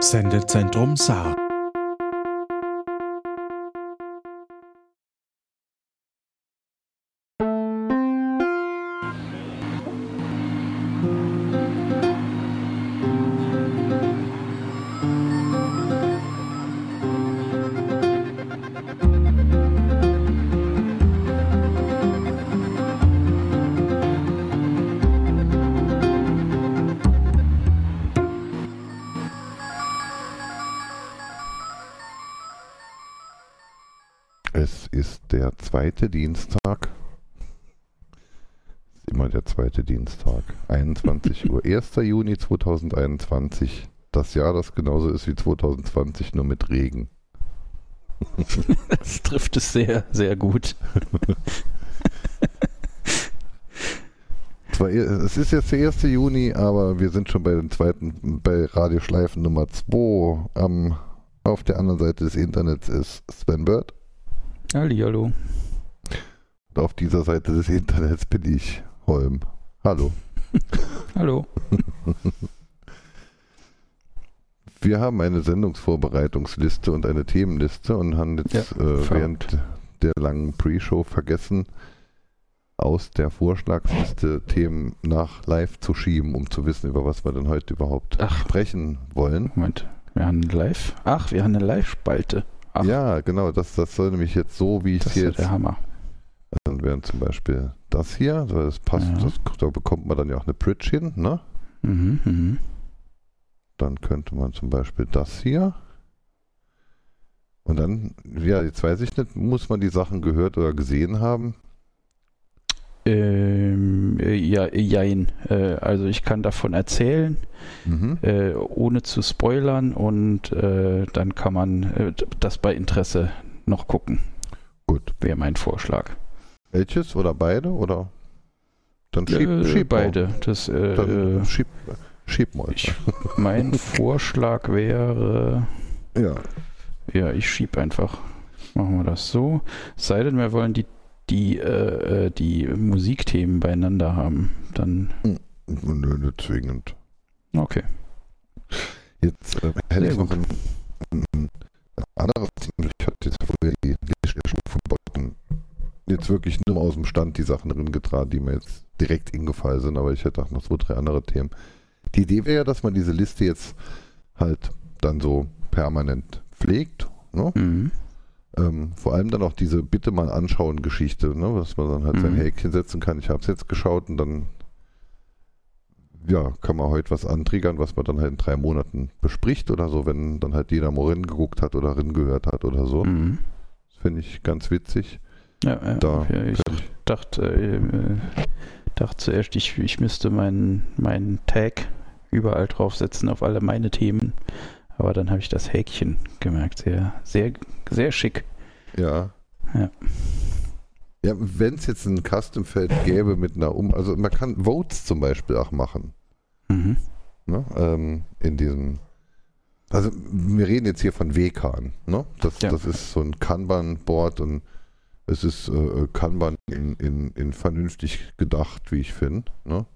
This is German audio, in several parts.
Sendezentrum Saar. Zweite Dienstag. Ist immer der zweite Dienstag. 21 Uhr. 1. Juni 2021. Das Jahr, das genauso ist wie 2020, nur mit Regen. Das trifft es sehr, sehr gut. Zwar, es ist jetzt der 1. Juni, aber wir sind schon bei den zweiten, bei Radioschleifen Nummer 2. Am, auf der anderen Seite des Internets ist Sven Bird. Hallihallo. Auf dieser Seite des Internets bin ich, Holm. Hallo. Hallo. Wir haben eine Sendungsvorbereitungsliste und eine Themenliste und haben jetzt Ja, äh, während der langen Pre-Show vergessen, aus der Vorschlagsliste Themen nach live zu schieben, um zu wissen, über was wir denn heute überhaupt Ach. sprechen wollen. Moment, wir haben eine Live. Ach, wir haben eine Live-Spalte. Ach, Ja, genau, das, das soll nämlich jetzt so, wie ich es ja jetzt, der Hammer. Dann wären zum Beispiel das hier, das passt, Ja. das, da bekommt man dann ja auch eine Bridge hin, ne? Mhm, mhm. Dann könnte man zum Beispiel das hier. Und dann, ja, jetzt weiß ich nicht, muss man die Sachen gehört oder gesehen haben? Ähm, äh, ja, jein. Äh, also ich kann davon erzählen, Mhm. äh, ohne zu spoilern und äh, dann kann man äh, das bei Interesse noch gucken. Gut. Wäre mein Vorschlag. Welches oder beide? Oder dann schieb, äh, schieb beide. Das, äh, Dann äh, schieb, schieb mal. ich, mein Vorschlag wäre, Ja. ja, ich schieb einfach. Machen wir das so. Sei denn, wir wollen die, die, äh, äh, die Musikthemen beieinander haben. Dann, Nö, nicht zwingend. okay. Jetzt äh, hätte ich noch ein, ein anderes Thema. Ich hatte jetzt vorher die Liste schon verboten. Jetzt wirklich nur aus dem Stand die Sachen drin getragen, die mir jetzt direkt ingefallen sind, aber ich hätte auch noch zwei, drei andere Themen. Die Idee wäre ja, dass man diese Liste jetzt halt dann so permanent pflegt. Ne? Mhm. Ähm, vor allem dann auch diese Bitte mal anschauen Geschichte, ne? dass man dann halt sein Mhm. Häkchen setzen kann. Ich habe es jetzt geschaut und dann ja, kann man heute was antriggern, was man dann halt in drei Monaten bespricht oder so, wenn dann halt jeder mal geguckt hat oder gehört hat oder so. Mhm. Das finde ich ganz witzig. Ja, ja, Da ja, ich dachte, äh, dachte zuerst, ich, ich müsste meinen meinen Tag überall draufsetzen auf alle meine Themen. Aber dann habe ich das Häkchen gemerkt. Sehr, sehr, sehr schick. Ja. Ja. Ja, wenn es jetzt ein Custom-Feld gäbe mit einer Um, also man kann Votes zum Beispiel auch machen. Mhm. Ne? Ähm, in diesem, also wir reden jetzt hier von WKAN. Ne? Das, Ja. das ist so ein Kanban-Board und es ist äh, Kanban in, in, in vernünftig gedacht, wie ich finde. Ne?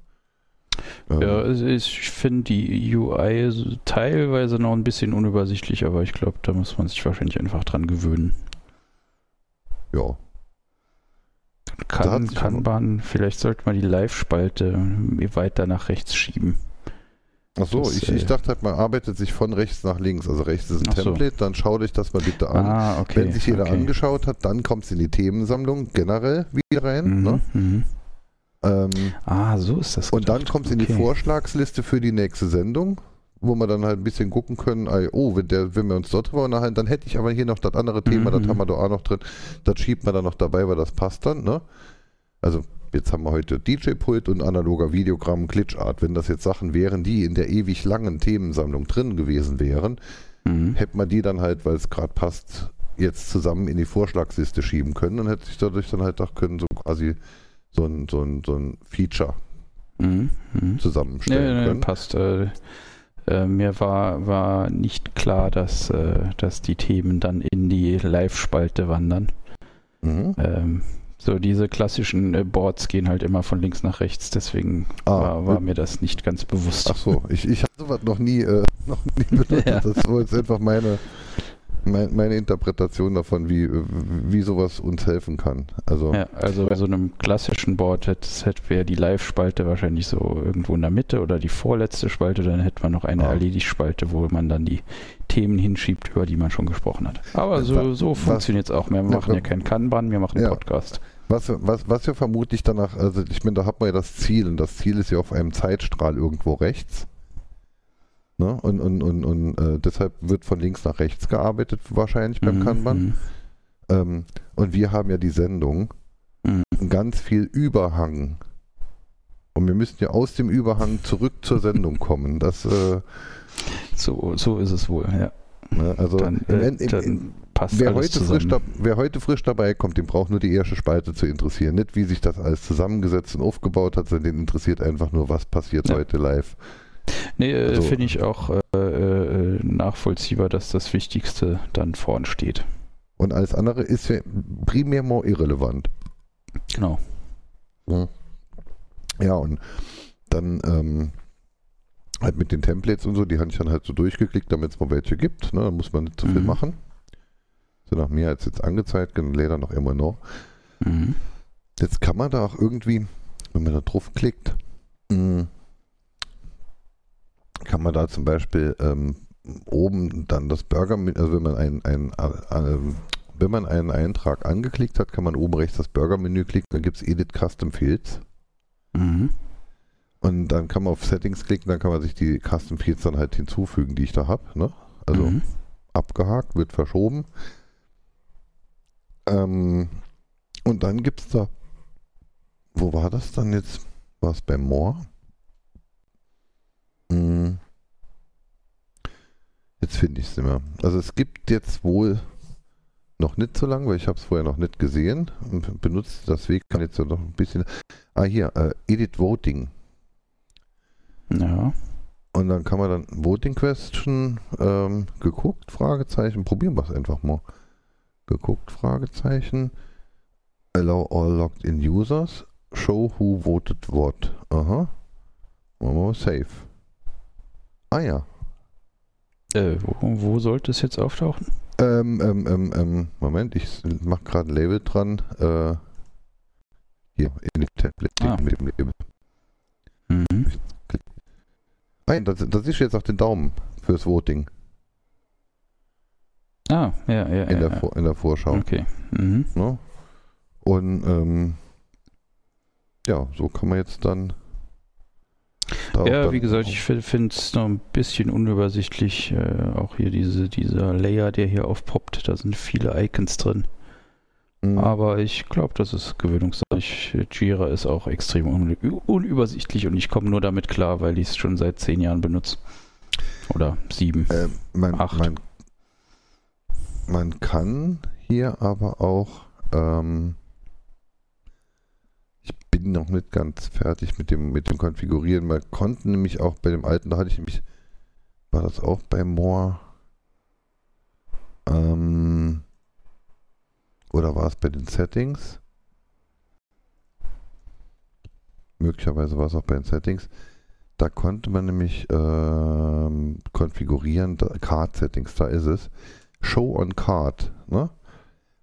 Ähm, Ja, also ich finde die UI teilweise noch ein bisschen unübersichtlich, aber ich glaube, da muss man sich wahrscheinlich einfach dran gewöhnen. ja. Sich Kanban, vielleicht sollte man die Live-Spalte weiter nach rechts schieben. Ach so, Das, ich, äh, ich dachte halt, man arbeitet sich von rechts nach links. Also rechts ist ein so. Template, dann schau dich das mal bitte an. Ah, okay. Wenn sich jeder okay. angeschaut hat, dann kommt es in die Themensammlung generell wieder rein. Mhm, Ne? mhm. Ähm, Ah, so ist das. Und dann kommt es in die Okay. Vorschlagsliste für die nächste Sendung, wo wir dann halt ein bisschen gucken können, oh, wenn, der, wenn wir uns dort drüber unterhalten, dann hätte ich aber hier noch das andere Thema, Mhm. das haben wir da auch noch drin. Das schiebt man dann noch dabei, weil das passt dann, ne? Also jetzt haben wir heute DJ-Pult und analoger Videogramm, Glitchart. Wenn das jetzt Sachen wären, die in der ewig langen Themensammlung drin gewesen wären, Mhm. hätte man die dann halt, weil es gerade passt, jetzt zusammen in die Vorschlagsliste schieben können und hätte sich dadurch dann halt auch können, so quasi so ein, so ein, so ein Feature Mhm. Mhm. zusammenstellen Nee, nee, können. passt. Äh, äh, mir war, war nicht klar, dass, äh, dass die Themen dann in die Live-Spalte wandern. Mhm. Ähm, so diese klassischen äh, Boards gehen halt immer von links nach rechts, deswegen Ah, war, war äh, mir das nicht ganz bewusst. Ach so, ich, ich habe sowas noch nie äh, noch nie benutzt. Ja. Das war jetzt einfach meine, mein, meine Interpretation davon, wie, wie sowas uns helfen kann. Also, ja, also bei so einem klassischen Board wäre die Live-Spalte wahrscheinlich so irgendwo in der Mitte oder die vorletzte Spalte, dann hätte man noch eine ja. Erledigt-Spalte, wo man dann die Themen hinschiebt, über die man schon gesprochen hat. Aber so, so funktioniert es auch. Wir machen ja keinen Kanban, wir machen einen Podcast. Was, was, was wir vermutlich danach, also ich meine, da hat man ja das Ziel und das Ziel ist ja auf einem Zeitstrahl irgendwo rechts. Ne? Und, und, und, und äh, deshalb wird von links nach rechts gearbeitet, wahrscheinlich beim mhm. Kanban. Mhm. Ähm, und wir haben ja die Sendung mhm. ganz viel Überhang. Und wir müssen ja aus dem Überhang zurück zur Sendung kommen. Das, äh, so, so ist es wohl, ja. Ne? Also dann, äh, im, im, im, wer, heute frisch da, wer heute frisch dabei kommt, dem braucht nur die erste Spalte zu interessieren. Nicht, wie sich das alles zusammengesetzt und aufgebaut hat, sondern den interessiert einfach nur, was passiert ja. heute live. Nee, äh, also, finde ich auch äh, äh, nachvollziehbar, dass das Wichtigste dann vorn steht. Und alles andere ist ja primär more irrelevant. Genau. Ja, ja und dann ähm, halt mit den Templates und so, die habe ich dann halt so durchgeklickt, damit es mal welche gibt. Ne? Da muss man nicht zu viel mhm. machen. Sind noch mehr als jetzt angezeigt, leider noch immer noch. Mhm. Jetzt kann man da auch irgendwie, wenn man da drauf klickt, mm, kann man da zum Beispiel ähm, oben dann das Burger, also wenn man ein, ein, ein, äh, äh, wenn man einen Eintrag angeklickt hat, kann man oben rechts das Burger-Menü klicken, dann gibt es Edit Custom Fields. Mhm. Und dann kann man auf Settings klicken, dann kann man sich die Custom Fields dann halt hinzufügen, die ich da habe. Ne? Also mhm. abgehakt, wird verschoben. Ähm, und dann gibt es da, wo war das dann jetzt? War es bei More? Hm. Jetzt finde ich es mehr. Also es gibt jetzt wohl noch nicht so lange, weil ich habe es vorher noch nicht gesehen benutzt das Weg kann jetzt noch ein bisschen. Ah hier, äh, Edit Voting. Ja. Und dann kann man dann Voting Question ähm, geguckt, Fragezeichen, probieren wir es einfach mal. Geguckt, Fragezeichen. Allow all logged in users. Show who voted what. Aha. Machen wir mal Save. Ah ja. Äh, wo, wo, sollte es jetzt auftauchen? Ähm, ähm, ähm, ähm Moment, ich mache gerade ein Label dran. Äh, hier, in dem Tablet ah. mit dem Label. Mhm. Nein, das, das ist jetzt auch den Daumen fürs Voting. Ah, ja, ja. In, ja, der, ja. in der Vorschau. Okay. Mhm. Ne? Und ähm, ja, so kann man jetzt dann ja, wie gesagt, ich finde es noch ein bisschen unübersichtlich. Äh, auch hier diese, dieser Layer, der hier aufpoppt, da sind viele Icons drin. Mhm. Aber ich glaube, das ist gewöhnungssache. Jira ist auch extrem un unübersichtlich und ich komme nur damit klar, weil ich es schon seit zehn Jahren benutze. Oder sieben, äh, man, acht. Man, man, kann hier aber auch ähm, bin noch nicht ganz fertig mit dem, mit dem Konfigurieren. Man konnte nämlich auch bei dem alten, da hatte ich nämlich, war das auch bei More? Ähm, oder war es bei den Settings? Möglicherweise war es auch bei den Settings. Da konnte man nämlich ähm, konfigurieren, Card-Settings, da ist es. Show on Card, ne?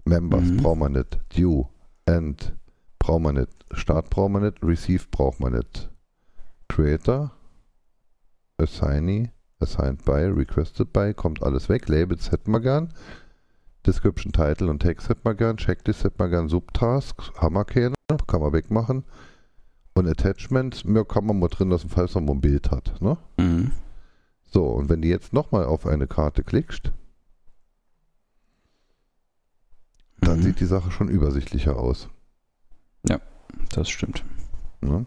Members mhm. braucht man nicht. Due, End, braucht man nicht. Start braucht man nicht. Receive braucht man nicht. Creator, Assignee, Assigned by, Requested by, kommt alles weg. Labels hätten wir gern. Description, Title und Text hätten wir gern. Checklist hätten wir gern. Subtasks haben wir keine. Kann man wegmachen. Und Attachments, mehr kann man mal drin lassen, falls man mal ein Bild hat. Ne? Mhm. So, und wenn du jetzt nochmal auf eine Karte klickst, dann mhm. sieht die Sache schon übersichtlicher aus. Ja, das stimmt. Ja.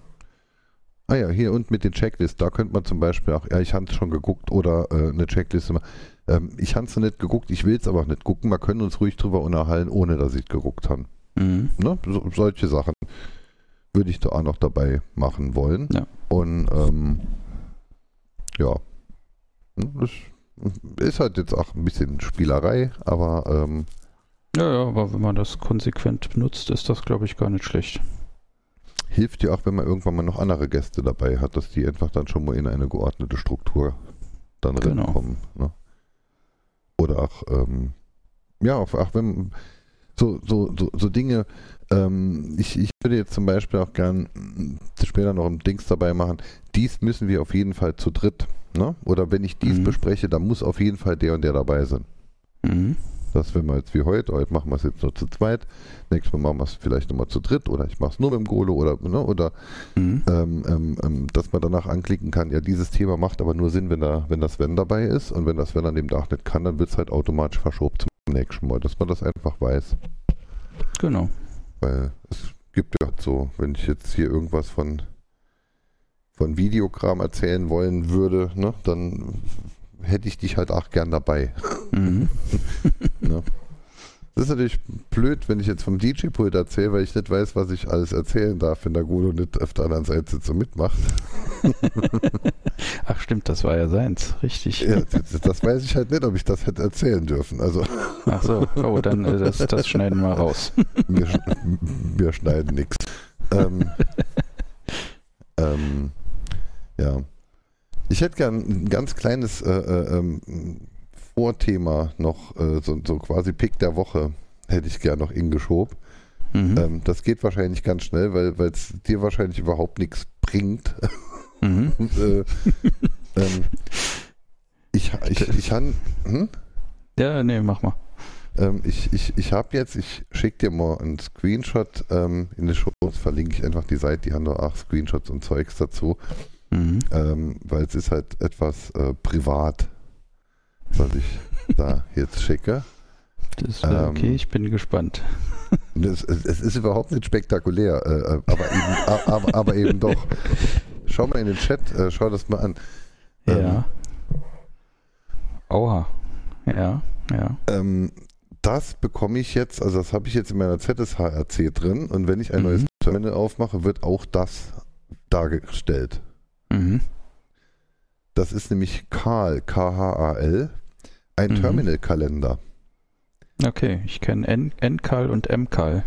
Ah ja, hier und mit den Checklists, da könnte man zum Beispiel auch, ja, ich habe es schon geguckt oder äh, eine Checkliste. Ähm, ich habe es nicht geguckt, ich will es aber auch nicht gucken. Wir können uns ruhig drüber unterhalten, ohne dass ich geguckt habe. Mhm. Ne? So, solche Sachen würde ich da auch noch dabei machen wollen. Ja. Und ähm, ja, hm, das ist halt jetzt auch ein bisschen Spielerei, aber ähm, ja, ja, aber wenn man das konsequent benutzt, ist das, glaube ich, gar nicht schlecht. Hilft ja auch, wenn man irgendwann mal noch andere Gäste dabei hat, dass die einfach dann schon mal in eine geordnete Struktur dann Genau. reinkommen. Ne? Oder auch, ähm, ja, auch, auch wenn so, so, so, so Dinge, ähm, ich, ich würde jetzt zum Beispiel auch gern später noch ein Dings dabei machen, dies müssen wir auf jeden Fall zu dritt. Ne? Oder wenn ich dies Mhm. bespreche, dann muss auf jeden Fall der und der dabei sein. Mhm. Das, wenn wir jetzt wie heute, heute machen wir es jetzt nur zu zweit, nächstes Mal machen wir es vielleicht nochmal zu dritt oder ich mache es nur mit dem Golo oder, ne, oder Mhm. ähm, ähm, ähm, dass man danach anklicken kann, ja, dieses Thema macht aber nur Sinn, wenn, da, wenn das Wenn dabei ist und wenn das Wenn an dem Tag nicht kann, dann wird es halt automatisch verschoben zum nächsten Mal, dass man das einfach weiß. Genau. Weil es gibt ja so, wenn ich jetzt hier irgendwas von, von Videokram erzählen wollen würde, ne, dann hätte ich dich halt auch gern dabei. Mhm. Ne? Das ist natürlich blöd, wenn ich jetzt vom DJ-Pult erzähle, weil ich nicht weiß, was ich alles erzählen darf, wenn der Golo nicht auf der anderen Seite sitzt und mitmacht. Ach stimmt, das war ja seins, richtig. Ja, das, das weiß ich halt nicht, ob ich das hätte erzählen dürfen. Also Ach so, oh, dann äh, das, das schneiden wir raus. wir, wir schneiden nichts. Ähm, ähm, ja. Ich hätte gern ein ganz kleines äh, äh, ähm, Vorthema noch, äh, so, so quasi Pick der Woche hätte ich gern noch ingeschoben. Mhm. Ähm, das geht wahrscheinlich ganz schnell, weil es dir wahrscheinlich überhaupt nichts bringt. Mhm. Und, äh, ähm, ich ich, ich, han, hm? Ja, nee, mach mal. ähm, ich, ich, ich habe jetzt, ich schicke dir mal einen Screenshot ähm, in den Show, verlinke ich einfach die Seite, die haben da auch Screenshots und Zeugs dazu, Mhm. ähm, weil es ist halt etwas äh, privat, was ich da jetzt schicke. Das war Ähm, okay, ich bin gespannt. Und Es, es, ist überhaupt nicht spektakulär, äh, äh, aber, eben, aber, aber eben doch. Schau mal in den Chat, äh, schau das mal an. ähm, Ja. Oha. Ja, ja. Ähm, das bekomme ich jetzt, also das habe ich jetzt in meiner ZSHRC drin und wenn ich ein Mhm. neues Terminal aufmache, wird auch das dargestellt. Mhm. Das ist nämlich KAL, K-H-A-L, ein Mhm. Terminalkalender. Okay, ich kenne N- NCAL und MCAL.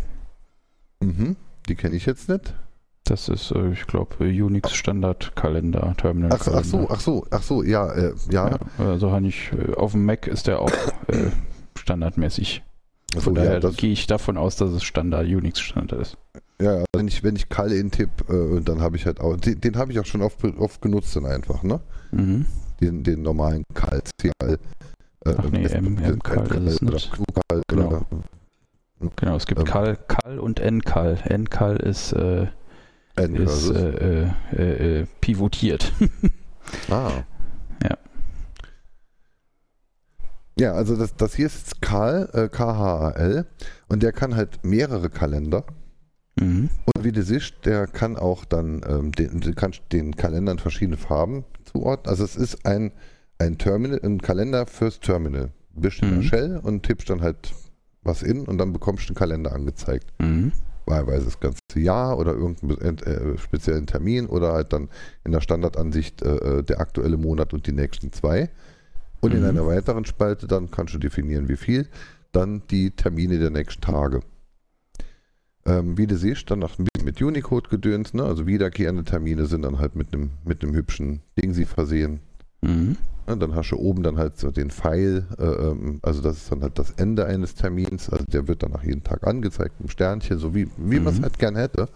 Mhm. Die kenne ich jetzt nicht. Das ist, äh, ich glaube, Unix Standardkalender, Terminal. Ach, ach so, ach so, ach so, ja, äh, ja. Ja, also habe ich, äh, auf dem Mac ist der auch äh, standardmäßig. Von so, ja, daher das, gehe ich davon aus, dass es Standard, Unix Standard ist. Ja, wenn ich, wenn ich KAL intipp, äh, und dann habe ich halt auch, den, den habe ich auch schon oft, oft genutzt dann einfach, ne? Mhm. Den, den normalen KAL, CAL. Äh, Ach nee, M- MKAL ist es oder nicht. QKAL Genau. oder Genau, es gibt Ähm. Cal, Cal und NCAL. NCAL ist, äh, ist N-Curses. äh, äh, äh, pivotiert. Ah. Ja. Ja, also das, das hier ist Karl, äh, K-H-A-L, und der kann halt mehrere Kalender. Mhm. Und wie du siehst, der kann auch dann, ähm, den, du kannst den Kalendern verschiedene Farben zuordnen. Also es ist ein, ein Terminal, ein Kalender fürs Terminal. Bist in der Mhm. Shell und tippst dann halt was in und dann bekommst du einen Kalender angezeigt. Mhm. Wahlweise das ganze Jahr oder irgendeinen äh, speziellen Termin oder halt dann in der Standardansicht äh, der aktuelle Monat und die nächsten zwei. Und in Mhm. einer weiteren Spalte dann kannst du definieren, wie viel, dann die Termine der nächsten Tage. Ähm, wie du siehst, dann noch ein bisschen mit Unicode gedöns, ne? also wiederkehrende Termine sind dann halt mit einem mit einem hübschen Ding sie versehen. Mhm. Ja, dann hast du oben dann halt so den Pfeil, äh, ähm, also das ist dann halt das Ende eines Termins, also der wird dann nach jeden Tag angezeigt, mit einem Sternchen, so wie, wie man es Mhm. halt gern hätte.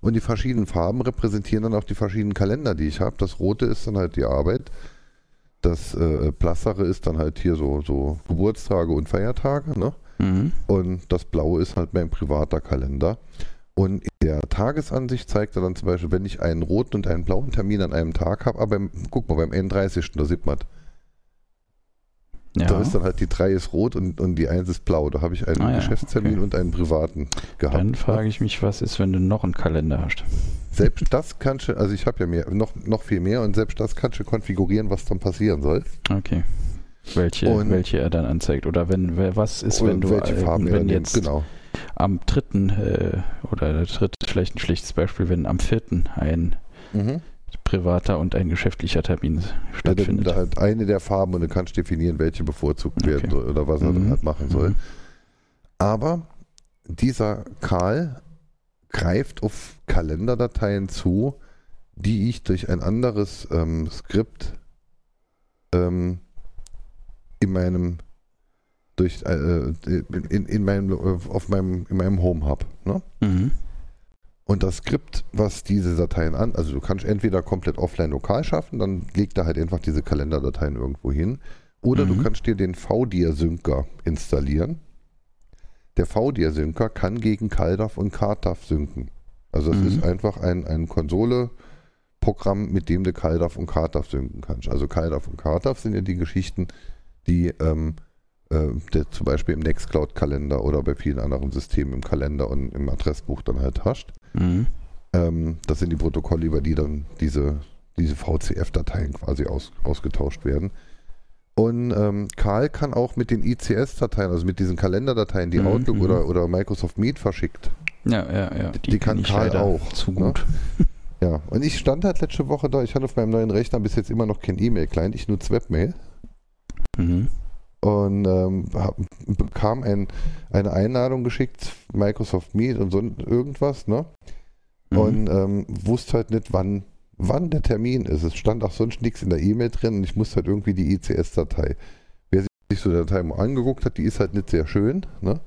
Und die verschiedenen Farben repräsentieren dann auch die verschiedenen Kalender, die ich habe. Das Rote ist dann halt die Arbeit, das äh, Blastere ist dann halt hier so, so Geburtstage und Feiertage, ne? Mhm. Und das Blaue ist halt mein privater Kalender. Und in der Tagesansicht zeigt er dann zum Beispiel, wenn ich einen roten und einen blauen Termin an einem Tag habe, aber beim, guck mal, beim 31. da sieht man, Ja. da ist dann halt die 3 ist rot und, und die 1 ist blau. Da habe ich einen Ah ja, Geschäftstermin okay. und einen privaten gehabt. Dann frage ich mich, was ist, wenn du noch einen Kalender hast? Selbst das kannst du, also ich habe ja mehr, noch, noch viel mehr und selbst das kannst du konfigurieren, was dann passieren soll. Okay. Welche, Und- welche er dann anzeigt. Oder wenn, was ist, wenn du, welche äh, Farben wenn nimmt, jetzt genau. am dritten, äh, oder der dritte, vielleicht ein schlechtes Beispiel, wenn am vierten ein Mhm. privater und ein geschäftlicher Termin Ja, dann, stattfindet. da halt eine der Farben und du kannst definieren, welche bevorzugt werden Okay. soll oder was er dann Mhm. halt machen soll. Mhm. Aber dieser Karl greift auf Kalenderdateien zu, die ich durch ein anderes ähm, Skript ähm, in meinem durch äh, in, in meinem auf meinem in meinem Home Hub. Ne? Mhm. Und das Skript, was diese Dateien an, also du kannst entweder komplett offline lokal schaffen, dann legt da halt einfach diese Kalenderdateien irgendwo hin, oder Mhm. du kannst dir den VDIR-Synker installieren. Der VDIR-Synker kann gegen CalDAV und CardDAV synken. Also das Mhm. ist einfach ein, ein Konsole-Programm, mit dem du CalDAV und CardDAV synken kannst. Also CalDAV und CardDAV sind ja die Geschichten, die ähm, äh, der zum Beispiel im Nextcloud-Kalender oder bei vielen anderen Systemen im Kalender und im Adressbuch dann halt hast. Mhm. Ähm, das sind die Protokolle, über die dann diese, diese VCF-Dateien quasi aus, ausgetauscht werden. Und ähm, Karl kann auch mit den ICS-Dateien, also mit diesen Kalenderdateien, die Mhm, Outlook mhm. oder, oder Microsoft Meet verschickt. Ja, ja, ja. Die kann kenn ich Karl auch, Zu ne? gut. Ja, und ich stand halt letzte Woche da, ich hatte auf meinem neuen Rechner bis jetzt immer noch kein E-Mail-Client, ich nutze Webmail Mhm. und ähm, hab, bekam ein, eine Einladung geschickt, Microsoft Meet und so irgendwas, ne? Mhm. und ähm, wusste halt nicht, wann, wann der Termin ist. Es stand auch sonst nichts in der E-Mail drin und ich musste halt irgendwie die ICS-Datei. Wer sich so die Datei mal angeguckt hat, die ist halt nicht sehr schön. Ne?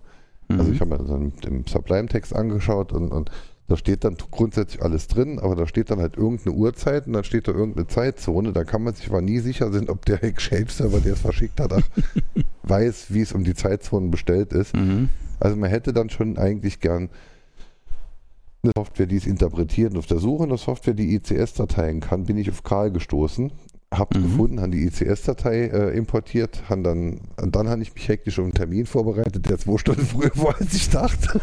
Also Mhm. ich habe mir dann im Sublime-Text angeschaut und, und da steht dann grundsätzlich alles drin, aber da steht dann halt irgendeine Uhrzeit und dann steht da irgendeine Zeitzone. Da kann man sich aber nie sicher sein, ob der Shape-Server, der es verschickt hat, weiß, wie es um die Zeitzonen bestellt ist. Mhm. Also man hätte dann schon eigentlich gern eine Software, die es interpretiert. Und auf der Suche nach Software, die ICS-Dateien kann, bin ich auf Karl gestoßen. Hab Mhm. gefunden, habe die ICS-Datei äh, importiert, han dann, und dann habe ich mich hektisch auf einen Termin vorbereitet, der zwei Stunden früher war, als ich dachte.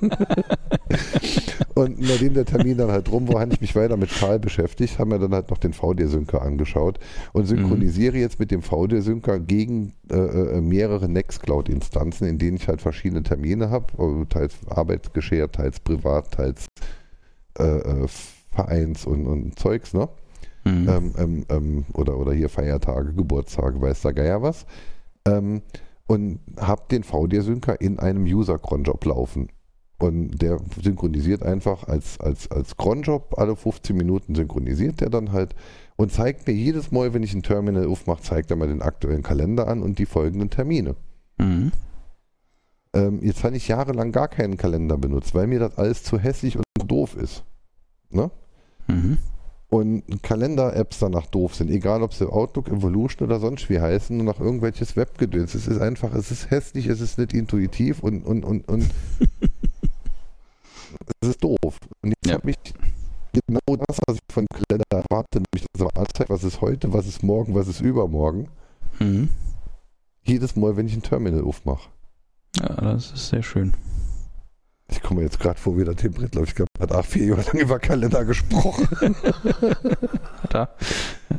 und nachdem der Termin dann halt rum war, habe ich mich weiter mit Karl beschäftigt, haben mir dann halt noch den VD-Synker angeschaut und synchronisiere jetzt mit dem VD-Synker gegen äh, äh, mehrere Nextcloud-Instanzen, in denen ich halt verschiedene Termine habe, teils arbeitsgeschert, teils privat, teils äh, äh, Vereins und, und Zeugs, ne? Mhm. ähm, ähm, ähm, oder, oder hier Feiertage, Geburtstage, weiß der Geier was. Ähm, und habe den VD-Synker in einem User-Cronjob laufen. Und der synchronisiert einfach als, als, als Cronjob, alle 15 Minuten synchronisiert der dann halt und zeigt mir jedes Mal, wenn ich ein Terminal aufmache, zeigt er mir den aktuellen Kalender an und die folgenden Termine. Mhm. Ähm, jetzt habe ich jahrelang gar keinen Kalender benutzt, weil mir das alles zu hässlich und doof ist. Ne? Mhm. Und Kalender-Apps danach doof sind, egal ob sie Outlook, Evolution oder sonst wie heißen, nur nach irgendwelches Webgedöns. Es ist einfach, es ist hässlich, es ist nicht intuitiv und, und, und, und es ist doof. Und jetzt Ja. habe ich genau das, was ich von Kalender erwarte, nämlich dass er anzeigt, was ist heute, was ist morgen, was ist übermorgen. Mhm. Jedes Mal, wenn ich ein Terminal aufmache. Ja, das ist sehr schön. Ich komme jetzt gerade vor, wie der Tim ich glaube, hat auch vier Jahre lang über Kalender gesprochen. Da.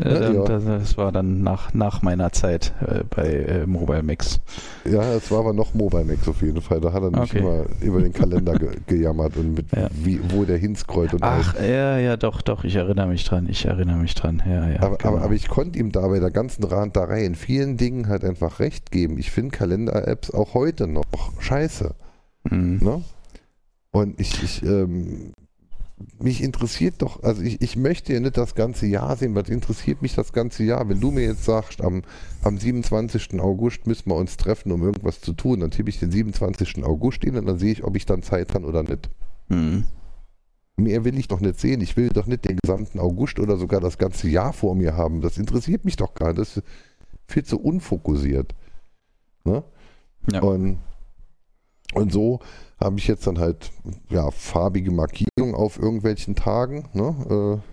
Äh, Ja. Das, das war dann nach, nach meiner Zeit äh, bei äh, Mobile Mix. Ja, es war aber noch Mobile Max auf jeden Fall. Da hat er nämlich Okay. immer über den Kalender ge gejammert und mit Ja. wie, wo der hinscrollt und alles. Ach, ja, ja, doch, doch, ich erinnere mich dran. Ich erinnere mich dran. Ja, ja. aber, genau. aber, aber ich konnte ihm da bei der ganzen Randerei in vielen Dingen halt einfach recht geben. Ich finde Kalender-Apps auch heute noch scheiße. Mhm. Ne? Und ich, ich ähm, mich interessiert doch, also ich, ich möchte ja nicht das ganze Jahr sehen, was interessiert mich das ganze Jahr? Wenn du mir jetzt sagst, am, am 27. August müssen wir uns treffen, um irgendwas zu tun, dann tippe ich den 27. August in und dann sehe ich, ob ich dann Zeit habe oder nicht. Mhm. Mehr will ich doch nicht sehen. Ich will doch nicht den gesamten August oder sogar das ganze Jahr vor mir haben. Das interessiert mich doch gar nicht. Das ist viel zu unfokussiert. Ne? Ja. Und, und so habe ich jetzt dann halt ja, farbige Markierungen auf irgendwelchen Tagen. Ne? Äh,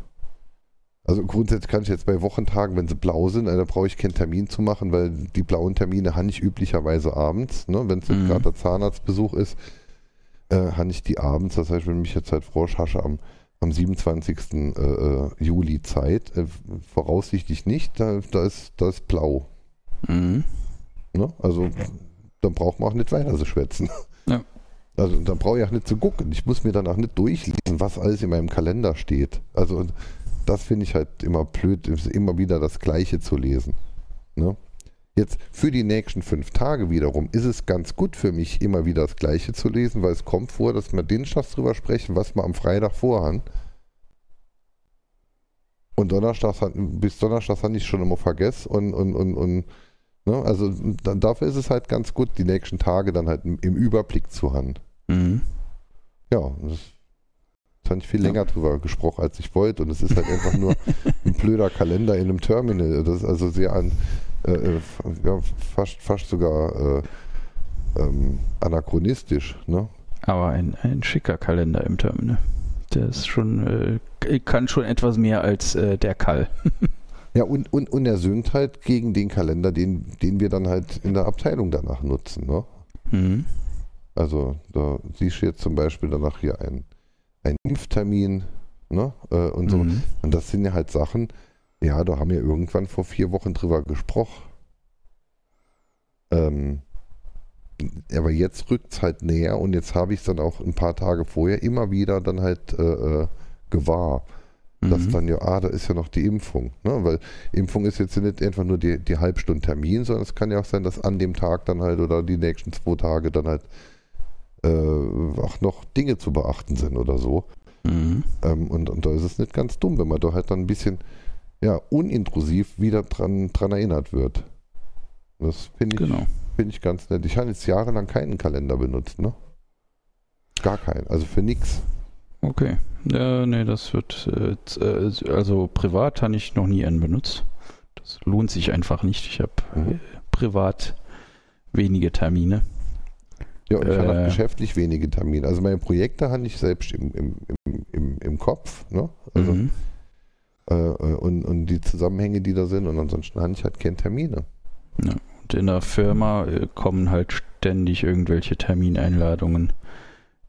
also grundsätzlich kann ich jetzt bei Wochentagen, wenn sie blau sind, äh, da brauche ich keinen Termin zu machen, weil die blauen Termine habe ich üblicherweise abends. Ne? Wenn es Mhm. gerade der Zahnarztbesuch ist, äh, habe ich die abends. Das heißt, wenn mich jetzt halt Froschhasche am, am 27. Äh, äh, Juli Zeit, äh, voraussichtlich nicht, da, da, ist, da ist blau. Mhm. Ne? Also dann braucht man auch nicht weiter zu schwätzen. Ja. Also dann brauche ich auch nicht zu gucken. Ich muss mir danach nicht durchlesen, was alles in meinem Kalender steht. Also das finde ich halt immer blöd, immer wieder das Gleiche zu lesen. Ne? Jetzt für die nächsten fünf Tage wiederum ist es ganz gut für mich, immer wieder das Gleiche zu lesen, weil es kommt vor, dass wir dienstags drüber sprechen, was wir am Freitag vorhaben. Und Donnerstags, bis Donnerstags hatte ich schon immer vergessen und, und, und, und ne? also dann, dafür ist es halt ganz gut, die nächsten Tage dann halt im, Überblick zu haben. Mhm. Ja, das, das habe ich viel länger drüber gesprochen, als ich wollte. Und es ist halt einfach nur ein blöder Kalender in einem Terminal. Das ist also sehr an, äh, äh ja, fast, fast sogar äh, ähm, anachronistisch. Ne? Aber ein, ein schicker Kalender im Terminal. Der ist schon, äh, kann schon etwas mehr als äh, der Kall. ja, und, und, und er söhnt halt gegen den Kalender, den, den wir dann halt in der Abteilung danach nutzen. Ne? Mhm. Also da siehst du jetzt zum Beispiel danach hier einen, einen Impftermin ne? Äh, und so. Mhm. Und das sind ja halt Sachen, ja, da haben wir irgendwann vor vier Wochen drüber gesprochen. Ähm, aber jetzt rückt es halt näher und jetzt habe ich es dann auch ein paar Tage vorher immer wieder dann halt äh, äh Dass mhm. dann ja, ah, da ist ja noch die Impfung. Ne? Weil Impfung ist jetzt nicht einfach nur die, die Halbstunde Termin, sondern es kann ja auch sein, dass an dem Tag dann halt oder die nächsten zwei Tage dann halt äh, auch noch Dinge zu beachten sind oder so. Mhm. Ähm, und, und da ist es nicht ganz dumm, wenn man da halt dann ein bisschen ja, unintrusiv wieder dran, dran erinnert wird. Das finde ich, genau. find ich ganz nett. Ich habe jetzt jahrelang keinen Kalender benutzt, ne? Gar keinen, also für nichts. Okay. Ja, nee, das wird, äh, also privat habe ich noch nie einen benutzt. Das lohnt sich einfach nicht. Ich habe mhm. privat wenige Termine. Ja, und ich äh, habe geschäftlich wenige Termine. Also meine Projekte habe ich selbst im, im, im, im, Kopf. Ne? Also, mhm. äh, und, und die Zusammenhänge, die da sind. Und ansonsten habe ich halt keine Termine. Ja. Und in der Firma äh, kommen halt ständig irgendwelche Termineinladungen,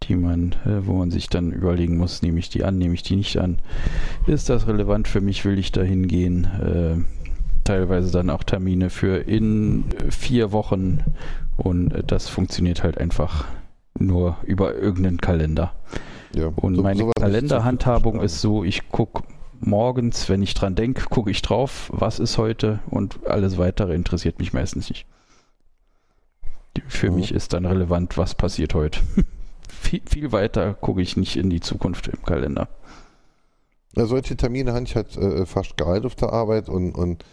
die man, äh, wo man sich dann überlegen muss, nehme ich die an, nehme ich die nicht an. Ist das relevant für mich? Will ich da hingehen? Äh, teilweise dann auch Termine für in vier Wochen und das funktioniert halt einfach nur über irgendeinen Kalender. Ja, und so, meine Kalenderhandhabung ist so, ich gucke morgens, wenn ich dran denke, gucke ich drauf, was ist heute und alles weitere interessiert mich meistens nicht. Für mhm. mich ist dann relevant, was passiert heute. viel, viel, weiter gucke ich nicht in die Zukunft im Kalender. Ja, solche Termine habe ich halt äh, fast geil auf der Arbeit und, und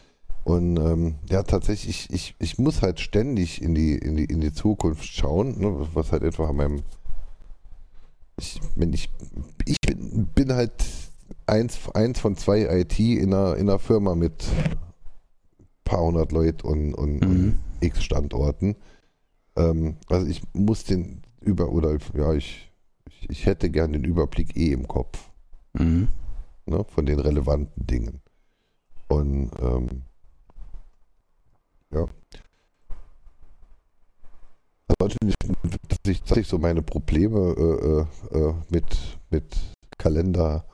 und ähm, ja, tatsächlich, ich, ich muss halt ständig in die, in die, in die Zukunft schauen, ne, was halt einfach an meinem. Ich, wenn ich, ich bin, bin halt eins, eins von zwei IT in einer, in einer Firma mit paar hundert Leuten und, und, mhm. und x Standorten. Ähm, also ich muss den über oder ja, ich, ich, hätte gern den Überblick eh im Kopf. Mhm. Ne, von den relevanten Dingen. Und ähm, ja. Also dass ich, dass ich so meine Probleme äh, äh, mit, mit Kalender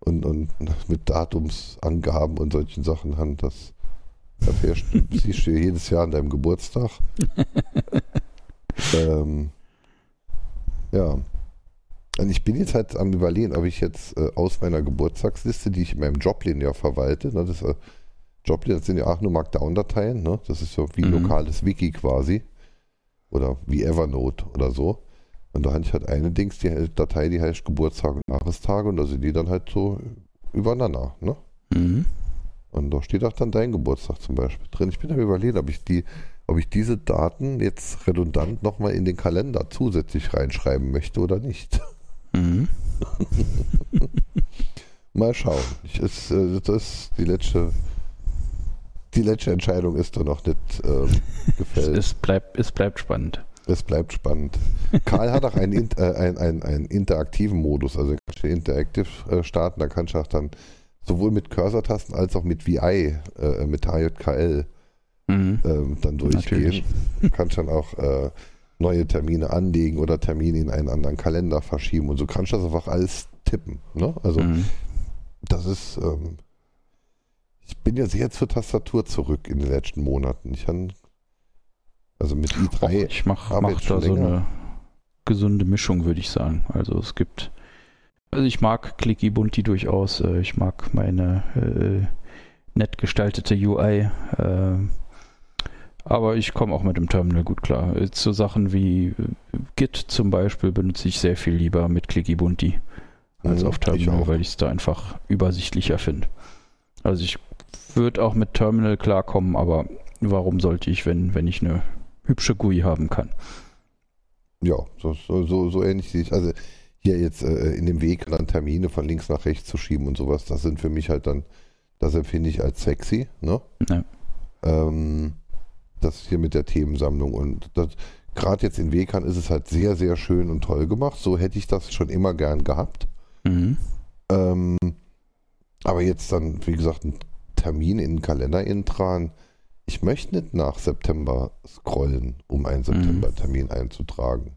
und, und mit Datumsangaben und solchen Sachen haben, das erfährst du, siehst du jedes Jahr an deinem Geburtstag. ähm, ja. Und ich bin jetzt halt am überlegen, ob ich jetzt äh, aus meiner Geburtstagsliste, die ich in meinem Joblin ja verwalte, ne, das äh, Joplin, das sind ja auch nur Markdown-Dateien, ne? Das ist so wie mhm. lokales Wiki quasi. Oder wie Evernote oder so. Und da hatte ich halt eine Dings, die Datei, die heißt Geburtstag und Jahrestage und da sind die dann halt so übereinander, ne? Mhm. Und da steht auch dann dein Geburtstag zum Beispiel drin. Ich bin am überlegt, ob ich die, ob ich diese Daten jetzt redundant nochmal in den Kalender zusätzlich reinschreiben möchte oder nicht. Mhm. Mal schauen. Ich, ist, äh, das die letzte die letzte Entscheidung ist da noch nicht ähm, gefällt. es, bleibt, es bleibt spannend. Es bleibt spannend. Karl hat auch einen, äh, einen, einen, einen interaktiven Modus, also kannst du Interactive äh, starten, da kannst du auch dann sowohl mit Cursor-Tasten als auch mit VI, äh, mit HJKL mhm. ähm, dann durchgehen. Du kannst dann auch äh, neue Termine anlegen oder Termine in einen anderen Kalender verschieben und so kannst du das einfach alles tippen. Ne? Also mhm. das ist ähm, ich bin ja sehr zur Tastatur zurück in den letzten Monaten. Ich habe also mit i3. Och, ich mache mach da so eine gesunde Mischung, würde ich sagen. Also es gibt, also ich mag Clicky Bunti durchaus. Äh, ich mag meine äh, nett gestaltete UI. Äh, aber ich komme auch mit dem Terminal gut klar. Äh, zu Sachen wie äh, Git zum Beispiel benutze ich sehr viel lieber mit Clicky Bunti als Mhm, auf ich Terminal, auch. weil ich es da einfach übersichtlicher finde. Also ich würde auch mit Terminal klarkommen, aber warum sollte ich, wenn, wenn ich eine hübsche GUI haben kann? Ja, so, so, so, so ähnlich sehe ich. Also hier jetzt äh, in dem Weg dann Termine von links nach rechts zu schieben und sowas, das sind für mich halt dann, das empfinde ich als sexy, ne? Ja. Ähm, das hier mit der Themensammlung und das gerade jetzt in Wekan ist es halt sehr, sehr schön und toll gemacht. So hätte ich das schon immer gern gehabt. Mhm. Ähm, aber jetzt dann, wie gesagt, ein Termin in den Kalender eintragen. Ich möchte nicht nach September scrollen, um einen September-Termin einzutragen.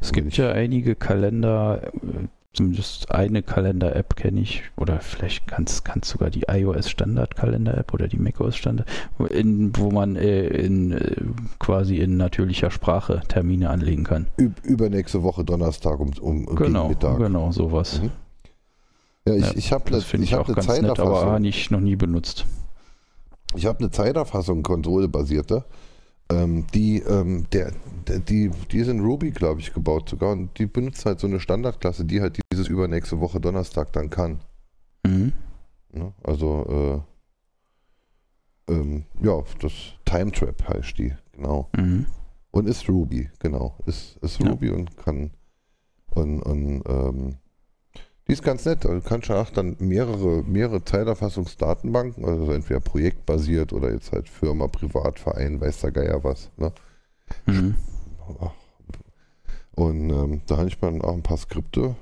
Es gibt ja einige Kalender, äh, zumindest eine Kalender-App kenne ich, oder vielleicht kann es sogar die iOS-Standard-Kalender-App oder die macOS-Standard, wo, man äh, in, äh, quasi in natürlicher Sprache Termine anlegen kann. Üb übernächste Woche Donnerstag um, um Genau, Mittag. genau, sowas. Mhm. Ja, ich, Ja, ich habe Das finde ich, hab auch eine ganz nett, aber ich noch nie benutzt. Ich habe eine Zeiterfassung, konsolebasierte. Ähm, die, ähm, der, der, die, die ist in Ruby, glaube ich, gebaut sogar. Und die benutzt halt so eine Standardklasse, die halt dieses übernächste Woche Donnerstag dann kann. Mhm. Ne? Also, äh, ähm, ja, das Time Trap heißt die, genau. Mhm. Und ist Ruby, genau. Ist, ist Ja. Ruby und kann. Und, und ähm, die ist ganz nett. Also du kannst ja auch dann mehrere, mehrere Zeiterfassungsdatenbanken, also entweder projektbasiert oder jetzt halt Firma, Privatverein, weiß der Geier was. Ne? Mhm. Und ähm, da habe ich dann auch ein paar Skripte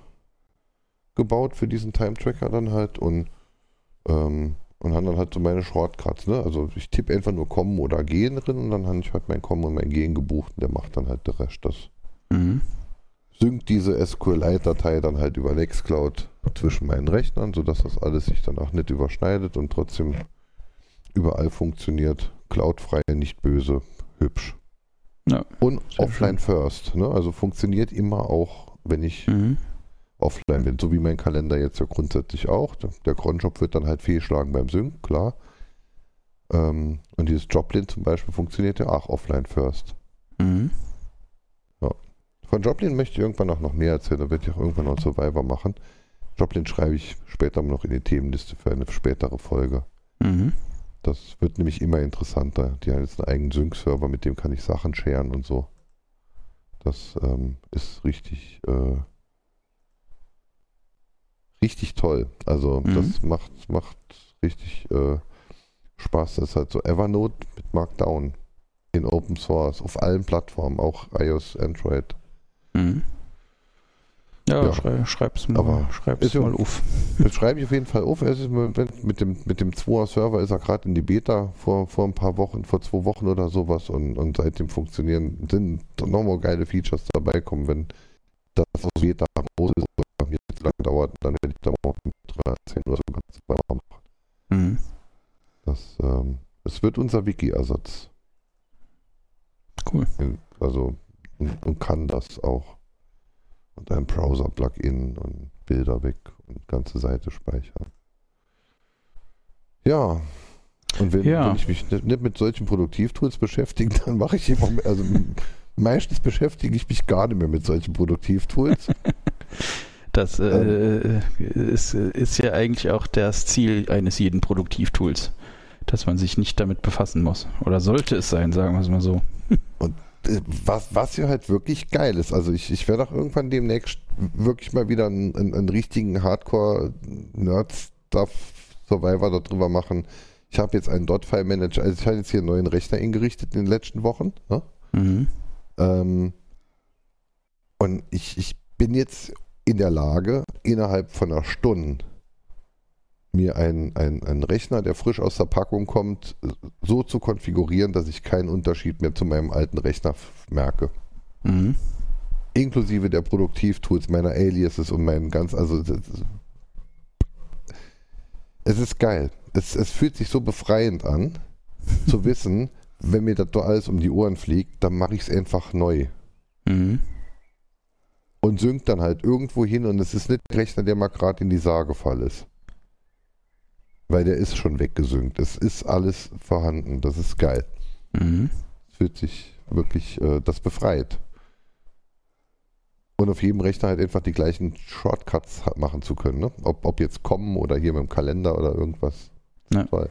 gebaut für diesen Time-Tracker dann halt und, ähm, und habe dann halt so meine Shortcuts. Ne? Also ich tippe einfach nur kommen oder gehen drin und dann habe ich halt mein Kommen und mein Gehen gebucht und der macht dann halt den Rest. Das Mhm. Synkt diese SQLite-Datei dann halt über Nextcloud zwischen meinen Rechnern, sodass das alles sich dann auch nicht überschneidet und trotzdem überall funktioniert. Cloudfrei, nicht böse, hübsch. Ja, Und offline first. Ne? Also funktioniert immer auch, wenn ich Mhm. offline bin. So wie mein Kalender jetzt ja grundsätzlich auch. Der der Cronjob wird dann halt fehlschlagen beim Sync, klar. Ähm, und dieses Joplin zum Beispiel funktioniert ja auch offline first. Mhm. Von Joplin möchte ich irgendwann auch noch mehr erzählen, da werde ich auch irgendwann noch Survivor machen. Joplin schreibe ich später noch in die Themenliste für eine spätere Folge. Mhm. Das wird nämlich immer interessanter. Die haben jetzt einen eigenen Sync-Server, mit dem kann ich Sachen scheren und so. Das ähm, ist richtig, äh, richtig toll. Also Mhm. das macht, macht richtig äh, Spaß. Das ist halt so Evernote mit Markdown in Open Source auf allen Plattformen, auch iOS, Android. Mhm. Ja, Ja. Schrei, schreib's mal, Aber schreib's ist ja- mal auf. Das schreibe ich auf jeden Fall auf. Es ist mit mit dem, mit dem 2er Server ist er gerade in die Beta vor, vor ein paar Wochen, vor zwei Wochen oder sowas und, und seitdem funktionieren, sind nochmal geile Features dabei kommen, wenn das aus Beta raus ist oder mir zu lange dauert, dann werde ich da mal mit 13 oder so ganz weitermachen. Mhm. Das, ähm, es wird unser Wiki-Ersatz. Cool. Also und, und kann das auch. Und ein Browser-Plugin und Bilder weg und ganze Seite speichern. Ja. Und wenn, Ja. wenn ich mich nicht, mit solchen Produktivtools beschäftige, dann mache ich immer, also meistens beschäftige ich mich gar nicht mehr mit solchen Produktivtools. Das äh, ist, ist ja eigentlich auch das Ziel eines jeden Produktivtools, dass man sich nicht damit befassen muss. Oder sollte es sein, sagen wir es mal so. Äh, was, was ja halt wirklich geil ist. Also ich, ich werde auch irgendwann demnächst wirklich mal wieder einen, einen, einen richtigen Hardcore-Nerd-Stuff-Survivor darüber machen. Ich habe jetzt einen Dot-File-Manager, also ich habe jetzt hier einen neuen Rechner eingerichtet in den letzten Wochen. Ne? Mhm. Ähm, und ich, ich bin jetzt in der Lage, innerhalb von einer Stunde mir einen, einen Rechner, der frisch aus der Packung kommt, so zu konfigurieren, dass ich keinen Unterschied mehr zu meinem alten Rechner merke. Mhm. Inklusive der Produktivtools, meiner Aliases und meinen ganz, also es ist geil. Es, es fühlt sich so befreiend an, zu wissen, wenn mir das doch alles um die Ohren fliegt, dann mache ich es einfach neu. Mhm. und synkt dann halt irgendwo hin und es ist nicht der Rechner, der mal gerade in die Saargefall ist. Weil der ist schon weggesynkt. Es ist alles vorhanden. Das ist geil. Mhm. Es fühlt sich wirklich, äh, das befreit. Und auf jedem Rechner halt einfach die gleichen Shortcuts machen zu können. Ne? Ob, ob jetzt kommen oder hier mit dem Kalender oder irgendwas. Ja. Toll.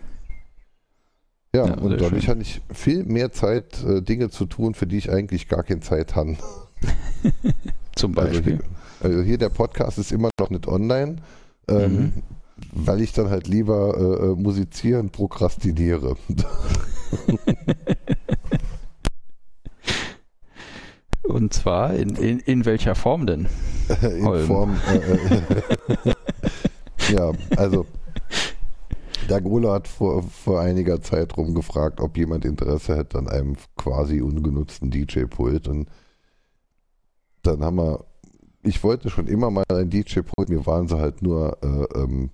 Ja, Ja, und dadurch schön. hatte ich viel mehr Zeit, äh, Dinge zu tun, für die ich eigentlich gar keine Zeit habe. Zum Also Beispiel. hier, also hier der Podcast ist immer noch nicht online, ähm, Mhm. Weil ich dann halt lieber äh, äh, musizieren prokrastiniere. Und zwar in, in, in welcher Form denn? in Holm. Form. Äh, äh, ja, also der Golo hat vor, vor einiger Zeit rumgefragt, ob jemand Interesse hätte an einem quasi ungenutzten DJ-Pult. Und dann haben wir, ich wollte schon immer mal ein DJ-Pult, mir waren sie halt nur äh, ähm,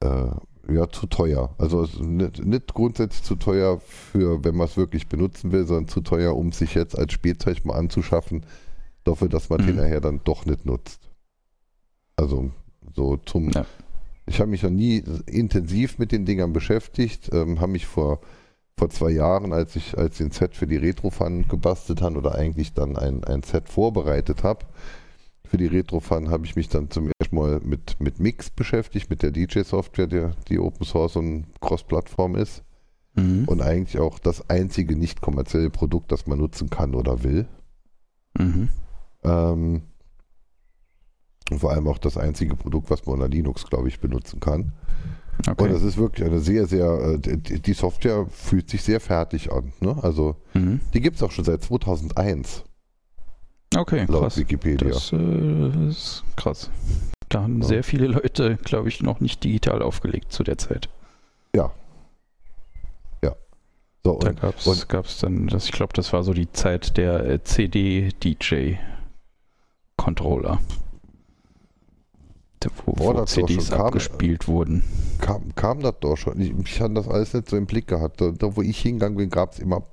äh, ja, zu teuer. Also nicht, nicht grundsätzlich zu teuer für, wenn man es wirklich benutzen will, sondern zu teuer, um sich jetzt als Spielzeug mal anzuschaffen, dafür, dass man Mhm. hinterher dann doch nicht nutzt. Also so zum. Ja. Ich habe mich noch nie intensiv mit den Dingern beschäftigt, ähm, habe mich vor, vor zwei Jahren, als ich als ein Set für die Retrofan gebastelt habe oder eigentlich dann ein, ein Set vorbereitet habe, für die Retrofan habe ich mich dann zum ersten Mal mit, mit Mix beschäftigt, mit der DJ-Software, der, die Open Source und Cross-Plattform ist. Mhm. Und eigentlich auch das einzige nicht kommerzielle Produkt, das man nutzen kann oder will. Mhm. Ähm, und vor allem auch das einzige Produkt, was man unter Linux, glaube ich, benutzen kann. Und Okay. es ist wirklich eine sehr, sehr, äh, die die Software fühlt sich sehr fertig an. Ne? Also Mhm. die gibt es auch schon seit 2001, Okay, laut krass. Wikipedia. Das äh, ist krass. Da haben Ja. sehr viele Leute, glaube ich, noch nicht digital aufgelegt zu der Zeit. Ja. Ja. So, Da und, gab und- es dann, das, ich glaube, das war so die Zeit der äh, CD-DJ-Controller. Da- Wo, Boah, wo CDs kam. abgespielt wurden. kam, kam das doch schon. Ich, ich hatte das alles nicht so im Blick gehabt. Da, da wo ich hingegangen bin, gab es immer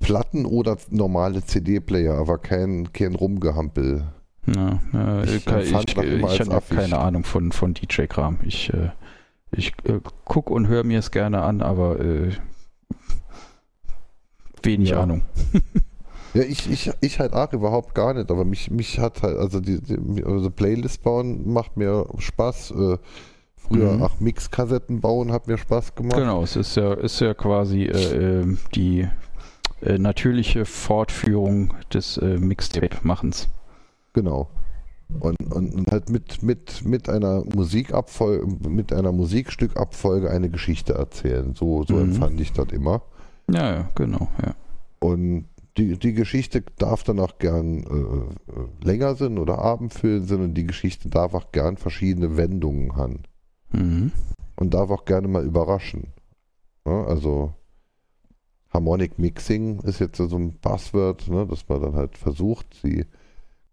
Platten oder normale CD-Player, aber kein, kein Rumgehampel. Ja, äh, Ich ich ich, ich, habe keine Ahnung von, von DJ-Kram. Ich, äh, ich äh, guck und höre mir es gerne an, aber äh, wenig Ja. Ahnung. Ja, ich, ich, ich halt auch überhaupt gar nicht, aber mich, mich hat halt, also die, die also Playlist bauen macht mir Spaß. Äh, früher Mhm. auch Mixkassetten bauen hat mir Spaß gemacht. Genau, es ist ja, ist ja quasi äh, ähm, die äh, natürliche Fortführung des äh, Mixtape-Machens. Genau. Und, und, und halt mit, mit, mit einer Musikabfolge, mit einer Musikstückabfolge eine Geschichte erzählen. So, so Mhm. empfand ich das immer. Ja, ja, genau, ja. Und die, die Geschichte darf dann auch gern äh, äh, länger sein oder abendfüllend sein und die Geschichte darf auch gern verschiedene Wendungen haben. Mhm. Und darf auch gerne mal überraschen. Ja, also Harmonic Mixing ist jetzt so ein Buzzword, ne, dass man dann halt versucht, die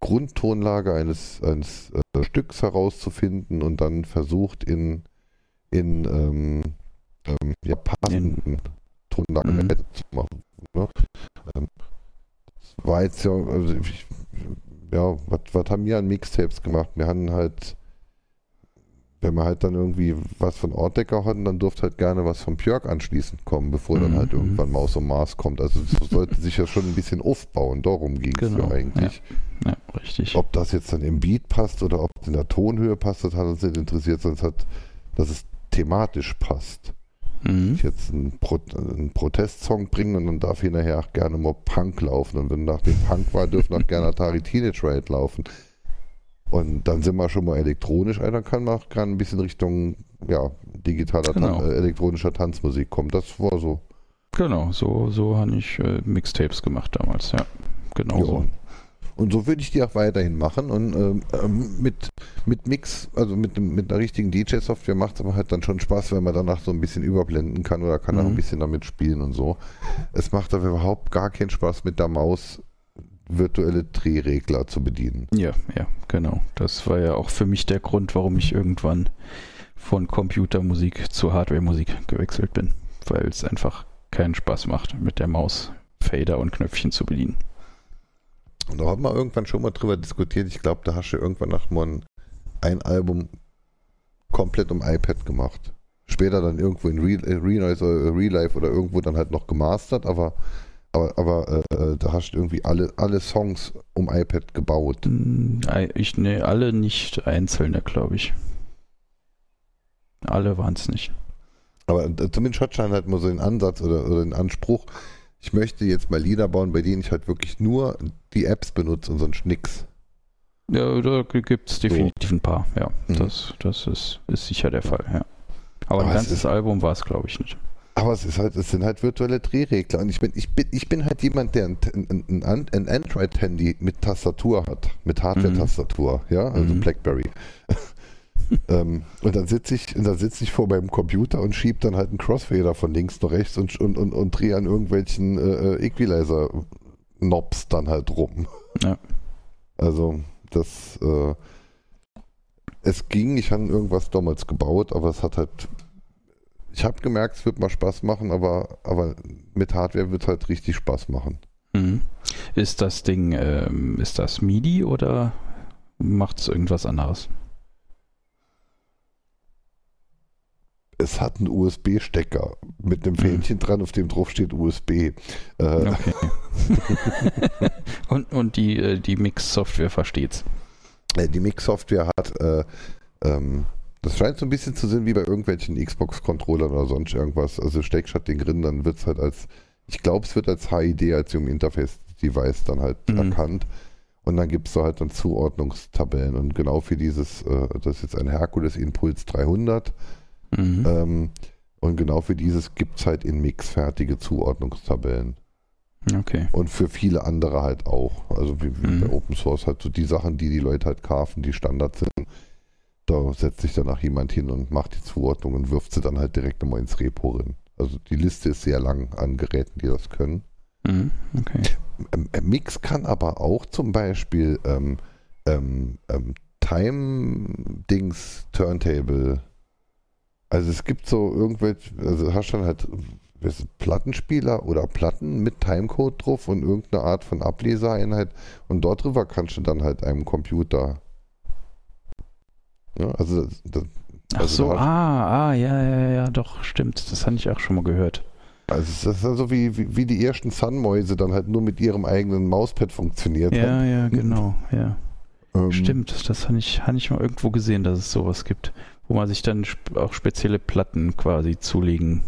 Grundtonlage eines, eines äh, Stücks herauszufinden und dann versucht in, in ähm, ähm, ja, passenden Tonlagen Mhm. zu machen. Ne? Ähm, das war jetzt ja, also ich, ja, was, was haben wir an Mixtapes gemacht? Wir haben halt, wenn wir halt dann irgendwie was von Ortdecker hatten, dann durfte halt gerne was von Björk anschließend kommen, bevor dann Mhm, halt mhm. irgendwann Maus und Mars kommt. Also das sollte sich ja schon ein bisschen aufbauen, darum ging es Genau, ja eigentlich. Ja, richtig. Ob das jetzt dann im Beat passt oder ob es in der Tonhöhe passt, das hat uns nicht interessiert, sondern es hat, dass es thematisch passt. Mhm. Ich jetzt einen, Pro einen Protestsong bringen und dann darf hinterher auch gerne mal Punk laufen. Und wenn nach dem Punk war, dürfen auch gerne Atari Teenage Riot laufen. Und dann sind wir schon mal elektronisch, ein, dann kann man auch gerne ein bisschen Richtung ja, digitaler, Genau. Tan äh, elektronischer Tanzmusik kommen. Das war so. Genau, so, so habe ich äh, Mixtapes gemacht damals, ja. Genau so. Und so würde ich die auch weiterhin machen. Und ähm, ähm, mit, mit Mix, also mit, mit einer richtigen DJ-Software macht es aber halt dann schon Spaß, wenn man danach so ein bisschen überblenden kann oder kann auch Mhm. ein bisschen damit spielen und so. Es macht aber überhaupt gar keinen Spaß, mit der Maus virtuelle Drehregler zu bedienen. Ja, ja, genau. Das war ja auch für mich der Grund, warum ich irgendwann von Computermusik zu Hardwaremusik gewechselt bin. Weil es einfach keinen Spaß macht, mit der Maus Fader und Knöpfchen zu bedienen. Und da haben wir irgendwann schon mal drüber diskutiert. Ich glaube, da hast du irgendwann nach mal ein Album komplett um iPad gemacht. Später dann irgendwo in Re äh, Renoise oder Relive oder irgendwo dann halt noch gemastert, aber Aber, aber äh, da hast du irgendwie alle, alle Songs um iPad gebaut. Hm, Ich, ne, alle nicht einzelne, glaube ich. Alle waren es nicht. Aber äh, zumindest hat Schein halt mal so den Ansatz oder, oder den Anspruch, ich möchte jetzt mal Lieder bauen, bei denen ich halt wirklich nur die Apps benutze und sonst nix. Ja, da gibt es definitiv ein paar, ja. Mhm. Das, das ist, ist sicher der Fall, ja. Aber Aber ein es ganzes Album war es, glaube ich, nicht. Aber es ist halt, es sind halt virtuelle Drehregler. Und ich bin, ich bin, ich bin halt jemand, der ein, ein, ein, Android-Handy mit Tastatur hat, mit Hardware-Tastatur, ja, also Mhm. Blackberry. ähm, und dann sitze ich, dann sitze ich vor meinem Computer und schiebe dann halt einen Crossfader von links nach rechts und, und, und, und drehe an irgendwelchen äh, äh, Equalizer-Knobs dann halt rum. Ja. Also, das, äh, es ging, ich habe irgendwas damals gebaut, aber es hat halt, ich habe gemerkt, es wird mal Spaß machen, aber, aber mit Hardware wird es halt richtig Spaß machen. Mhm. Ist das Ding, ähm, ist das MIDI oder macht es irgendwas anderes? Es hat einen USB-Stecker mit einem Mhm. Fähnchen dran, auf dem drauf steht USB. Äh, Okay. und und die, äh, die Mix-Software versteht's. äh, Die Mix-Software hat, äh, ähm, das scheint so ein bisschen zu sein wie bei irgendwelchen Xbox-Controllern oder sonst irgendwas. Also steckst halt den drin, dann wird es halt als, ich glaube, es wird als HID, als Home Interface-Device dann halt Mhm. erkannt. Und dann gibt es da halt dann Zuordnungstabellen. Und genau für dieses, äh, das ist jetzt ein Hercules Impuls 300. Mhm. Ähm, und genau für dieses gibt es halt in Mix fertige Zuordnungstabellen. Okay. Und für viele andere halt auch. Also wie, wie Mhm. bei Open Source halt so die Sachen, die die Leute halt kaufen, die Standard sind. Da setzt sich danach jemand hin und macht die Zuordnung und wirft sie dann halt direkt nochmal ins Repo rein. Also die Liste ist sehr lang an Geräten, die das können. Mhm. Okay. Ähm, äh, Mix kann aber auch zum Beispiel ähm, ähm, ähm, Time-Dings, Turntable. Also es gibt so irgendwelche, also hast dann halt was ist, Plattenspieler oder Platten mit Timecode drauf und irgendeine Art von Ableseeinheit und dort drüber kannst du dann halt einem Computer. Ja, also das, Ach Also so, hat- ah, ah, ja, ja, ja, doch, stimmt. Das hatte ich auch schon mal gehört. also das ist also wie, wie, wie die ersten Sun-Mäuse dann halt nur mit ihrem eigenen Mauspad funktioniert Ja, haben. ja, genau, ja. Ähm, Stimmt, das habe ich, hab ich mal irgendwo gesehen, dass es sowas gibt, wo man sich dann auch spezielle Platten quasi zulegen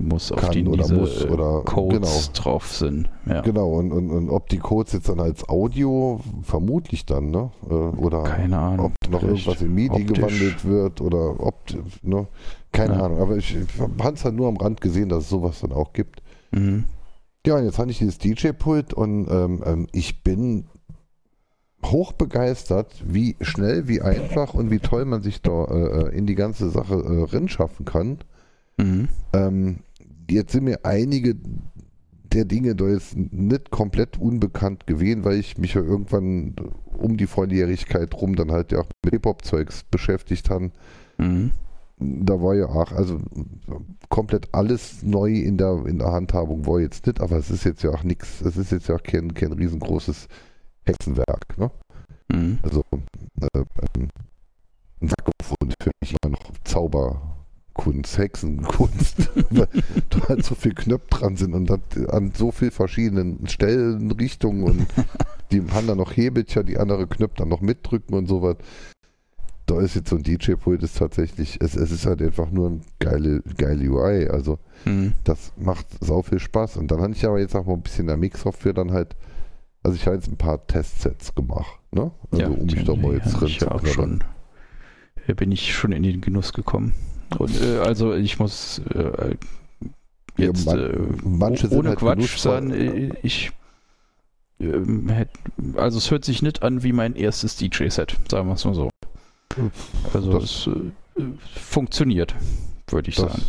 muss, auf Kann die oder muss äh, oder- Codes drauf sind. Ja. Genau, und, und, und ob die Codes jetzt dann als Audio, vermutlich dann, ne? Äh, Oder Keine Ahnung. ob noch irgendwas in MIDI optisch. gewandelt wird oder ob, ne? Keine Ja. Ahnung, aber ich, ich habe es halt nur am Rand gesehen, dass es sowas dann auch gibt. Mhm. Ja, und jetzt hatte ich dieses DJ-Pult und ähm, ähm, ich bin hochbegeistert, wie schnell, wie einfach und wie toll man sich da äh, in die ganze Sache äh, rinschaffen kann. Mhm. Ähm, jetzt sind mir einige der Dinge da jetzt nicht komplett unbekannt gewesen, weil ich mich ja irgendwann um die Volljährigkeit rum dann halt ja auch mit Hip-Hop-Zeugs beschäftigt habe. Mhm. Da war ja auch, also komplett alles neu in der, in der Handhabung war jetzt nicht, aber es ist jetzt ja auch nichts, es ist jetzt ja auch kein, kein riesengroßes Hexenwerk. Ne? Mhm. Also äh, ein ist für mich immer noch Zauberkunst, Hexenkunst, weil da halt so viel Knöpfe dran sind und an so viel verschiedenen Stellen, Richtungen und die haben dann noch Hebelchen, die andere Knöpfe dann noch mitdrücken und sowas. Da ist jetzt so ein DJ-Pult ist tatsächlich, es, es ist halt einfach nur ein geile, geile UI. Also Mhm. das macht sau viel Spaß. Und dann habe ich aber jetzt auch mal ein bisschen der Mix-Software dann halt, also ich habe jetzt ein paar Testsets gemacht, ne? Also ja, um mich da mal jetzt drin ich zu ja auch knabbern. schon. Da bin ich schon in den Genuss gekommen. Und äh, also ich muss äh, Ja, jetzt man- äh, ohne halt Quatsch sagen, äh, ich ähm, also es hört sich nicht an wie mein erstes DJ-Set, sagen wir es mal so. Also Das- es äh, funktioniert, würde ich Das, sagen.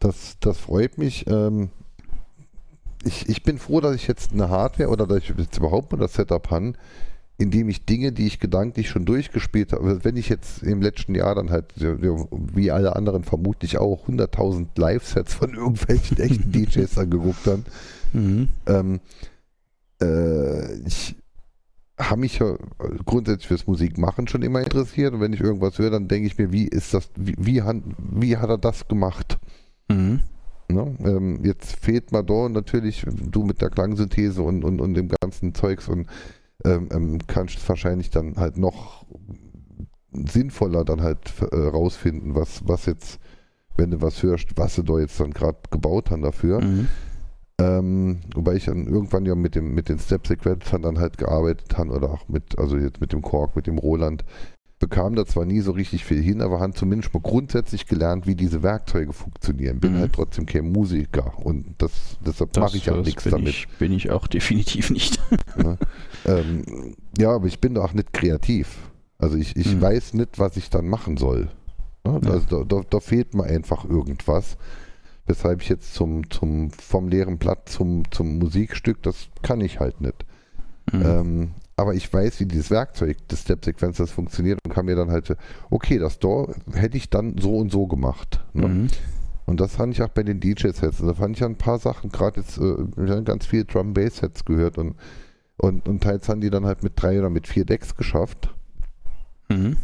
das, das freut mich. Ähm, ich, ich bin froh, dass ich jetzt eine Hardware oder dass ich jetzt überhaupt mal das Setup habe, in dem ich Dinge, die ich gedanklich schon durchgespielt habe, wenn ich jetzt im letzten Jahr dann halt, wie alle anderen vermutlich auch, 100.000 Live-Sets von irgendwelchen echten DJs angeguckt habe, Mhm. ähm, äh, ich habe mich ja grundsätzlich fürs Musikmachen schon immer interessiert und wenn ich irgendwas höre, dann denke ich mir, wie ist das, wie, wie, han- wie hat er das gemacht? Mhm. Ne? Ähm, jetzt fehlt da natürlich, du mit der Klangsynthese und, und, und dem ganzen Zeugs und ähm, ähm, kannst wahrscheinlich dann halt noch sinnvoller dann halt äh, rausfinden, was, was jetzt, wenn du was hörst, was sie da jetzt dann gerade gebaut haben dafür. Mhm. Ähm, wobei ich dann irgendwann ja mit dem mit den Step-Sequenzern dann halt gearbeitet habe oder auch mit, also jetzt mit dem Korg, mit dem Roland, bekam da zwar nie so richtig viel hin, aber haben zumindest mal grundsätzlich gelernt, wie diese Werkzeuge funktionieren. Bin Mhm. halt trotzdem kein Musiker und das, deshalb mache ich das nichts damit. Ich, bin ich auch definitiv nicht. Ne? ähm, ja, aber ich bin da auch nicht kreativ. Also ich, ich Mhm. weiß nicht, was ich dann machen soll. Ne? Ja. Also da, da, da fehlt mir einfach irgendwas. Weshalb ich jetzt zum, zum vom leeren Blatt zum, zum Musikstück, das kann ich halt nicht. Mhm. Ähm, aber ich weiß, wie dieses Werkzeug des Step-Sequenzers funktioniert und kann mir dann halt, okay, das da hätte ich dann so und so gemacht. Ne? Mhm. Und das fand ich auch bei den DJ-Sets. Da fand ich ein paar Sachen, gerade jetzt, äh, ganz viele Drum-Bass-Sets gehört und, und, und teils haben die dann halt mit drei oder mit vier Decks geschafft. Mhm.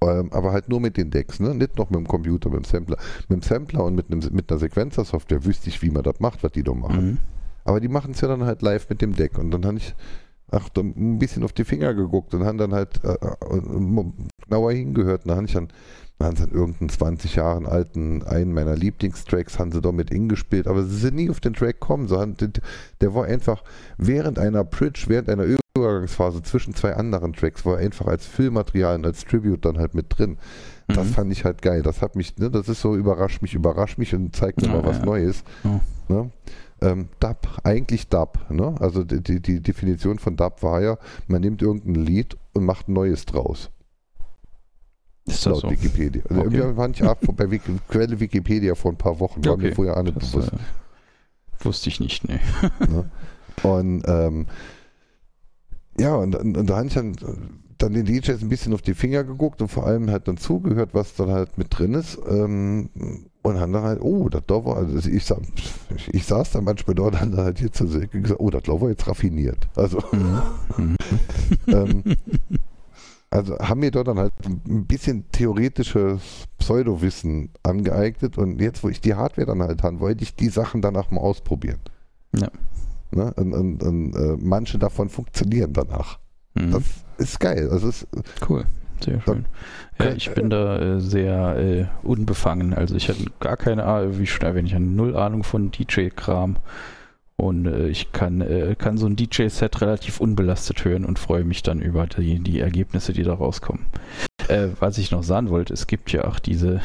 Ähm, aber halt nur mit den Decks, ne? Nicht noch mit dem Computer, mit dem Sampler. Mit dem Sampler und mit, einem, mit einer Sequenzer-Software wüsste ich, wie man das macht, was die da machen. Mhm. Aber die machen es ja dann halt live mit dem Deck. Und dann habe ich ach, ein bisschen auf die Finger geguckt und haben dann halt äh, äh, genauer hingehört. Und dann habe ich dann, dann haben sie irgendeinen 20 Jahren alten, einen meiner Lieblingstracks, haben sie da mit Ing gespielt. Aber sie sind nie auf den Track gekommen. So, haben- der, war einfach während einer Bridge, während einer Übergangsphase zwischen zwei anderen Tracks, war er einfach als Füllmaterial und als Tribute dann halt mit drin. Das Mhm. fand ich halt geil. Das hat mich, ne, das ist so überrascht mich, überrascht mich und zeigt mir Ja, mal was ja. Neues. Ja. Ne? Ähm, Dub, eigentlich Dub. Ne? Also die, die, die Definition von Dub war ja, man nimmt irgendein Lied und macht ein neues draus. Ist das laut so? Wikipedia. Also Okay. irgendwie fand ich auch bei Wiki, Quelle Wikipedia vor ein paar Wochen. War mir Okay. vorher auch nicht Das bewusst. äh, wusste ich nicht, nee. Ne? Und ähm, ja, und, und, und da habe ich dann, dann den DJs ein bisschen auf die Finger geguckt und vor allem halt dann zugehört, was dann halt mit drin ist. Ähm, und haben dann halt, oh, das da war, also ich, sa- ich, ich saß dann manchmal dort und dann halt hier zu sehen gesagt, oh, das da war jetzt raffiniert. Also, Mhm. Mhm. ähm, also haben mir dort dann halt ein bisschen theoretisches Pseudowissen angeeignet und jetzt, wo ich die Hardware dann halt habe, wollte ich die Sachen danach mal ausprobieren. Ja. Ne? Und, und, und äh, manche davon funktionieren danach. Mhm. Das ist geil. Also es, Cool, sehr schön. Ja, ich bin da äh, sehr äh, unbefangen. Also ich hatte gar keine Ahnung, wie schon erwähnt, ich habe null Ahnung von DJ-Kram. Und äh, ich kann, äh, kann so ein DJ-Set relativ unbelastet hören und freue mich dann über die, die Ergebnisse, die da rauskommen. Äh, was ich noch sagen wollte, es gibt ja auch diese,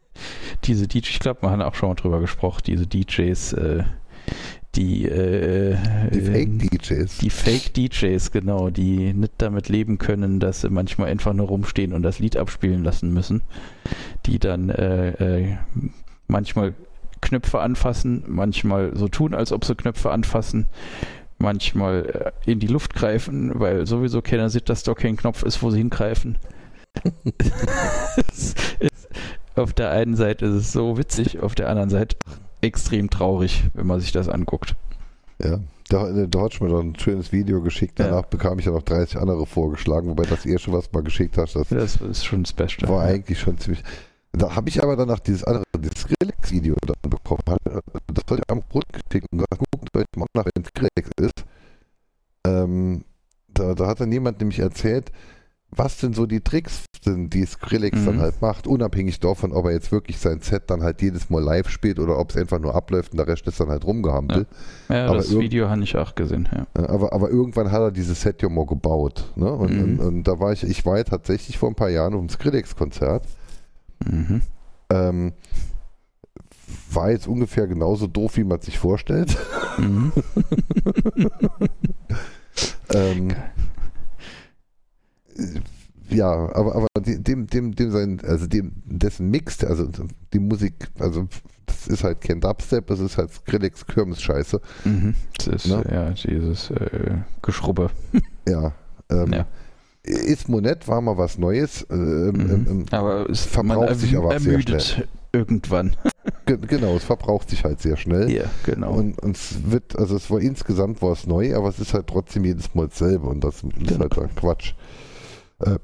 diese DJs, ich glaube, wir haben auch schon mal drüber gesprochen, diese DJs, äh, die, äh, die äh, Fake-DJs. die Fake-DJs, genau, die nicht damit leben können, dass sie manchmal einfach nur rumstehen und das Lied abspielen lassen müssen. Die dann äh, äh, manchmal Knöpfe anfassen, manchmal so tun, als ob sie Knöpfe anfassen, manchmal äh, in die Luft greifen, weil sowieso keiner sieht, dass da kein Knopf ist, wo sie hingreifen. auf der einen Seite ist es so witzig, auf der anderen Seite extrem traurig, wenn man sich das anguckt. Ja. Da, da hat schon mir doch ein schönes Video geschickt. Ja. Danach bekam ich ja noch 30 andere vorgeschlagen, wobei das erste, was du mal geschickt hast, das Das ist schon special. war eigentlich schon ziemlich. Da habe ich aber danach dieses andere, dieses Skrillex-Video dann bekommen. Das wollte ich am Brot geschickt und gesagt, guckt euch mal nach, wenn Skrillex ist. Ähm, da, da hat dann jemand nämlich erzählt, was denn so die Tricks sind, die Skrillex Mhm. dann halt macht, unabhängig davon, ob er jetzt wirklich sein Set dann halt jedes Mal live spielt oder ob es einfach nur abläuft und der Rest ist dann halt rumgehampelt. Ja, Aber das Video habe ich auch gesehen, ja. Ja, Aber, aber irgendwann hat er dieses Set ja mal gebaut. Ne? Und, Mhm. und, und da war ich, ich war ja tatsächlich vor ein paar Jahren auf dem Skrillex-Konzert. Mhm. Ähm, war jetzt ungefähr genauso doof, wie man sich vorstellt. Mhm. ähm, ja, aber, aber dem, dem, dem sein, also dem, dessen Mix, also die Musik, also das ist halt kein Dubstep, das ist halt Skrillex Kirmes-Scheiße. Mhm. Das ist Ne? ja dieses äh, Geschrubbe. Ja. Ähm, Ja. Ist Monett, war mal was Neues. Ähm, ähm, Aber es verbraucht sich aber auch sehr ermüdet irgendwann. ge- genau, es verbraucht sich halt sehr schnell. Ja, genau. Und, und es wird, also es war insgesamt war es neu, aber es ist halt trotzdem jedes Mal dasselbe und das ist Genau. halt dann Quatsch. Äh,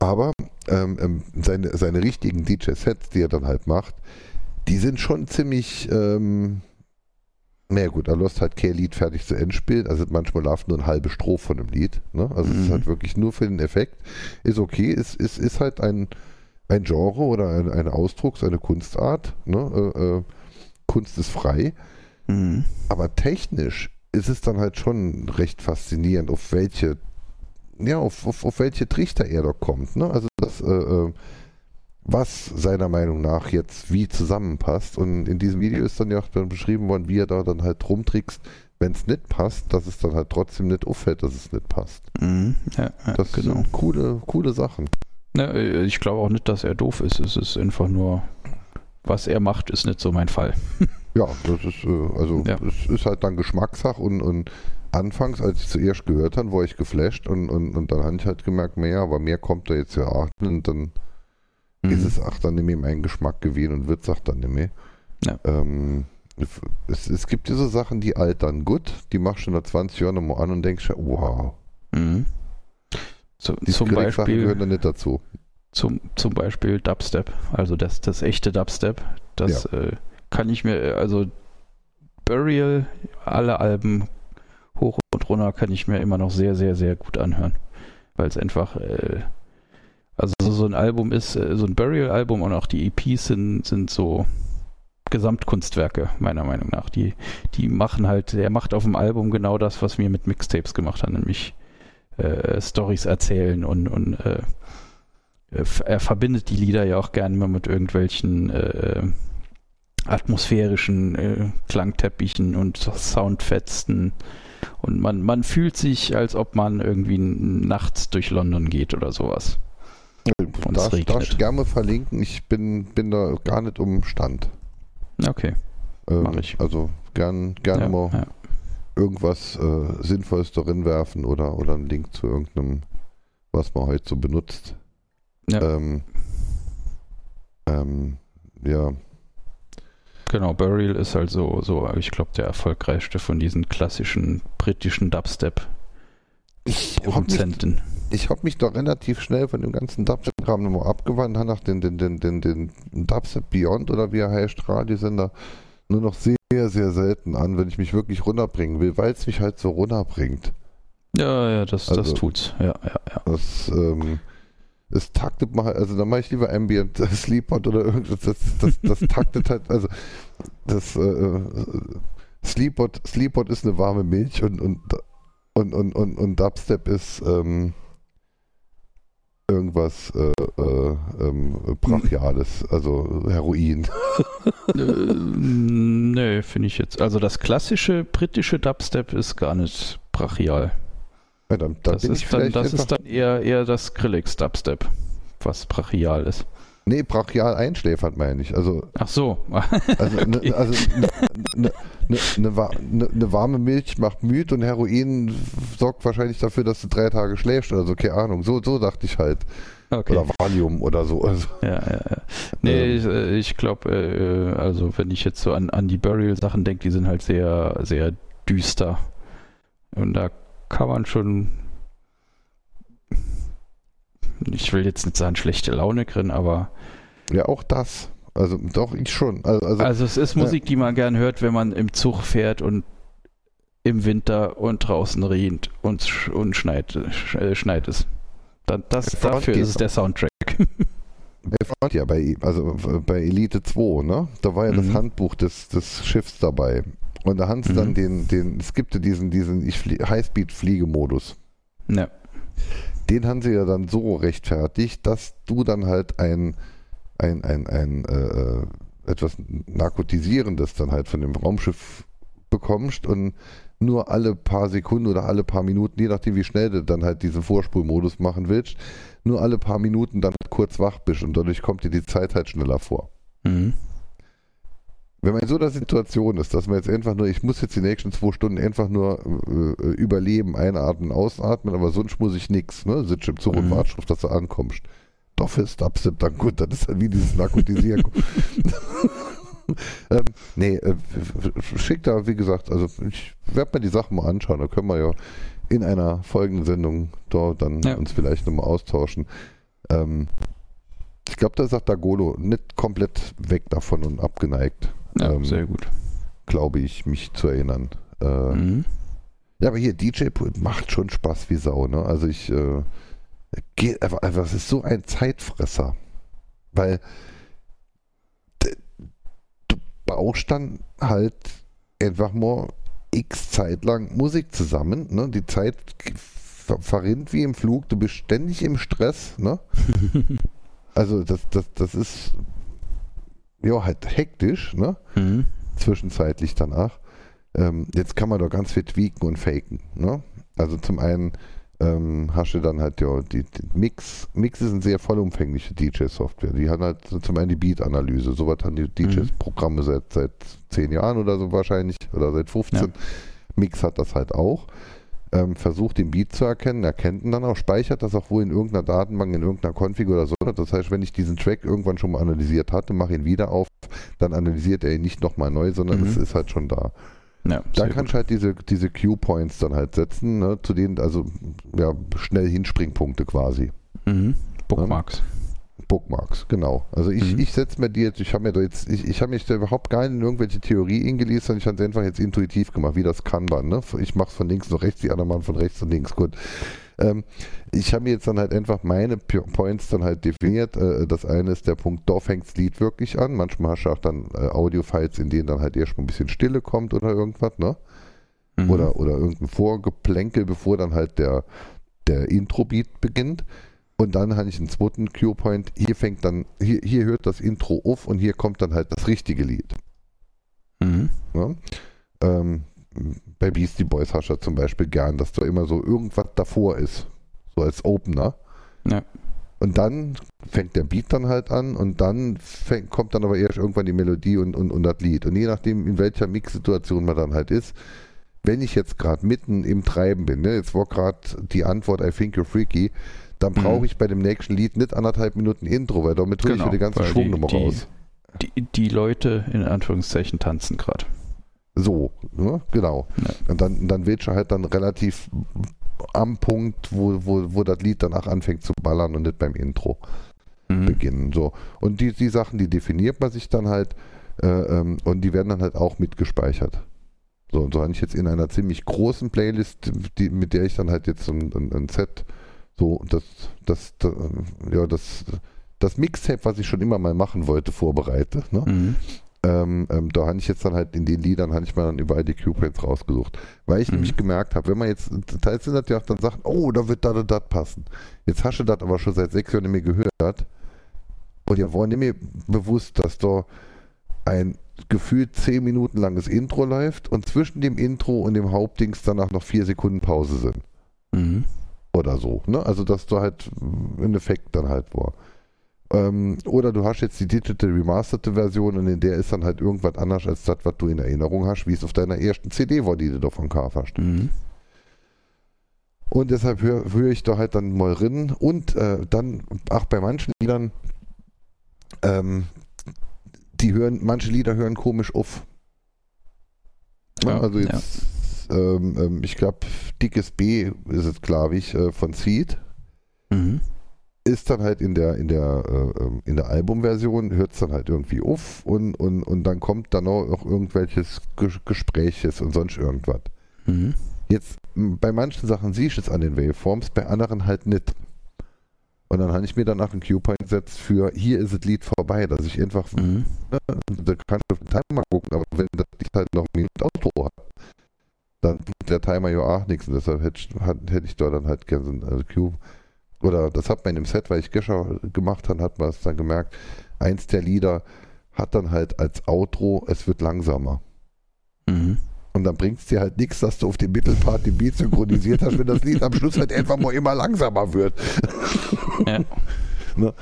aber ähm, ähm, seine, seine richtigen DJ-Sets, die er dann halt macht, die sind schon ziemlich, ähm, naja gut, da lässt halt kein Lied fertig zu Ende spielen, also manchmal läuft nur ein halbe Strophe von dem Lied, ne? also es ist Mhm. halt wirklich nur für den Effekt, ist okay, ist, ist, ist halt ein, ein Genre oder ein, ein Ausdruck, eine Kunstart, ne? äh, äh, Kunst ist frei, Mhm. aber technisch ist es dann halt schon recht faszinierend, auf welche, ja, auf, auf, auf welche Trichter er da kommt. Ne? Also das, äh, äh, was seiner Meinung nach jetzt wie zusammenpasst. Und in diesem Video ist dann ja auch dann beschrieben worden, wie er da dann halt rumtrickst, wenn es nicht passt, dass es dann halt trotzdem nicht auffällt, dass es nicht passt. Mhm. Ja, ja, Das genau. sind coole, coole Sachen. Ja, äh, ich glaube auch nicht, dass er doof ist. Es ist einfach nur, was er macht, ist nicht so mein Fall. Ja, das ist, äh, also Ja. es ist halt dann Geschmackssache und, und anfangs, als ich zuerst gehört habe, war ich geflasht und, und, und dann habe ich halt gemerkt, mehr, aber mehr kommt da jetzt ja auch und dann ist Mhm. es auch dann nicht mehr mein Geschmack gewesen und wird es auch dann nicht mehr. Ja. Ähm, es, es gibt diese Sachen, die altern gut, die machst du nach 20 Jahren nochmal an und denkst, ja, wow, Mhm. So, die zum Beispiel gehören da nicht dazu. zum, zum Beispiel Dubstep, also das, das echte Dubstep, das äh, kann ich mir, also Burial, alle Alben hoch und runter kann ich mir immer noch sehr, sehr, sehr gut anhören, weil es einfach, äh, also so ein Album ist, äh, so ein Burial-Album und auch die EPs sind, sind so Gesamtkunstwerke, meiner Meinung nach. Die, die machen halt, er macht auf dem Album genau das, was wir mit Mixtapes gemacht haben, nämlich äh, Stories erzählen und, und äh, er verbindet die Lieder ja auch gerne mal mit irgendwelchen äh, atmosphärischen äh, Klangteppichen und Soundfetzen. Und man, man fühlt sich, als ob man irgendwie nachts durch London geht oder sowas. Und es Darfst gerne verlinken, ich bin, bin da gar nicht um Stand. Okay. Ähm, Mach ich. Also gern, gerne Ja, mal ja. irgendwas äh, Sinnvolles darin werfen oder, oder einen Link zu irgendeinem, was man heute so benutzt. Ja. Ähm, ähm, ja, Genau, Burial ist halt so, so ich glaube, der erfolgreichste von diesen klassischen britischen Dubstep-Produzenten. Ich hab mich doch relativ schnell von dem ganzen Dubstep-Kram nochmal abgewandt, habe nach den, den, den, den, den Dubstep Beyond oder wie er heißt, Radiosender, nur noch sehr, sehr selten an, wenn ich mich wirklich runterbringen will, weil es mich halt so runterbringt. Ja, ja, das, das Also- tut's. Ja, ja, ja. Das, ähm, das taktet mal, also da mache ich lieber Ambient äh, Sleepot oder irgendwas, das, das, das taktet halt, also das äh, äh, Sleepot, Sleepot ist eine warme Milch und, und, und, und, und, und Dubstep ist ähm, irgendwas äh, äh, ähm, Brachiales, also Heroin. äh, nee, finde ich jetzt. Also das klassische britische Dubstep ist gar nicht brachial. Ja, dann, dann das ist dann, das ist dann eher, eher das Skrillex Dubstep, was brachial ist. Nee, brachial einschläfert meine ich, also Ach so. Also, Okay. ne, also eine ne, ne, ne, wa- ne, ne warme Milch macht müde und Heroin sorgt wahrscheinlich dafür, dass du drei Tage schläfst oder so, keine Ahnung. So, so dachte ich halt. okay. Oder Valium oder so. Also, Ja, ja, ja. Nee, Ähm. ich, äh, ich glaube, äh, also wenn ich jetzt so an, an die Burial-Sachen denke, die sind halt sehr, sehr düster. Und da kann man schon, ich will jetzt nicht sagen, schlechte Laune kriegen, aber ja, auch das. Also doch, ich schon. Also, also, also es ist ja. Musik, die man gern hört, wenn man im Zug fährt und im Winter und draußen regnet und, und schneit, sch, äh, schneit es. Da, das, dafür ist es der Soundtrack. ja bei, also bei Elite 2, ne? Da war ja das Mhm. Handbuch des, des Schiffs dabei. Und da haben sie dann Mhm. den, den, es gibt ja diesen, diesen Highspeed-Fliegemodus. Ja. den haben sie ja dann so rechtfertigt, dass du dann halt ein, ein, ein, ein äh, äh, etwas Narkotisierendes dann halt von dem Raumschiff bekommst und nur alle paar Sekunden oder alle paar Minuten, je nachdem wie schnell du dann halt diesen Vorspulmodus machen willst, nur alle paar Minuten dann kurz wach bist und dadurch kommt dir die Zeit halt schneller vor. Mhm. Wenn man in so einer Situation ist, dass man jetzt einfach nur, ich muss jetzt die nächsten zwei Stunden einfach nur äh, überleben, einatmen, ausatmen, aber sonst muss ich nichts, ne? Sitze im Zug und Mhm. warte auf, dass du ankommst. Dubstep dann gut, das ist dann wie dieses Narkotisieren. ähm, nee, äh, schick da, wie gesagt, also ich werde mir die Sachen mal anschauen, da können wir ja in einer folgenden Sendung dort dann Ja. uns vielleicht nochmal austauschen. Ähm, ich glaube, da ist auch Dagolo nicht komplett weg davon und abgeneigt. Ja, Ähm, sehr gut. Glaube ich, mich zu erinnern. Äh, Mhm. Ja, aber hier, DJ-Pult macht schon Spaß wie Sau, ne? Also ich, äh, geht einfach, einfach, es ist so ein Zeitfresser. Weil du baust dann halt einfach mal x Zeit lang Musik zusammen, ne? Die Zeit ver verrinnt wie im Flug, du bist ständig im Stress, ne? Also das, das, das ist ja halt hektisch, ne? Mhm. zwischenzeitlich danach. Ähm, jetzt kann man doch ganz viel tweaken und faken. Ne? Also zum einen ähm, hast du dann halt ja die, die Mix. Mix ist eine sehr vollumfängliche DJ-Software. Die hat halt so zum einen die Beat-Analyse. Sowas haben die DJs-Programme seit, seit zehn Jahren oder so wahrscheinlich oder seit 15. Mix hat das halt auch. Ähm, versucht den Beat zu erkennen, erkennt ihn dann auch, speichert das auch wohl in irgendeiner Datenbank, in irgendeiner Config oder so. Das heißt, wenn ich diesen Track irgendwann schon mal analysiert hatte, mache ihn wieder auf, dann analysiert er ihn nicht nochmal neu, sondern Mhm. es ist halt schon da. Ja, Da sehr kannst du halt diese, diese Q-Points dann halt setzen, ne, zu denen, also ja, schnell Hinspringpunkte quasi. Mhm. Bookmarks. Bookmarks, genau. Also ich, Mhm. ich setze mir die jetzt, ich habe mir da jetzt, ich, ich habe mich da überhaupt gar nicht in irgendwelche Theorie eingelesen, sondern ich habe es einfach jetzt intuitiv gemacht, wie das Kanban, ne? Ich mache es von links nach rechts, die anderen machen von rechts und links, gut. Ähm, ich habe mir jetzt dann halt einfach meine Points dann halt definiert. Äh, das eine ist der Punkt, da fängt das Lied wirklich an. Manchmal hast du auch dann äh, Audio-Files, in denen dann halt erst mal ein bisschen Stille kommt oder irgendwas, ne? Mhm. oder, oder irgendein Vorgeplänkel, bevor dann halt der, der Intro-Beat beginnt. Und dann habe ich einen zweiten Cue-Point. Hier fängt dann, hier, hier hört das Intro auf und hier kommt dann halt das richtige Lied. Mhm. Ne? Ähm, bei Beastie Boys hast du zum Beispiel gern, dass da immer so irgendwas davor ist. So als Opener. Ja. Und dann fängt der Beat dann halt an und dann fängt, kommt dann aber erst irgendwann die Melodie und, und, und das Lied. Und je nachdem, in welcher Mix-Situation man dann halt ist, wenn ich jetzt gerade mitten im Treiben bin, ne, jetzt war gerade die Antwort I think you're freaky, dann Mhm. brauche ich bei dem nächsten Lied nicht anderthalb Minuten Intro, weil damit hole ich Genau, mir die ganze Schwungnummer die- raus. Die, die Leute in Anführungszeichen tanzen gerade. So, ne? genau. Ja. Und dann, dann willst du halt dann relativ am Punkt, wo, wo, wo das Lied danach anfängt zu ballern und nicht beim Intro Mhm. beginnen. So. Und die, die Sachen, die definiert man sich dann halt äh, ähm, und die werden dann halt auch mitgespeichert. So, und so habe ich jetzt in einer ziemlich großen Playlist, die, mit der ich dann halt jetzt ein, ein, ein Set, so das, das, das, ja, das, das Mixtape, was ich schon immer mal machen wollte, vorbereite. Ne? Mhm. Ähm, ähm, da habe ich jetzt dann halt in den Liedern, habe ich mir dann überall die Q-Points rausgesucht. Weil ich Mhm. nämlich gemerkt habe, wenn man jetzt, teils sind das ja auch dann Sachen, oh, da wird das und das passen. Jetzt hast du das aber schon seit sechs Jahren nicht mehr gehört. Und ja, war nicht mehr bewusst, dass da ein gefühlt zehn Minuten langes Intro läuft und zwischen dem Intro und dem Hauptdings danach noch vier Sekunden Pause sind. Mhm. Oder so. Ne? Also, dass da halt ein Effekt dann halt war. Ähm, oder du hast jetzt die Digital Remasterte Version und in der ist dann halt irgendwas anders als das, was du in Erinnerung hast, wie es auf deiner ersten CD war, die du davon gekauft hast. Mhm. Und deshalb höre hör ich da halt dann mal rein. Und äh, dann, ach, bei manchen Liedern, ähm, die hören, manche Lieder hören komisch auf. Ja, Ja, also ja. jetzt, ähm, ähm, ich glaube, Dickes B ist es, glaube ich, äh, von Seed. Mhm. Ist dann halt in der in der äh, ähm, in der Albumversion hört es dann halt irgendwie auf und, und, und dann kommt dann auch irgendwelches Ges Gespräches und sonst irgendwas. Mhm. Jetzt bei manchen Sachen siehst du es an den Waveforms, bei anderen halt nicht. Und dann habe ich mir danach einen Q-Point gesetzt für hier ist das Lied vorbei, dass ich einfach, Mhm. da kann ich auf den Timer gucken, aber wenn das Lied halt noch ein Outro hat, dann tut der Timer ja auch nichts. Und deshalb hätte hätte ich da dann halt gerne so ein also Q. Oder das hat man in dem Set, weil ich gestern gemacht habe, hat man es dann gemerkt, eins der Lieder hat dann halt als Outro, es wird langsamer. Mhm. Und dann bringt es dir halt nichts, dass du auf dem Mittelpart den Beat synchronisiert hast, wenn das Lied am Schluss halt einfach mal immer langsamer wird. Ja.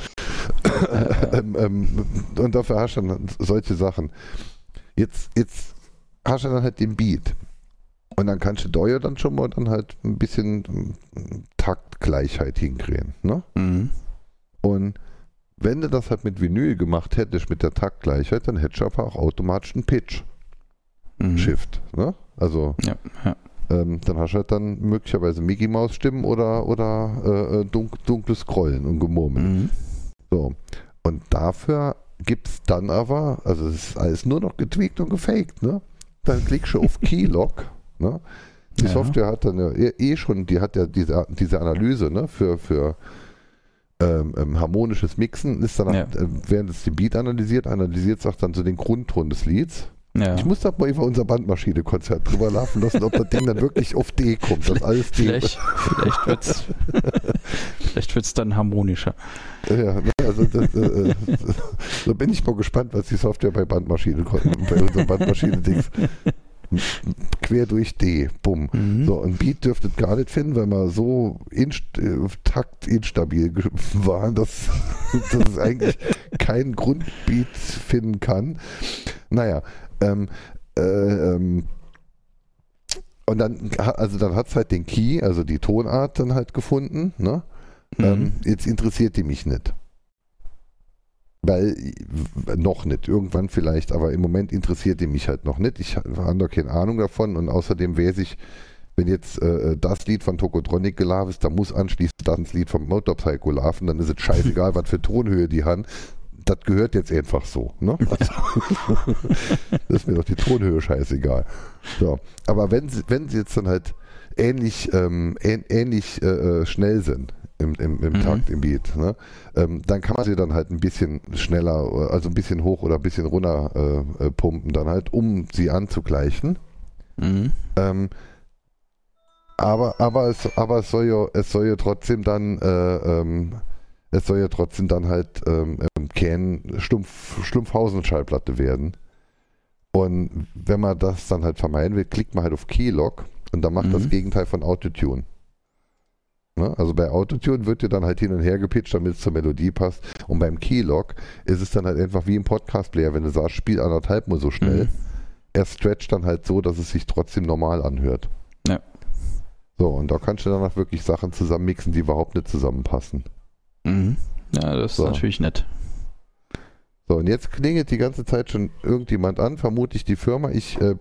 ähm, ähm, und dafür hast du dann solche Sachen. Jetzt, jetzt hast du dann halt den Beat. Und dann kannst du da ja dann schon mal dann halt ein bisschen ähm, Taktgleichheit hinkriegen. Ne? Mhm. Und wenn du das halt mit Vinyl gemacht hättest, mit der Taktgleichheit, dann hättest du aber auch automatisch einen Mhm. Pitch-Shift. Ne? Also Ja, ja. ähm, dann hast du halt dann möglicherweise Mickey Maus Stimmen oder, oder äh, dunk, dunkles Scrollen und Gemurmel. Mhm. So. Und dafür gibt es dann aber, also es ist alles nur noch getweakt und gefaked, ne? Dann klickst du auf Keylog, ne? Die Ja. Software hat dann ja eh- eh schon, die hat ja diese, diese Analyse, ne, für, für ähm, ähm, harmonisches Mixen, ist dann, Ja. äh, während es den Beat analysiert, analysiert es auch dann so den Grundton des Lieds. Ja. Ich muss da mal über unser Bandmaschine-Konzert drüber laufen lassen, ob das Ding dann wirklich auf D kommt. Das alles D. Vielleicht, vielleicht wird es vielleicht wird's dann harmonischer. Ja, ne, also das, äh, äh, so bin ich mal gespannt, was die Software bei Bandmaschine bei unserem Bandmaschine-Dings quer durch D, bumm. Mhm. So, ein Beat dürfte es gar nicht finden, weil wir so inst äh, taktinstabil ge- waren, dass, dass es eigentlich keinen Grundbeat finden kann. Naja, ähm, äh, ähm, und dann, also dann hat es halt den Key, also die Tonart dann halt gefunden, ne? Mhm. Ähm, jetzt interessiert die mich nicht. Weil, noch nicht, irgendwann vielleicht, aber im Moment interessiert die mich halt noch nicht. Ich habe noch keine Ahnung davon und außerdem weiß ich, wenn jetzt äh, das Lied von Tokotronic gelaufen ist, dann muss anschließend das Lied vom Motorpsycho laufen, dann ist es scheißegal, was für Tonhöhe die haben. Das gehört jetzt einfach so. Ne? Also, das ist mir doch die Tonhöhe scheißegal. So. Aber wenn sie, wenn sie jetzt dann halt ähnlich, ähm, ähn, ähnlich äh, äh, schnell sind im, im, im Mhm. Takt, im Beat, ne? ähm, dann kann man sie dann halt ein bisschen schneller, also ein bisschen hoch oder ein bisschen runter äh, äh, pumpen, dann halt, um sie anzugleichen. Mhm. Ähm, aber, aber, es, aber es soll ja, es soll ja trotzdem dann, äh, ähm, es soll ja trotzdem dann halt ähm, ähm, kein Stumpf, Stumpfhausen-Schallplatte werden. Und wenn man das dann halt vermeiden will, klickt man halt auf Keylog und dann macht Mhm. das Gegenteil von Autotune. Ne? Also bei Autotune wird dir dann halt hin und her gepitcht, damit es zur Melodie passt. Und beim Keylog ist es dann halt einfach wie im Podcast-Player, wenn du sagst, spiel anderthalb mal so schnell. Mhm. Er stretcht dann halt so, dass es sich trotzdem normal anhört. Ja. So, und da kannst du dann auch wirklich Sachen zusammenmixen, die überhaupt nicht zusammenpassen. Mhm. Ja, das ist So. natürlich nett. So, und jetzt klingelt die ganze Zeit schon irgendjemand an, vermutlich die Firma. Ich äh,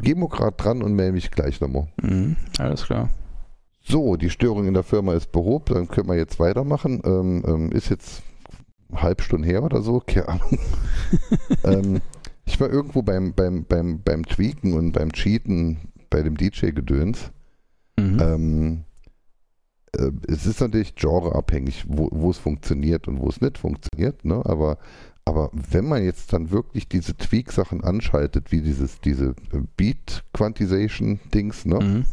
gehe mal gerade dran und melde mich gleich nochmal. Mhm. Alles klar. So, die Störung in der Firma ist behoben, dann können wir jetzt weitermachen. Ähm, ähm, ist jetzt eine halbe Stunde her oder so, keine Ahnung. ähm, ich war irgendwo beim, beim, beim, beim Tweaken und beim Cheaten bei dem DJ-Gedöns. Mhm. Ähm, äh, es ist natürlich genreabhängig, wo, wo es funktioniert und wo es nicht funktioniert, ne? aber, aber wenn man jetzt dann wirklich diese Tweak-Sachen anschaltet, wie dieses, diese Beat-Quantization-Dings, ne? Mhm.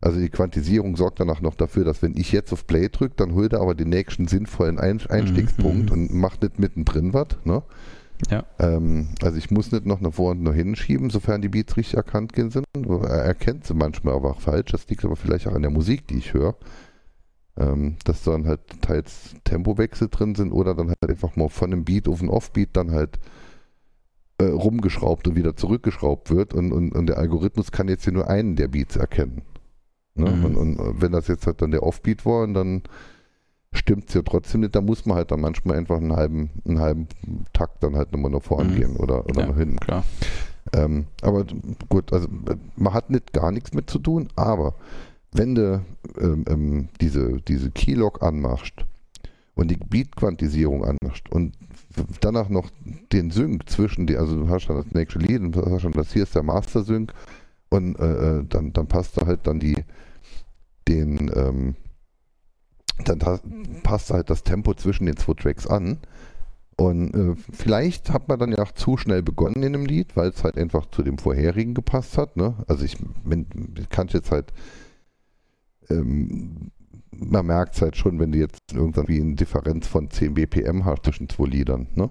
Also die Quantisierung sorgt danach noch dafür, dass wenn ich jetzt auf Play drücke, dann holt er aber den nächsten sinnvollen Ein Einstiegspunkt Mhm. und macht nicht mittendrin was. Ne? Ja. Ähm, also ich muss nicht noch nach vor und nach hinten schieben, sofern die Beats richtig erkannt sind. Er erkennt sie manchmal aber auch falsch. Das liegt aber vielleicht auch an der Musik, die ich höre. Ähm, dass dann halt teils Tempowechsel drin sind oder dann halt einfach mal von einem Beat auf einen Offbeat dann halt äh, rumgeschraubt und wieder zurückgeschraubt wird und, und, und der Algorithmus kann jetzt hier nur einen der Beats erkennen. Ne? Mhm. Und, und wenn das jetzt halt dann der Offbeat war, und dann stimmt es ja trotzdem nicht, da muss man halt dann manchmal einfach einen halben, einen halben Takt dann halt nochmal nach vorn Mhm. gehen oder, oder Ja. nach hinten. Klar. Ähm, aber gut, also man hat nicht gar nichts mit zu tun, aber wenn du ähm, ähm, diese, diese Keylog anmachst und die Beat-Quantisierung anmachst und danach noch den Sync zwischen die, also du hast dann das nächste Lied und du hast schon das hier ist der Master-Sync und äh, äh, dann, dann passt da halt dann die den ähm, dann passt halt das Tempo zwischen den zwei Tracks an und äh, vielleicht hat man dann ja auch zu schnell begonnen in dem Lied, weil es halt einfach zu dem vorherigen gepasst hat. Ne? Also ich, ich kann jetzt halt, ähm, man merkt es halt schon, wenn du jetzt irgendwie eine Differenz von 10 BPM hast zwischen zwei Liedern. Ne?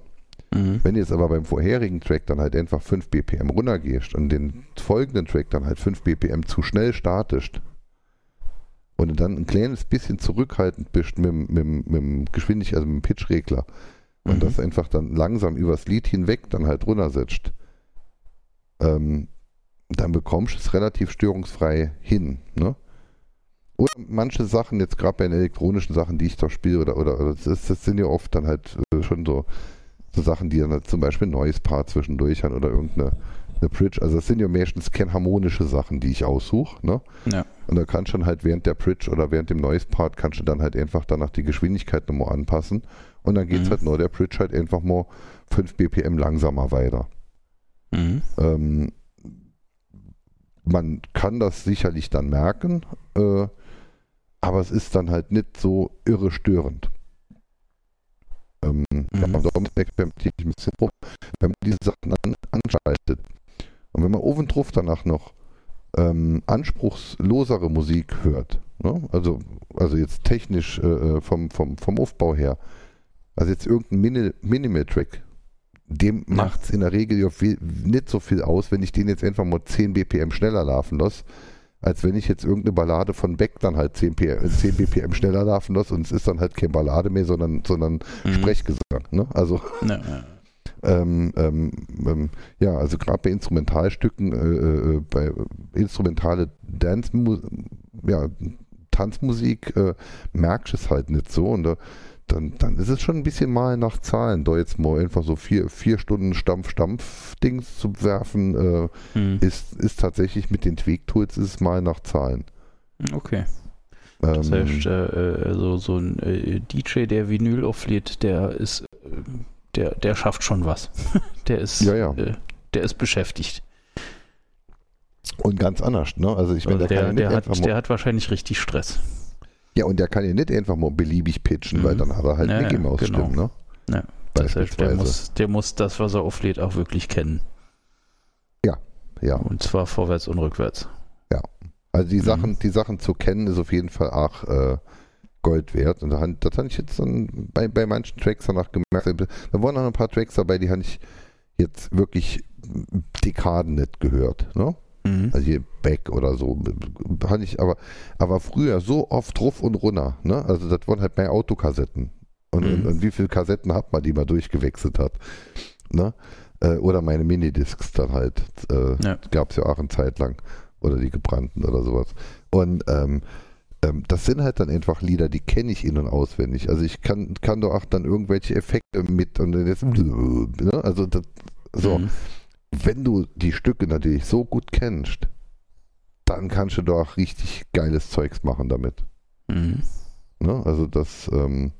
Mhm. Wenn du jetzt aber beim vorherigen Track dann halt einfach 5 BPM runtergehst und den folgenden Track dann halt 5 BPM zu schnell startest und du dann ein kleines bisschen zurückhaltend bist mit, dem- mit, mit dem Geschwindigkeit, also mit dem Pitchregler und Mhm. das einfach dann langsam übers Lied hinweg dann halt runtersetzt, ähm, dann bekommst du es relativ störungsfrei hin. Ne? Oder manche Sachen, jetzt gerade bei den elektronischen Sachen, die ich da spiele, oder, oder, oder das, das sind ja oft dann halt äh, schon so, so Sachen, die dann halt zum Beispiel ein neues Part zwischendurch haben oder irgendeine eine Bridge. Also das sind ja meistens keine harmonische Sachen, die ich aussuche. Ne? Ja. Und da kannst du dann halt während der Bridge oder während dem Noise Part kannst du dann halt einfach danach die Geschwindigkeit nochmal anpassen. Und dann geht es Mhm. halt nur der Bridge halt einfach mal 5 BPM langsamer weiter. Mhm. Ähm, man kann das sicherlich dann merken, äh, aber es ist dann halt nicht so irre störend. Ähm, ja, Mhm. und darum experimentiere ich ein bisschen rum, wenn man diese Sachen an, anschaltet. Und wenn man oben drauf danach noch ähm, anspruchslosere Musik hört, ne? also, also jetzt technisch äh, vom, vom, vom Aufbau her, also jetzt irgendein Mini Minimal-Track, dem Ja. macht es in der Regel ja viel, nicht so viel aus, wenn ich den jetzt einfach mal 10 BPM schneller laufen lasse, als wenn ich jetzt irgendeine Ballade von Beck dann halt 10, P 10 BPM schneller laufen lasse und es ist dann halt keine Ballade mehr, sondern, sondern Mhm. Sprechgesang. Ne? Also Ja, ja. Ähm, ähm, ähm, ja, also gerade bei Instrumentalstücken, äh, äh, bei instrumentale Dance, ja, Tanzmusik äh, merkst es halt nicht so und da, dann, dann ist es schon ein bisschen mal nach Zahlen, da jetzt mal einfach so vier, vier Stunden Stampf-Stampf-Dings zu werfen, äh, Mhm. ist, ist tatsächlich mit den Tweak-Tools ist es mal nach Zahlen. Okay. Das Ähm, heißt, äh, äh, so, so ein äh, DJ, der Vinyl auflädt, der ist, äh, der, der schafft schon was. der ist, Ja, ja. Äh, der ist beschäftigt. und ganz anders, ne? Also ich meine, Also der, der, ja der, hat, der hat wahrscheinlich richtig Stress. ja, und der kann ja nicht einfach mal beliebig pitchen, Mhm. weil dann hat er halt Ja, Mickey ja, Maus genau. Stimmen, ne? Ja, Das heißt, der Beispielsweise. muss, der muss das, was er auflädt, auch wirklich kennen. Ja. Und zwar vorwärts und rückwärts. Also die Mhm. Sachen, die Sachen zu kennen, ist auf jeden Fall auch äh, Gold wert. Und da, das habe ich jetzt dann bei, bei manchen Tracks danach gemerkt. Da waren noch ein paar Tracks dabei, die habe ich jetzt wirklich Dekaden nicht gehört. Ne? Mhm. Also hier Beck oder so. Hatte ich aber, aber früher so oft ruf und runter. Ne? Also das waren halt bei Autokassetten. Und, Mhm. und, und wie viele Kassetten hat man, die man durchgewechselt hat. Ne? Äh, oder meine Minidiscs dann halt. Äh, Ja. Gab es ja auch eine Zeit lang. Oder die gebrannten oder sowas. Und ähm, das sind halt dann einfach Lieder, die kenne ich in- und auswendig. Also ich kann, kann doch auch dann irgendwelche Effekte mit und dann jetzt, ne? also das, so, Mhm. wenn du die Stücke natürlich so gut kennst, dann kannst du doch richtig geiles Zeugs machen damit. Mhm. Ne? Also das, ähm,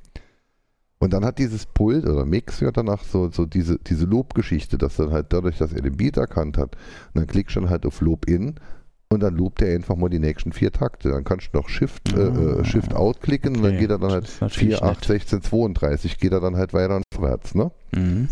und dann hat dieses Pult oder Mix ja danach so, so diese, diese Loop-Geschichte, dass dann halt dadurch, dass er den Beat erkannt hat, und dann klickst du dann halt auf Loop in und dann loopt er einfach mal die nächsten vier Takte. Dann kannst du noch Shift, äh, äh, Ah. Shift Out klicken und dann Okay, geht er dann halt ist natürlich 4, 8, nett. 16, 32, geht er dann halt weiter und vorwärts, ne? Mhm.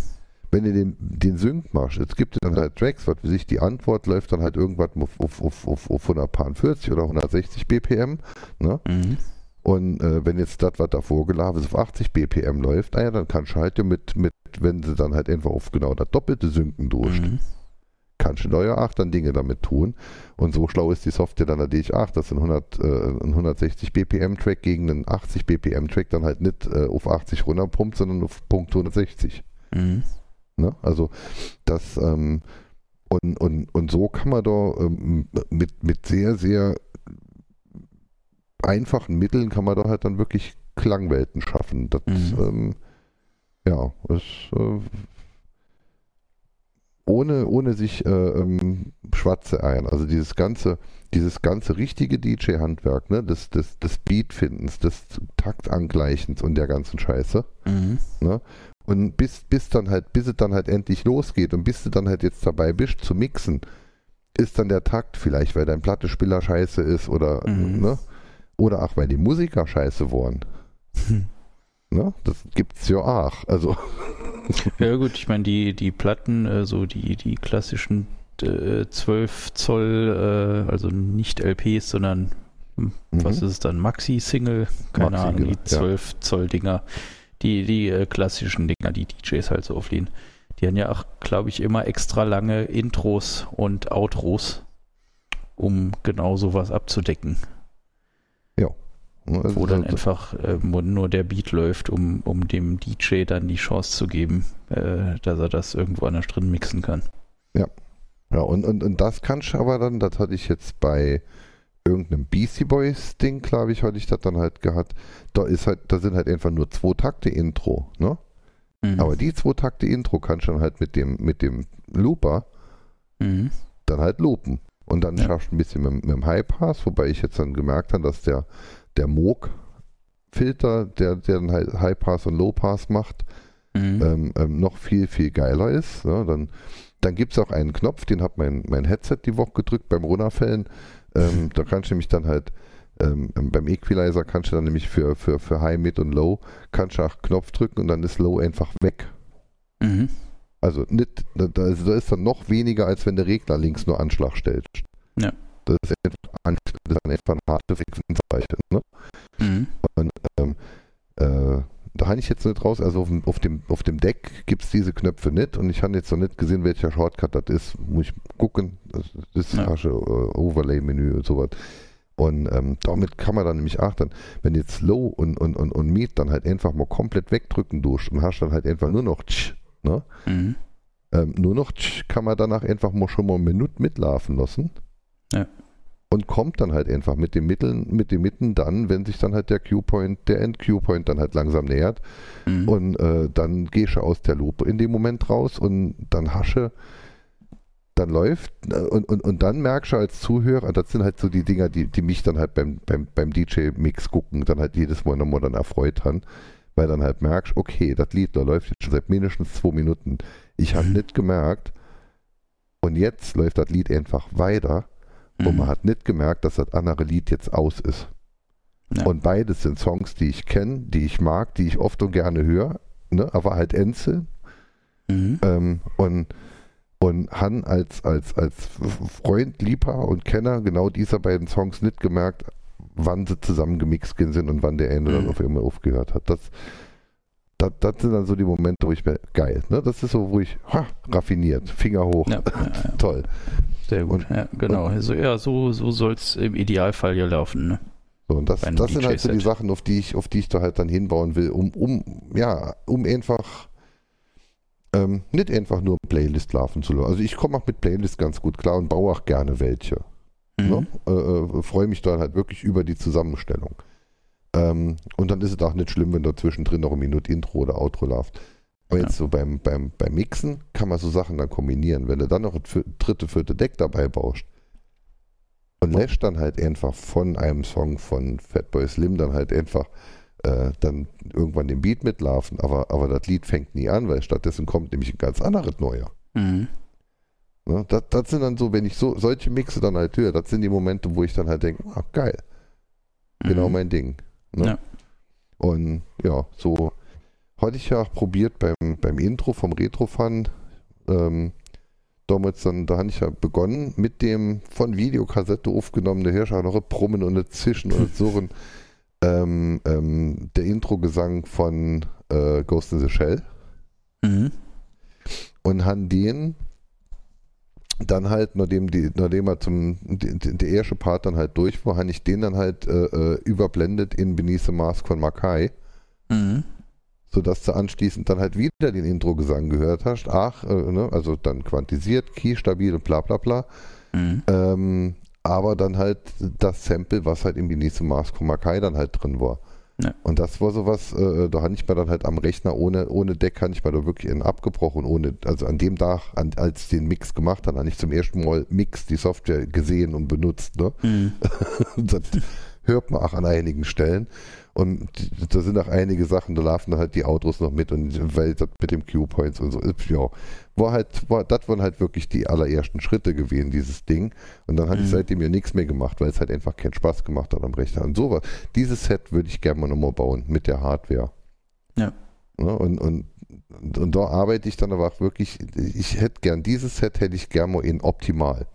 wenn du den, den Sync machst, es gibt dann halt Tracks, was für sich die Antwort läuft dann halt irgendwann auf, auf, auf, auf, auf 140 oder 160 BPM. Ne? Mhm. Und äh, wenn jetzt das, was davor gelaufen ist, auf 80 BPM läuft, naja, dann kannst du halt mit, mit, wenn sie dann halt einfach auf genau das doppelte Synken durch, Mhm. Kannst du da ja auch dann Dinge damit tun. Und so schlau ist die Software dann natürlich auch, dass ein, 100, äh, ein 160 BPM Track gegen einen 80 BPM Track dann halt nicht äh, auf 80 runterpumpt, sondern auf Punkt 160. Mhm. Ne? Also das ähm, und, und, und so kann man da ähm, mit, mit sehr, sehr einfachen Mitteln kann man da halt dann wirklich Klangwelten schaffen. Das, Mhm. ähm, ja, ist äh, ohne, ohne sich äh, ähm, schwarze ein. Also dieses ganze, dieses ganze richtige DJ-Handwerk, ne, des, des, des Beatfindens, des Taktangleichens und der ganzen Scheiße. Mhm. Und bis, bis dann halt, bis es dann halt endlich losgeht und bis du dann halt jetzt dabei bist zu mixen, ist dann der Takt vielleicht, weil dein Plattespieler scheiße ist oder, Mhm. ne? Oder auch weil die Musiker scheiße waren. Hm. Ne? Das gibt's ja auch. Also, Ja gut, ich meine, die, die Platten, äh, so die, die klassischen äh, 12 Zoll, äh, also nicht LPs, sondern hm, was mhm. ist es dann, Maxi-Single, keine Maxi, Ahnung, die 12 Zoll Dinger, die, die äh, klassischen Dinger, die DJs halt so auflehnen. Die haben ja auch, glaube ich, immer extra lange Intros und Outros, um genau sowas abzudecken. Ne, also wo dann einfach äh, nur der Beat läuft, um, um dem DJ dann die Chance zu geben, äh, dass er das irgendwo anders drin mixen kann. Ja, und, und, und das kannst du aber dann, das hatte ich jetzt bei irgendeinem Beastie Boys Ding, glaube ich, hatte ich das dann halt gehabt. Da ist halt, da sind halt einfach nur zwei Takte Intro, ne? Mhm. Aber die zwei Takte Intro kannst du dann halt mit dem, mit dem Looper Mhm. dann halt loopen. Und dann Ja. schaffst du ein bisschen mit, mit dem High Pass, wobei ich jetzt dann gemerkt habe, dass der, der Moog Filter, der, der dann halt High Pass und Low Pass macht, Mhm. ähm, ähm, noch viel, viel geiler ist. Ne? Dann, dann gibt es auch einen Knopf, den hat mein, mein Headset die Woche gedrückt beim Runterfällen. Ähm, da kannst du nämlich dann halt ähm, ähm, beim Equalizer kannst du dann nämlich für, für, für High, Mid und Low kannst du auch Knopf drücken und dann ist Low einfach weg. Mhm. Also nicht, da, da ist da ist dann noch weniger, als wenn der Regler links nur Anschlag stellt. Ja. Das ist einfach, an- das ist dann ein harte Frequenzeichen. Ne? Mhm. Und ähm, äh, da habe ich jetzt nicht raus, also auf dem, auf dem, auf dem Deck gibt es diese Knöpfe nicht und ich habe jetzt noch nicht gesehen, welcher Shortcut das ist. Muss ich gucken. Das ist Ja. ja. äh, Overlay-Menü und sowas. Und ähm, damit kann man dann nämlich auch dann, wenn jetzt Low und, und, und, und Meet dann halt einfach mal komplett wegdrücken durch und hast dann halt einfach nur noch tsch, ne? Mhm. ähm, nur noch tsch, kann man danach einfach mal schon mal eine Minute mitlaufen lassen. Ja. Und kommt dann halt einfach mit den Mitteln, mit den Mitten dann, wenn sich dann halt der Q-Point, der End-Q-Point dann halt langsam nähert. Mhm. Und äh, dann gehst du aus der Lupe in dem Moment raus und dann hasche, dann läuft äh, und, und, und dann merkst du als Zuhörer, das sind halt so die Dinger, die, die mich dann halt beim, beim, beim DJ-Mix gucken, dann halt jedes Mal nochmal dann erfreut haben, weil dann halt merkst, okay, das Lied da läuft jetzt schon seit mindestens zwei Minuten. Ich habe Mhm. nicht gemerkt und jetzt läuft das Lied einfach weiter und Mhm. man hat nicht gemerkt, dass das andere Lied jetzt aus ist. Ja. Und beides sind Songs, die ich kenne, die ich mag, die ich oft und gerne höre, ne? aber halt einzeln. Mhm. Ähm, und, und Han als, als, als Freund, Liebhaber und Kenner genau dieser beiden Songs nicht gemerkt, wann sie zusammen gemixt sind und wann der dann Mhm. auf einmal aufgehört hat. Das, das, das sind dann so die Momente, wo ich mir, geil, ne? das ist so, wo ich, ha, raffiniert, Finger hoch, Ja, ja, ja, toll. sehr gut. Und- ja, genau. so, ja, so, so soll es im Idealfall hier laufen. Ne? So, und das, das sind halt so die. Sachen, auf die ich, auf die ich da halt dann hinbauen will, um, um, ja, um einfach ähm, nicht einfach nur Playlist laufen zu lassen. Also ich komme auch mit Playlist ganz gut klar und baue auch gerne welche. Mhm. Ne? Äh, äh, Freue mich dann halt wirklich über die Zusammenstellung. Ähm, und dann ist es auch nicht schlimm, wenn da zwischendrin noch eine Minute Intro oder Outro läuft. Aber Ja. jetzt so beim, beim, beim Mixen kann man so Sachen dann kombinieren. Wenn du dann noch ein dritte, vierte Deck dabei baust und lässt dann halt einfach von einem Song von Fatboy Slim dann halt einfach äh, dann irgendwann den Beat mitlaufen, aber, aber das Lied fängt nie an, weil stattdessen kommt nämlich ein ganz anderes neuer. Mhm. Ne? Das, das sind dann so, wenn ich so solche Mixe dann halt höre, das sind die Momente, wo ich dann halt denke, ah, geil, genau Mhm. mein Ding. Ne? Ja. Und ja, so hatte ich ja auch probiert beim, beim Intro vom Retrofan. Ähm, damals dann, da habe ich ja begonnen mit dem von Videokassette aufgenommenen Hirscher noch ein Brummen und ein Zischen und Surren. ähm, ähm, der Intro-Gesang von äh, Ghost in the Shell Mhm. und han den dann halt, nachdem, die, nachdem er zum, die, die- der erste Part dann halt durch war, habe ich den dann halt äh, äh, überblendet in Beneath the Mask von Makai, Mhm. sodass du anschließend dann halt wieder den Intro-Gesang gehört hast. Ach, äh, ne, also dann quantisiert, Key stabil und bla bla bla. Mhm. Ähm, aber dann halt das Sample, was halt in Beneath the Mask von Makai dann halt drin war. Und das war sowas, äh, da habe ich mir dann halt am Rechner ohne, ohne Deck, kann ich mir da wirklich in abgebrochen, ohne, also an dem Tag, an, als ich den Mix gemacht habe, habe ich zum ersten Mal Mix, die Software gesehen und benutzt. Ne? Mhm. das hört man auch an einigen Stellen. Und da sind auch einige Sachen, da laufen dann halt die Autos noch mit und weil das mit dem Q-Points und so, ja, war halt, war, das waren halt wirklich die allerersten Schritte gewesen, dieses Ding. Und dann habe ich Mhm. seitdem ja nichts mehr gemacht, weil es halt einfach keinen Spaß gemacht hat am Rechner. Und sowas. Dieses Set würde ich gerne mal nochmal bauen mit der Hardware. Ja. Ne, und, und, und, und da arbeite ich dann aber auch wirklich, ich hätte gern, dieses Set hätte ich gern mal in optimal.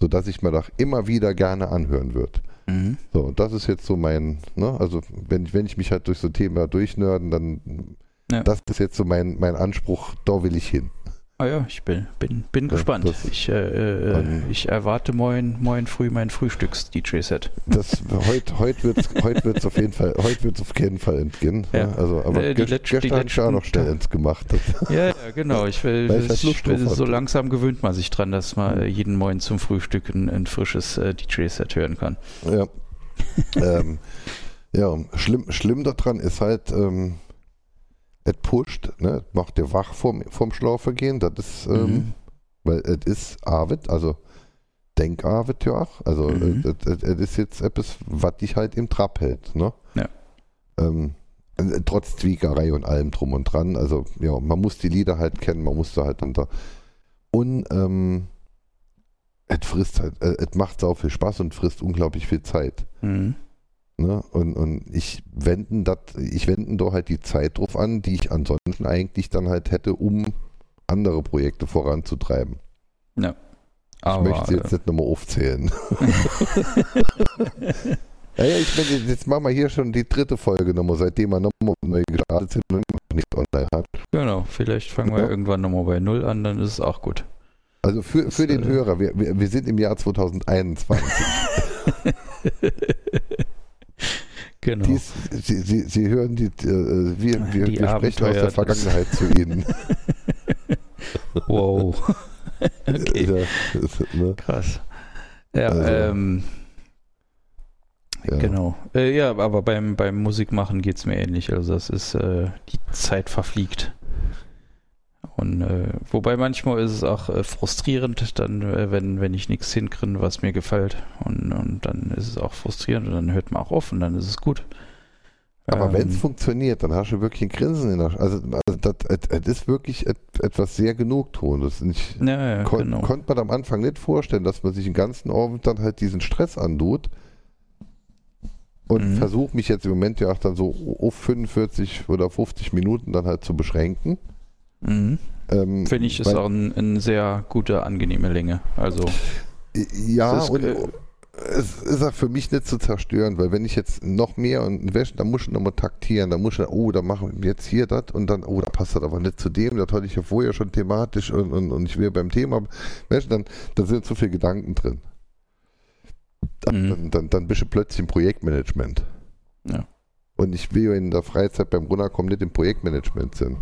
Sodass ich mir das immer wieder gerne anhören würde. Mhm. So, und das ist jetzt so mein, ne, also wenn ich, wenn ich mich halt durch so Thema durchnörden, dann Ja. das ist jetzt so mein, mein Anspruch, da will ich hin. Ah ja, ich bin, bin, bin Ja, gespannt. das- Ich, äh, äh, ich erwarte morgen, morgen früh mein Frühstücks-DJ-Set. Das heute heute wird's heute wird's auf jeden Fall heute wird's auf keinen Fall entgehen. Ja. ne? Also aber Äh, die gest- gestern ich auch noch schnell ins gemacht. Das, Ja, ja, genau. Ich will, Weil ich halt will drauf so langsam gewöhnt man sich dran, dass man äh, jeden Morgen zum Frühstück ein, ein frisches äh, DJ-Set hören kann. ja. ähm, ja, schlimm, schlimm daran ist halt, ähm, es pusht, ne, macht dir wach vorm, vorm Schlafen gehen. Das ist, ähm, Mhm. weil es ist Arvid, also Denkarbeit ja auch. Also Mhm. es ist jetzt etwas, was dich halt im Trab hält. Ne? Ja. Ähm, äh, trotz Zwiegerei und allem drum und dran. Also ja, man muss die Lieder halt kennen, man muss da halt dann da. Und ähm, es frisst halt, äh, es macht sau viel Spaß und frisst unglaublich viel Zeit. Mhm. Ne? Und, und ich wenden dat, ich wenden da halt die Zeit drauf an, die ich ansonsten eigentlich dann halt hätte, um andere Projekte voranzutreiben. Ich Aber, möchte sie jetzt nicht nochmal aufzählen. ja, ja, ich meine, jetzt machen wir hier schon die dritte Folge nochmal, seitdem wir nochmal neu gestartet sind und nicht online hat. äh, genau, vielleicht fangen wir Ja. irgendwann nochmal bei Null an, dann ist es auch gut. Also für, für den äh, Hörer, wir, wir, wir sind im Jahr 2021. genau. Dies, sie, sie, sie hören die, äh, wir, wir, Die wir sprechen aus der Vergangenheit zu Ihnen. wow. okay, ne? krass. Ja, Also, ähm, Ja. genau. Äh, ja, aber beim, beim Musikmachen geht es mir ähnlich. Also das ist, äh, die Zeit verfliegt. Und äh, wobei manchmal ist es auch äh, frustrierend, dann, äh, wenn, wenn ich nichts hinkriege, was mir gefällt. Und, und dann ist es auch frustrierend und dann hört man auch auf und dann ist es gut. Aber Ähm, wenn es funktioniert, dann hast du wirklich ein Grinsen in der Sch Also, also das, es ist wirklich et, etwas sehr Genugtuendes. Ich Ja, ja, kon genau. konnte man am Anfang nicht vorstellen, dass man sich den ganzen Abend dann halt diesen Stress antut. Und Mhm. versuche mich jetzt im Moment ja auch dann so auf 45 oder 50 Minuten dann halt zu beschränken. Mhm. Ähm, Finde ich, ist weil- auch ein, eine sehr gute, angenehme Länge. Also, Ja, ist, und äh, es ist auch für mich nicht zu zerstören, weil wenn ich jetzt noch mehr und wäsche, dann muss ich nochmal taktieren, dann muss ich, oh, da machen wir jetzt hier das und dann, oh, da passt das aber nicht zu dem, das hatte ich ja vorher schon thematisch und, und, und ich will beim Thema, du, dann, da sind zu viele Gedanken drin. Dann, Mhm. dann, dann, dann bist du plötzlich im Projektmanagement. Ja. Und ich will ja in der Freizeit beim Runterkommen nicht im Projektmanagement sind.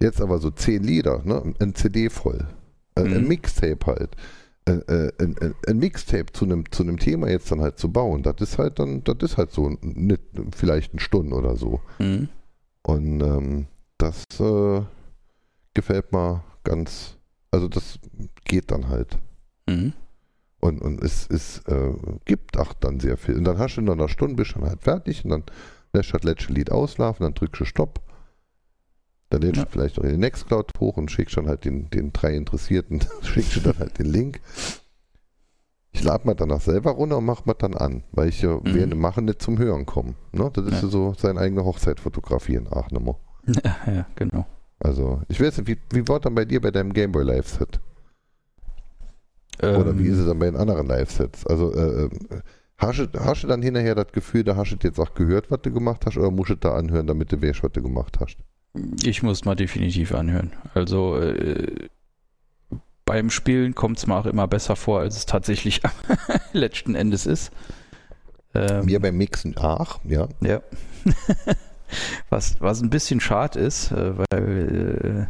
Jetzt aber so zehn Lieder, ne? ein CD voll, ein, ein Mhm. Mixtape halt äh, äh, ein, ein, ein Mixtape zu einem zu einem Thema jetzt dann halt zu bauen, das ist halt dann, das ist halt so nicht, vielleicht eine Stunde oder so. mhm. Und ähm, das äh, gefällt mir ganz, also das geht dann halt. Mhm. Und, und es, es äh, gibt auch dann sehr viel. Und dann hast du in einer Stunde bist du dann halt fertig und dann lässt du das letzte Lied auslaufen, dann drückst du Stopp. Dann lädst Ja. du vielleicht auch in den Nextcloud hoch und schickst dann halt den, den drei Interessierten, schickst du dann halt den Link. Ich lade mir danach selber runter und mach mir dann an, weil ich ja Mhm. während dem Machen nicht zum Hören komme. Ne? Das ist Ja. so seine eigene Hochzeit fotografieren, ach nochmal. Ja, ja, genau. Also, ich weiß nicht, wie, wie war dann bei dir bei deinem Gameboy Live-Set? Oder Ähm, wie ist es dann bei den anderen Live-Sets? Also, äh, äh, hast, du, hast du dann hinterher das Gefühl, da hast du jetzt auch gehört, was du gemacht hast, oder musst du da anhören, damit du weißt, was du gemacht hast? Ich muss mal definitiv anhören. Also äh, beim Spielen kommt es mir auch immer besser vor, als es tatsächlich letzten Endes ist. Ähm, Mir beim Mixen, ach, ja. Ja. was, was ein bisschen schade ist, äh, weil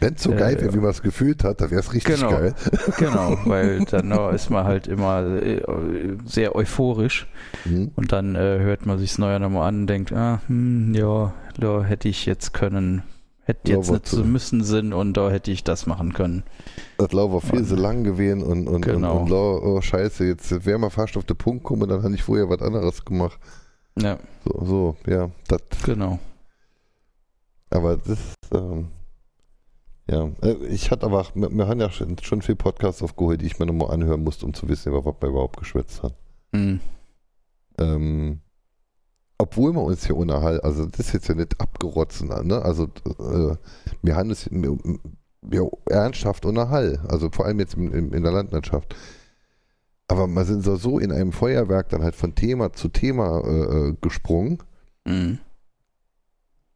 Wenn es so Äh, geil wäre, wie man es gefühlt hat, dann wäre es richtig Genau. geil. äh, genau, weil dann äh, ist man halt immer äh, sehr euphorisch Mhm. und dann äh, hört man sich neu nochmal an und denkt, ah, hm, ja, da hätte ich jetzt können, hätte jetzt nicht so müssen Sinn und da hätte ich das machen können. Das Lauf war viel zu lang gewesen und, und, Genau. und, und lau- oh, scheiße, jetzt wäre man fast auf den Punkt gekommen, dann habe ich vorher was anderes gemacht. Ja, So, so ja, das, genau. aber das, ähm, ja, äh, ich hatte aber, wir, wir haben ja schon, schon viel Podcasts aufgeholt, die ich mir nochmal anhören musste, um zu wissen, über was wir überhaupt geschwätzt haben. Mhm. Ähm, obwohl wir uns hier unterhalten, also das ist jetzt ja nicht abgerotzen, ne? Also äh, wir haben es ja, ernsthaft unterhalten, also vor allem jetzt in, in, in der Landwirtschaft. Aber wir sind so, so in einem Feuerwerk dann halt von Thema zu Thema äh, äh, gesprungen, Mhm.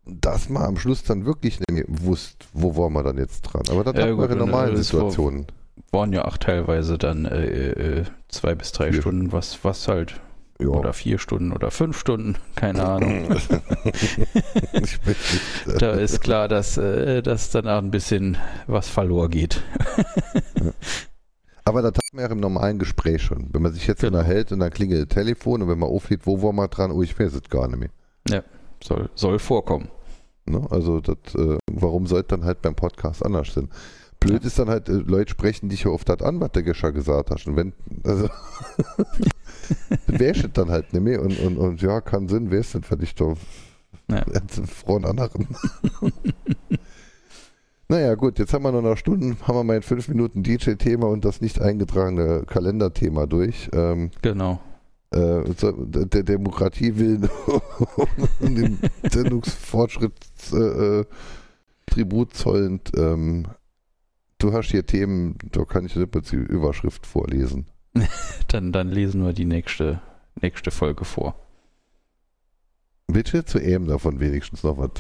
dass man am Schluss dann wirklich nicht wusste, wo waren wir dann jetzt dran. Aber das Ja, hat man gut, in normalen war- Situationen. Waren ja auch teilweise dann äh, äh, zwei bis drei Vier Stunden, was, was halt, Ja. oder vier Stunden oder fünf Stunden, keine Ahnung. da ist klar, dass, äh, dass dann auch ein bisschen was verloren geht. Aber das hat man ja im normalen Gespräch schon. Wenn man sich jetzt Genau. unterhält und dann klingelt das Telefon und wenn man auflädt, wo war man dran? Oh, ich weiß es gar nicht mehr. Soll, soll vorkommen. Ne? Also das, äh, warum sollte dann halt beim Podcast anders sein? Blöd ist dann halt, äh, Leute sprechen dich ja oft halt an, was der Gescher gesagt hast. Und wenn, also, wer dann halt nicht mehr und, und, und ja, kann Sinn, wer ist denn für dich doch Ja. Frauen anderen? naja, gut, jetzt haben wir noch eine Stunde, haben wir mal in fünf Minuten DJ-Thema und das nicht eingetragene Kalenderthema durch. Ähm, Genau. äh, der Demokratie willen und dem Sendungsfortschritt äh, äh, Tribut zollend. Ähm, du hast hier Themen, da kann ich die Überschrift vorlesen. Dann, dann lesen wir die nächste, nächste Folge vor. Bitte zu eben davon wenigstens noch was.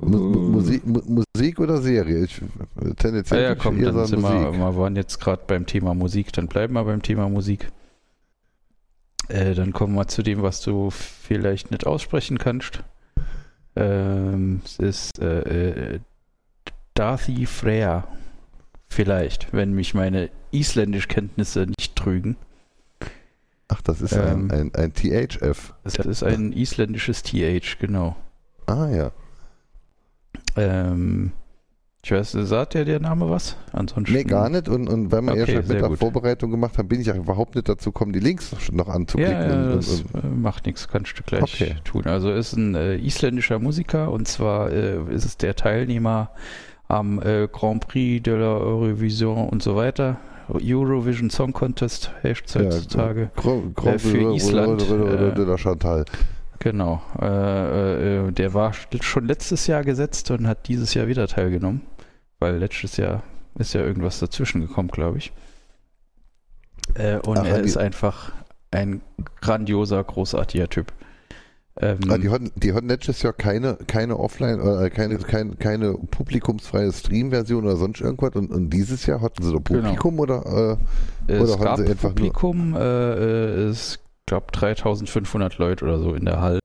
Mu- Musik, Mu Musik oder Serie? Ich, Ja, tendenziell ja, würde ich komm, eher dann sind wir, Musik. wir waren jetzt gerade beim Thema Musik, dann bleiben wir beim Thema Musik. Äh, dann kommen wir zu dem, was du vielleicht nicht aussprechen kannst. Ähm, es ist äh, äh, Darthi Freyr. Vielleicht, wenn mich meine Isländischkenntnisse nicht trügen. Ach, das ist Ähm. ein, ein, ein THF. Das ist ein isländisches TH, genau. Ah ja. Ähm, ich weiß, sagt ja der Name was? Ansonsten. Nee, gar nicht. Und, und weil wir Okay, erst mit der gut. Vorbereitung gemacht haben, bin ich auch überhaupt nicht dazu gekommen, die Links noch, anzuklicken. Ja, ja das und, und, äh, macht nichts, kannst du gleich Okay. tun. Also ist ein äh, isländischer Musiker und zwar äh, ist es der Teilnehmer am äh, Grand Prix de la Eurovision und so weiter. Eurovision Song Contest Ja, heutzutage. Grand- Äh, Grand für Prix Island, oder, oder, oder, äh, oder Chantal. Genau. Äh, äh, der war schon letztes Jahr gesetzt und hat dieses Jahr wieder teilgenommen. Weil letztes Jahr ist ja irgendwas dazwischen gekommen, glaube ich. Äh, und Ach, er ist einfach ein grandioser, großartiger Typ. Ähm, Ah, die, hatten, die hatten letztes Jahr keine, keine Offline, äh, keine, keine, keine publikumsfreie Stream-Version oder sonst irgendwas. Und, und dieses Jahr hatten sie da Genau. Publikum oder? Äh, es oder gab sie einfach nur- Publikum, äh, äh, es gab 3500 Leute oder so in der Halle.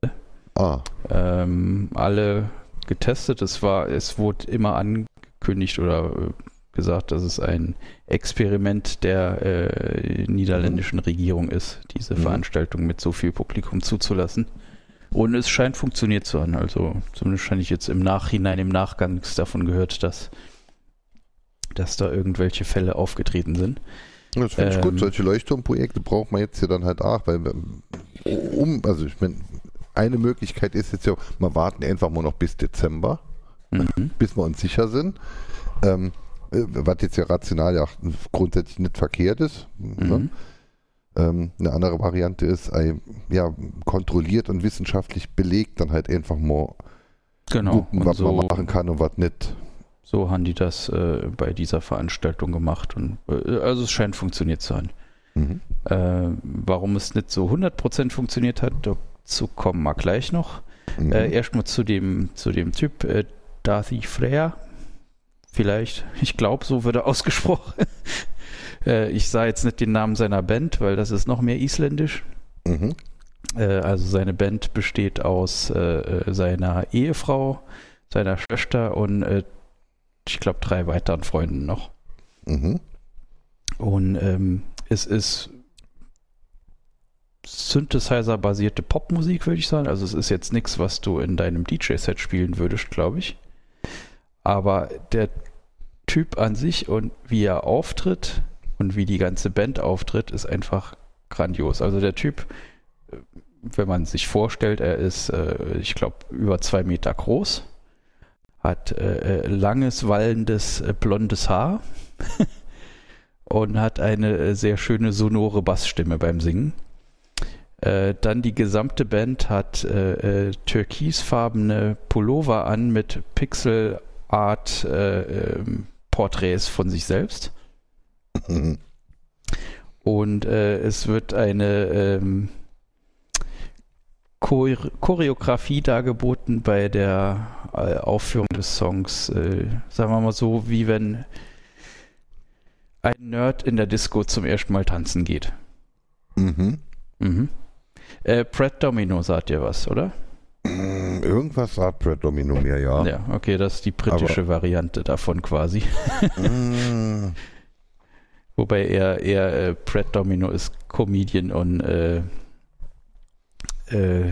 ah, ähm, alle getestet. Es war, es wurde immer angekündigt oder äh, gesagt, dass es ein Experiment der äh, niederländischen Regierung ist, diese Mhm. Veranstaltung mit so viel Publikum zuzulassen. Und es scheint funktioniert zu haben. Also zumindest scheine ich jetzt im Nachhinein, im Nachgang davon gehört, dass, dass da irgendwelche Fälle aufgetreten sind. das finde ich Ähm, gut. Solche Leuchtturmprojekte braucht man jetzt ja dann halt auch, weil um, also ich meine, eine Möglichkeit ist jetzt ja, wir warten einfach mal noch bis Dezember. Mhm. bis wir uns sicher sind. Ähm, äh, was jetzt ja rational ja grundsätzlich nicht verkehrt ist. Ne? Ähm, eine andere Variante ist, ein, ja, kontrolliert und wissenschaftlich belegt, dann halt einfach mal Genau. gucken, was so, man machen kann und was nicht. So haben die das äh, bei dieser Veranstaltung gemacht. Und, äh, also es scheint funktioniert zu haben. Mhm. Äh, warum es nicht so 100% funktioniert hat, dazu kommen wir gleich noch. Mhm. Äh, Erstmal zu dem, zu dem Typ, äh, Darthi Freyr. Vielleicht, ich glaube, so wird er ausgesprochen. Äh, ich sah jetzt nicht den Namen seiner Band, weil das ist noch mehr isländisch. Mhm. Äh, also seine Band besteht aus äh, äh, seiner Ehefrau, seiner Schwester und äh, ich glaube drei weiteren Freunden noch. Mhm. Und ähm, es ist Synthesizer-basierte Popmusik, würde ich sagen. Also es ist jetzt nichts, was du in deinem DJ-Set spielen würdest, glaube ich. Aber der Typ an sich und wie er auftritt und wie die ganze Band auftritt, ist einfach grandios. Also der Typ, äh, wenn man sich vorstellt, er ist, äh, ich glaube, über zwei Meter groß, hat äh, äh, langes, wallendes, äh, blondes Haar und hat eine äh, sehr schöne sonore Bassstimme beim Singen. Dann die gesamte Band hat türkisfarbene Pullover an mit Pixel Art äh, ähm, von sich selbst. Mhm. Und äh, es wird eine ähm, Chore Choreografie dargeboten bei der äh, Aufführung des Songs. Äh, sagen wir mal so, wie wenn ein Nerd in der Disco zum ersten Mal tanzen geht. Mhm. Mhm. Äh, Brad Domino sagt dir was, oder? Mm, Irgendwas sagt Brad Domino mir, ja. Ja, okay, das ist die britische Variante davon quasi. Wobei er, er äh, Brad Domino ist Comedian und äh, äh,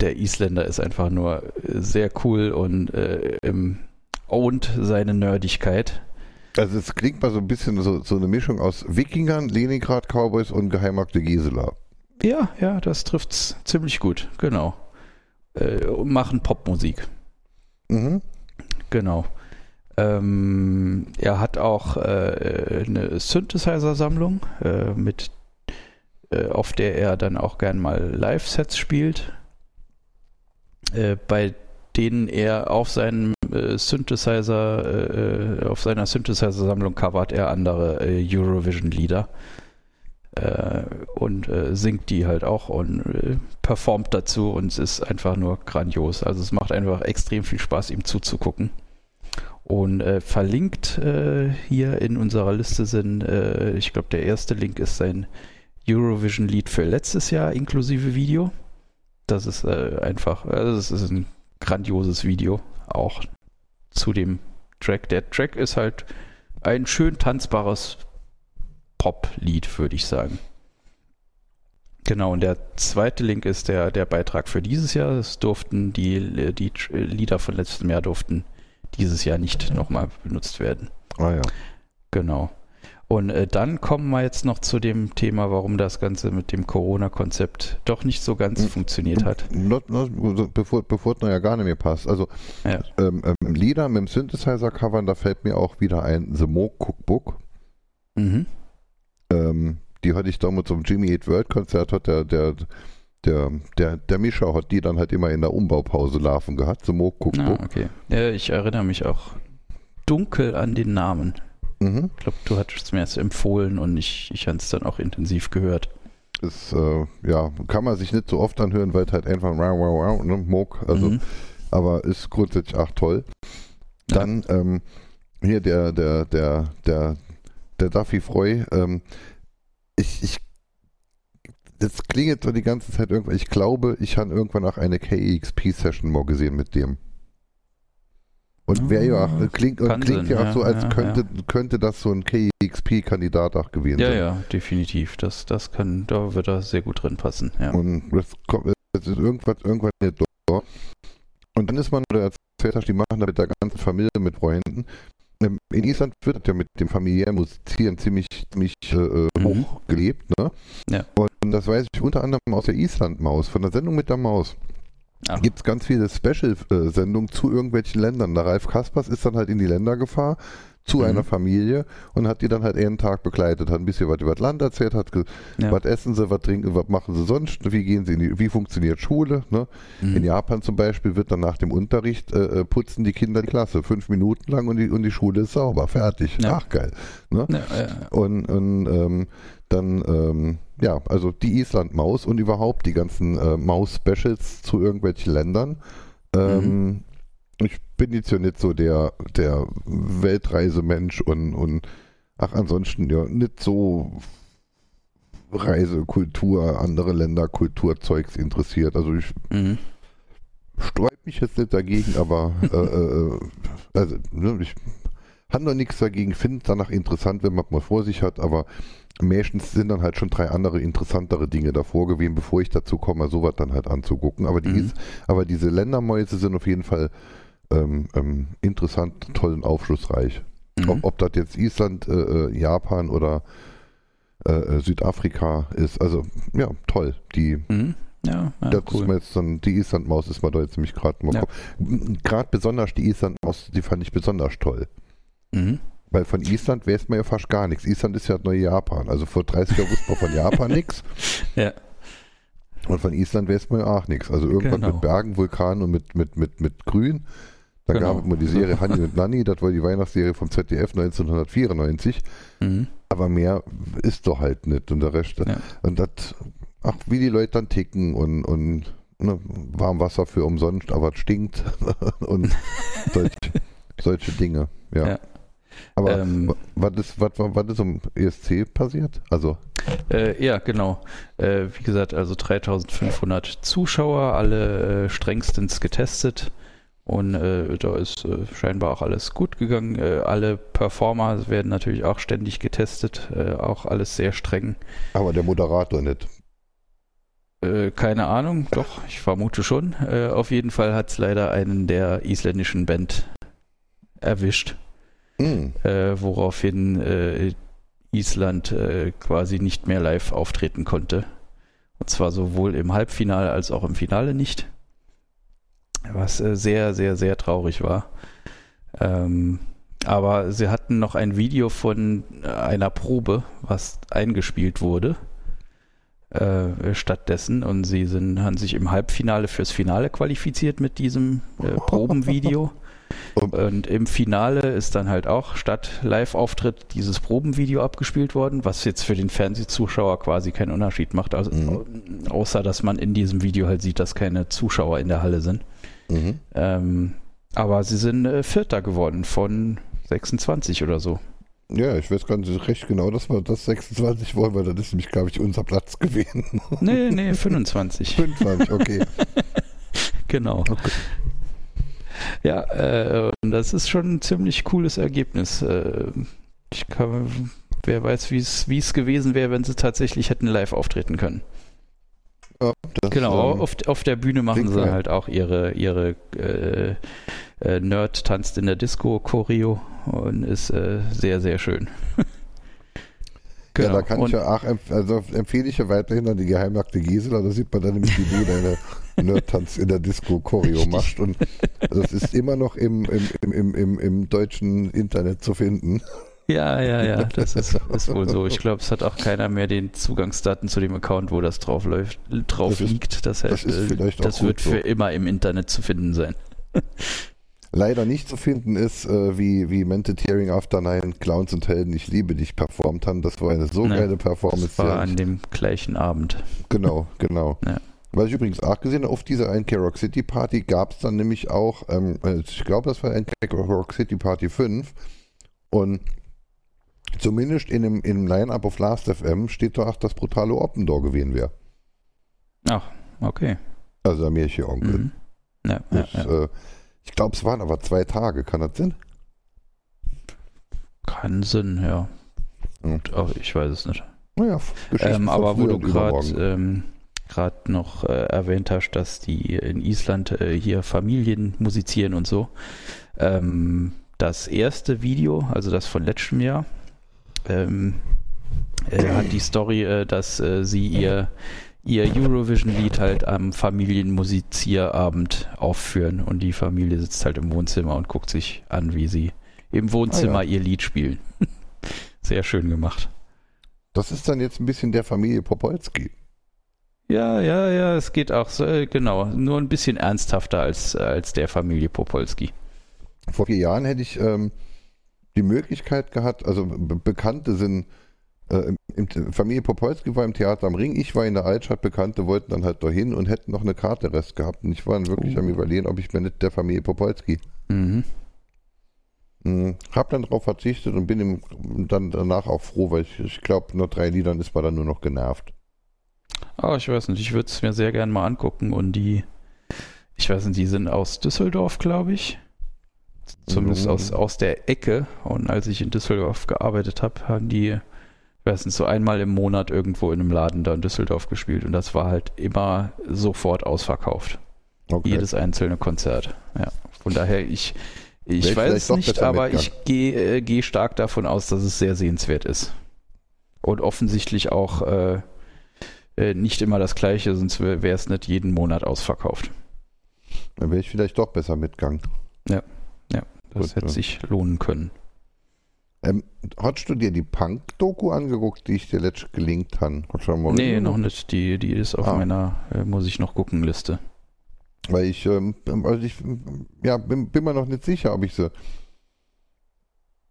der Isländer ist einfach nur äh, sehr cool und äh, im und seine Nerdigkeit. Also es klingt mal so ein bisschen so, so eine Mischung aus Wikingern, Leningrad Cowboys und Geheimakte Gisela. Ja, ja, das trifft's ziemlich gut, genau. Äh, machen Popmusik. Mhm. Genau. Ähm, er hat auch äh, eine Synthesizer-Sammlung, äh, äh, auf der er dann auch gern mal Live-Sets spielt, äh, bei denen er auf seinem äh, Synthesizer, äh, auf seiner Synthesizer-Sammlung covert er andere Eurovision-Lieder und singt die halt auch und performt dazu und es ist einfach nur grandios. Also es macht einfach extrem viel Spaß, ihm zuzugucken. Und äh, verlinkt äh, hier in unserer Liste sind, äh, ich glaube, der erste Link ist sein Eurovision-Lied für letztes Jahr inklusive Video. Das ist äh, einfach, also das ist ein grandioses Video, auch zu dem Track. Der Track ist halt ein schön tanzbares Pop-Lied, würde ich sagen. Genau, und der zweite Link ist der, der Beitrag für dieses Jahr. Es durften die, die Lieder von letztem Jahr durften dieses Jahr nicht nochmal benutzt werden. Ah ja. Genau. Und äh, dann kommen wir jetzt noch zu dem Thema, warum das Ganze mit dem Corona-Konzept doch nicht so ganz hm. funktioniert hat. Not, not, bevor, bevor es noch ja gar nicht mehr passt. Also ja. ähm, ähm, Lieder mit dem Synthesizer-Covern, da fällt mir auch wieder ein The Mo Cookbook. Mhm. Ähm, die hatte ich damals zum Jimmy Eat World Konzert, hat der, der der, der, der Mischer hat die dann halt immer in der Umbaupause Larven gehabt, so Mo Ah, okay. Ja, ich erinnere mich auch dunkel an den Namen. Mhm. Ich glaube, du hattest es mir erst empfohlen und ich, ich habe es dann auch intensiv gehört. Ist, äh, ja, kann man sich nicht so oft anhören, weil es halt einfach wow, wow, wow, ne, Moog, also, mhm. aber ist grundsätzlich auch toll. Dann, ja. ähm, hier der, der, der, der, der Duffy Freu, ähm, ich, ich das klingelt so die ganze Zeit irgendwann. Ich glaube, ich habe irgendwann auch eine KEXP-Session mal gesehen mit dem. Und oh, wäre ja auch, klingt, und klingt ja auch so, als ja, könnte, ja. könnte das so ein KEXP-Kandidat auch gewesen ja, sein. Ja, ja, definitiv. Das, das kann, da wird er sehr gut drin passen. Ja. Und das, kommt, das ist irgendwas, irgendwann da. Und dann ist man, oder erzählt die machen da mit der ganzen Familie, mit Freunden, in Island wird ja mit dem familiären Musizieren ziemlich, ziemlich äh, äh, mhm. hoch gelebt. Ne? Ja. Und das weiß ich unter anderem aus der Island-Maus, von der Sendung mit der Maus. Gibt es ganz viele Special-Sendungen zu irgendwelchen Ländern. Der Ralf Kaspers ist dann halt in die Länder gefahren zu mhm. einer Familie und hat die dann halt einen Tag begleitet, hat ein bisschen was über das Land erzählt, hat ja. was essen sie, was trinken, was machen sie sonst, wie gehen sie in die, wie funktioniert Schule. Ne? Mhm. In Japan zum Beispiel wird dann nach dem Unterricht äh, äh, putzen die Kinder die Klasse fünf Minuten lang und die, und die Schule ist sauber, fertig. Ja. Ach geil. Ne? Ja, und, und ähm, dann ähm, ja, also die Island-Maus und überhaupt die ganzen äh, Maus-Specials zu irgendwelchen Ländern. Ähm, mhm ich bin jetzt ja nicht so der, der Weltreisemensch und, und ach, ansonsten ja nicht so Reisekultur, andere Länder, Kulturzeugs interessiert. Also ich mhm. sträube mich jetzt nicht dagegen, aber äh, äh, also, ne, ich habe noch nichts dagegen, finde es danach interessant, wenn man mal vor sich hat, aber meistens sind dann halt schon drei andere interessantere Dinge davor gewesen, bevor ich dazu komme, sowas dann halt anzugucken. Aber, die mhm. ist, aber diese Ländermäuse sind auf jeden Fall ähm, ähm, interessant, toll und aufschlussreich. Mhm. Ob, ob, das jetzt Island, äh, äh Japan oder äh, äh, Südafrika ist. Also ja, toll. Die mhm. Ja, ja, das cool. ist mir jetzt dann, die Islandmaus ist mir da jetzt nämlich gerade mal ja. Gerade besonders die Islandmaus, die fand ich besonders toll. Mhm. Weil von Island weiß man ja fast gar nichts. Island ist ja neue Japan. Also vor 30 Jahren wusste man von Japan nichts. Ja. Und von Island weiß man ja auch nichts. Also irgendwann genau. mit Bergen, Vulkanen und mit, mit, mit, mit Grün. Da genau. gab es mal die Serie Honey und Nanny, das war die Weihnachtsserie vom ZDF 1994. Mhm. Aber mehr ist doch halt nicht. Und der Rest, ja. und das, ach, wie die Leute dann ticken und, und ne, warm Wasser für umsonst, aber es stinkt und solch, solche Dinge. Ja. ja. Aber ähm, was, ist, was, was ist um ESC passiert? Also äh, ja, genau. Äh, wie gesagt, also 3500 Zuschauer, alle äh, strengstens getestet. Und äh, da ist äh, scheinbar auch alles gut gegangen. Äh, alle Performer werden natürlich auch ständig getestet, äh, auch alles sehr streng. Aber der Moderator nicht. Äh, keine Ahnung, doch, ich vermute schon. Äh, auf jeden Fall hat es leider einen der isländischen Band erwischt, Hm. äh, woraufhin Island quasi nicht mehr live auftreten konnte. Und zwar sowohl im Halbfinale als auch im Finale nicht. Was äh, sehr, sehr, sehr traurig war. Ähm, aber sie hatten noch ein Video von äh, einer Probe, was eingespielt wurde. Äh, stattdessen und sie sind, haben sich im Halbfinale fürs Finale qualifiziert mit diesem äh, Probenvideo. Und im Finale ist dann halt auch statt Live-Auftritt dieses Probenvideo abgespielt worden, was jetzt für den Fernsehzuschauer quasi keinen Unterschied macht, also, Mhm. außer dass man in diesem Video halt sieht, dass keine Zuschauer in der Halle sind. Mhm. Ähm, aber sie sind äh, Vierter geworden von 26 oder so. Ja, ich weiß gar nicht recht genau, dass wir das 26 wollen, weil das ist nämlich, glaube ich, unser Platz gewesen. Nee, nee, 25. 25, okay. genau. okay. Ja, äh, das ist schon ein ziemlich cooles Ergebnis. Äh, ich kann, wer weiß, wie es gewesen wäre, wenn sie tatsächlich hätten live auftreten können. Ja, Genau, ähm, auf, auf der Bühne machen sie halt auch ihre, ihre äh, äh, Nerd tanzt in der Disco Choreo und ist äh, sehr, sehr schön. Ja, da kann Genau. und, ich ja auch, empf- also empfehle ich ja weiterhin an die Geheimakte Gisela, da sieht man dann nämlich, wie du deine Nerd-Tanz in der Disco Choreo machst und das ist immer noch im, im, im, im, im deutschen Internet zu finden. Ja, ja, ja, das ist, ist wohl so. Ich glaube, es hat auch keiner mehr den Zugangsdaten zu dem Account, wo das drauf läuft, drauf Das ist- liegt. Das heißt, das äh, das wird so. für immer im Internet zu finden sein. Leider nicht zu finden ist, äh, wie, wie Mente Tearing After Nine Clowns und Helden, ich liebe dich performt haben. Das war eine so Ne, geile Performance. Das war ja, an dem gleichen Abend. Genau, genau. Ja. Was ich übrigens auch gesehen habe, auf dieser NK Rock City Party gab es dann nämlich auch, ähm, äh, ich glaube, das war NK Rock City Party 5 und zumindest in dem, in dem Line-Up auf Last FM steht da auch, dass Brutale Open Door gewesen wäre. Ach, okay. Also der Märchenonkel. Mhm. Ja, ja, Das, ja. Äh, ich glaube, es waren aber zwei Tage, kann das sein? Kann Sinn, ja. Mhm. Auch ich weiß es nicht. Naja, Ähm, aber wo du gerade ähm, noch äh, erwähnt hast, dass die in Island äh, hier Familien musizieren und so. Ähm, das erste Video, also das von letztem Jahr, ähm, äh, hat die Story, äh, dass äh, sie ihr, ihr Eurovision-Lied halt am Familienmusizierabend aufführen und die Familie sitzt halt im Wohnzimmer und guckt sich an, wie sie im Wohnzimmer Ah, ja. ihr Lied spielen. Sehr schön gemacht. Das ist dann jetzt ein bisschen der Familie Popolski. Ja, ja, ja, es geht auch so, äh, genau, nur ein bisschen ernsthafter als, als der Familie Popolski. Vor vier Jahren hätte ich ähm, die Möglichkeit gehabt, also Be Bekannte sind, äh, im, Familie Popolski war im Theater am Ring, ich war in der Altstadt, Bekannte wollten dann halt dahin und hätten noch eine Karte Rest gehabt. Und ich war dann wirklich Oh. am überlegen, ob ich mir nicht der Familie Popolski. Mhm. Hm, hab dann darauf verzichtet und bin im, dann danach auch froh, weil ich, ich glaube, nur drei Liedern ist man dann nur noch genervt. Aber ich weiß nicht, ich würde es mir sehr gern mal angucken und die, ich weiß nicht, die sind aus Düsseldorf, glaube ich. Zumindest Mhm. aus, aus der Ecke. Und als ich in Düsseldorf gearbeitet habe, haben die, ich weiß nicht, so einmal im Monat irgendwo in einem Laden da in Düsseldorf gespielt. Und das war halt immer sofort ausverkauft. Okay. Jedes einzelne Konzert. Ja. Von daher, ich, ich weiß es nicht, aber ich gehe äh, gehe stark davon aus, dass es sehr sehenswert ist. Und offensichtlich auch äh, äh, nicht immer das gleiche, sonst wäre es nicht jeden Monat ausverkauft. Dann wäre ich vielleicht doch besser mitgegangen. Das Gut, hätte ja. sich lohnen können. Ähm, hast du dir die Punk-Doku angeguckt, die ich dir letztens gelinkt habe? Nee, reingeguckt? noch nicht. Die, die ist auf Ah. meiner äh, muss ich noch gucken Liste. Weil ich, ähm, also ich ja, bin, bin mir noch nicht sicher, ob ich sie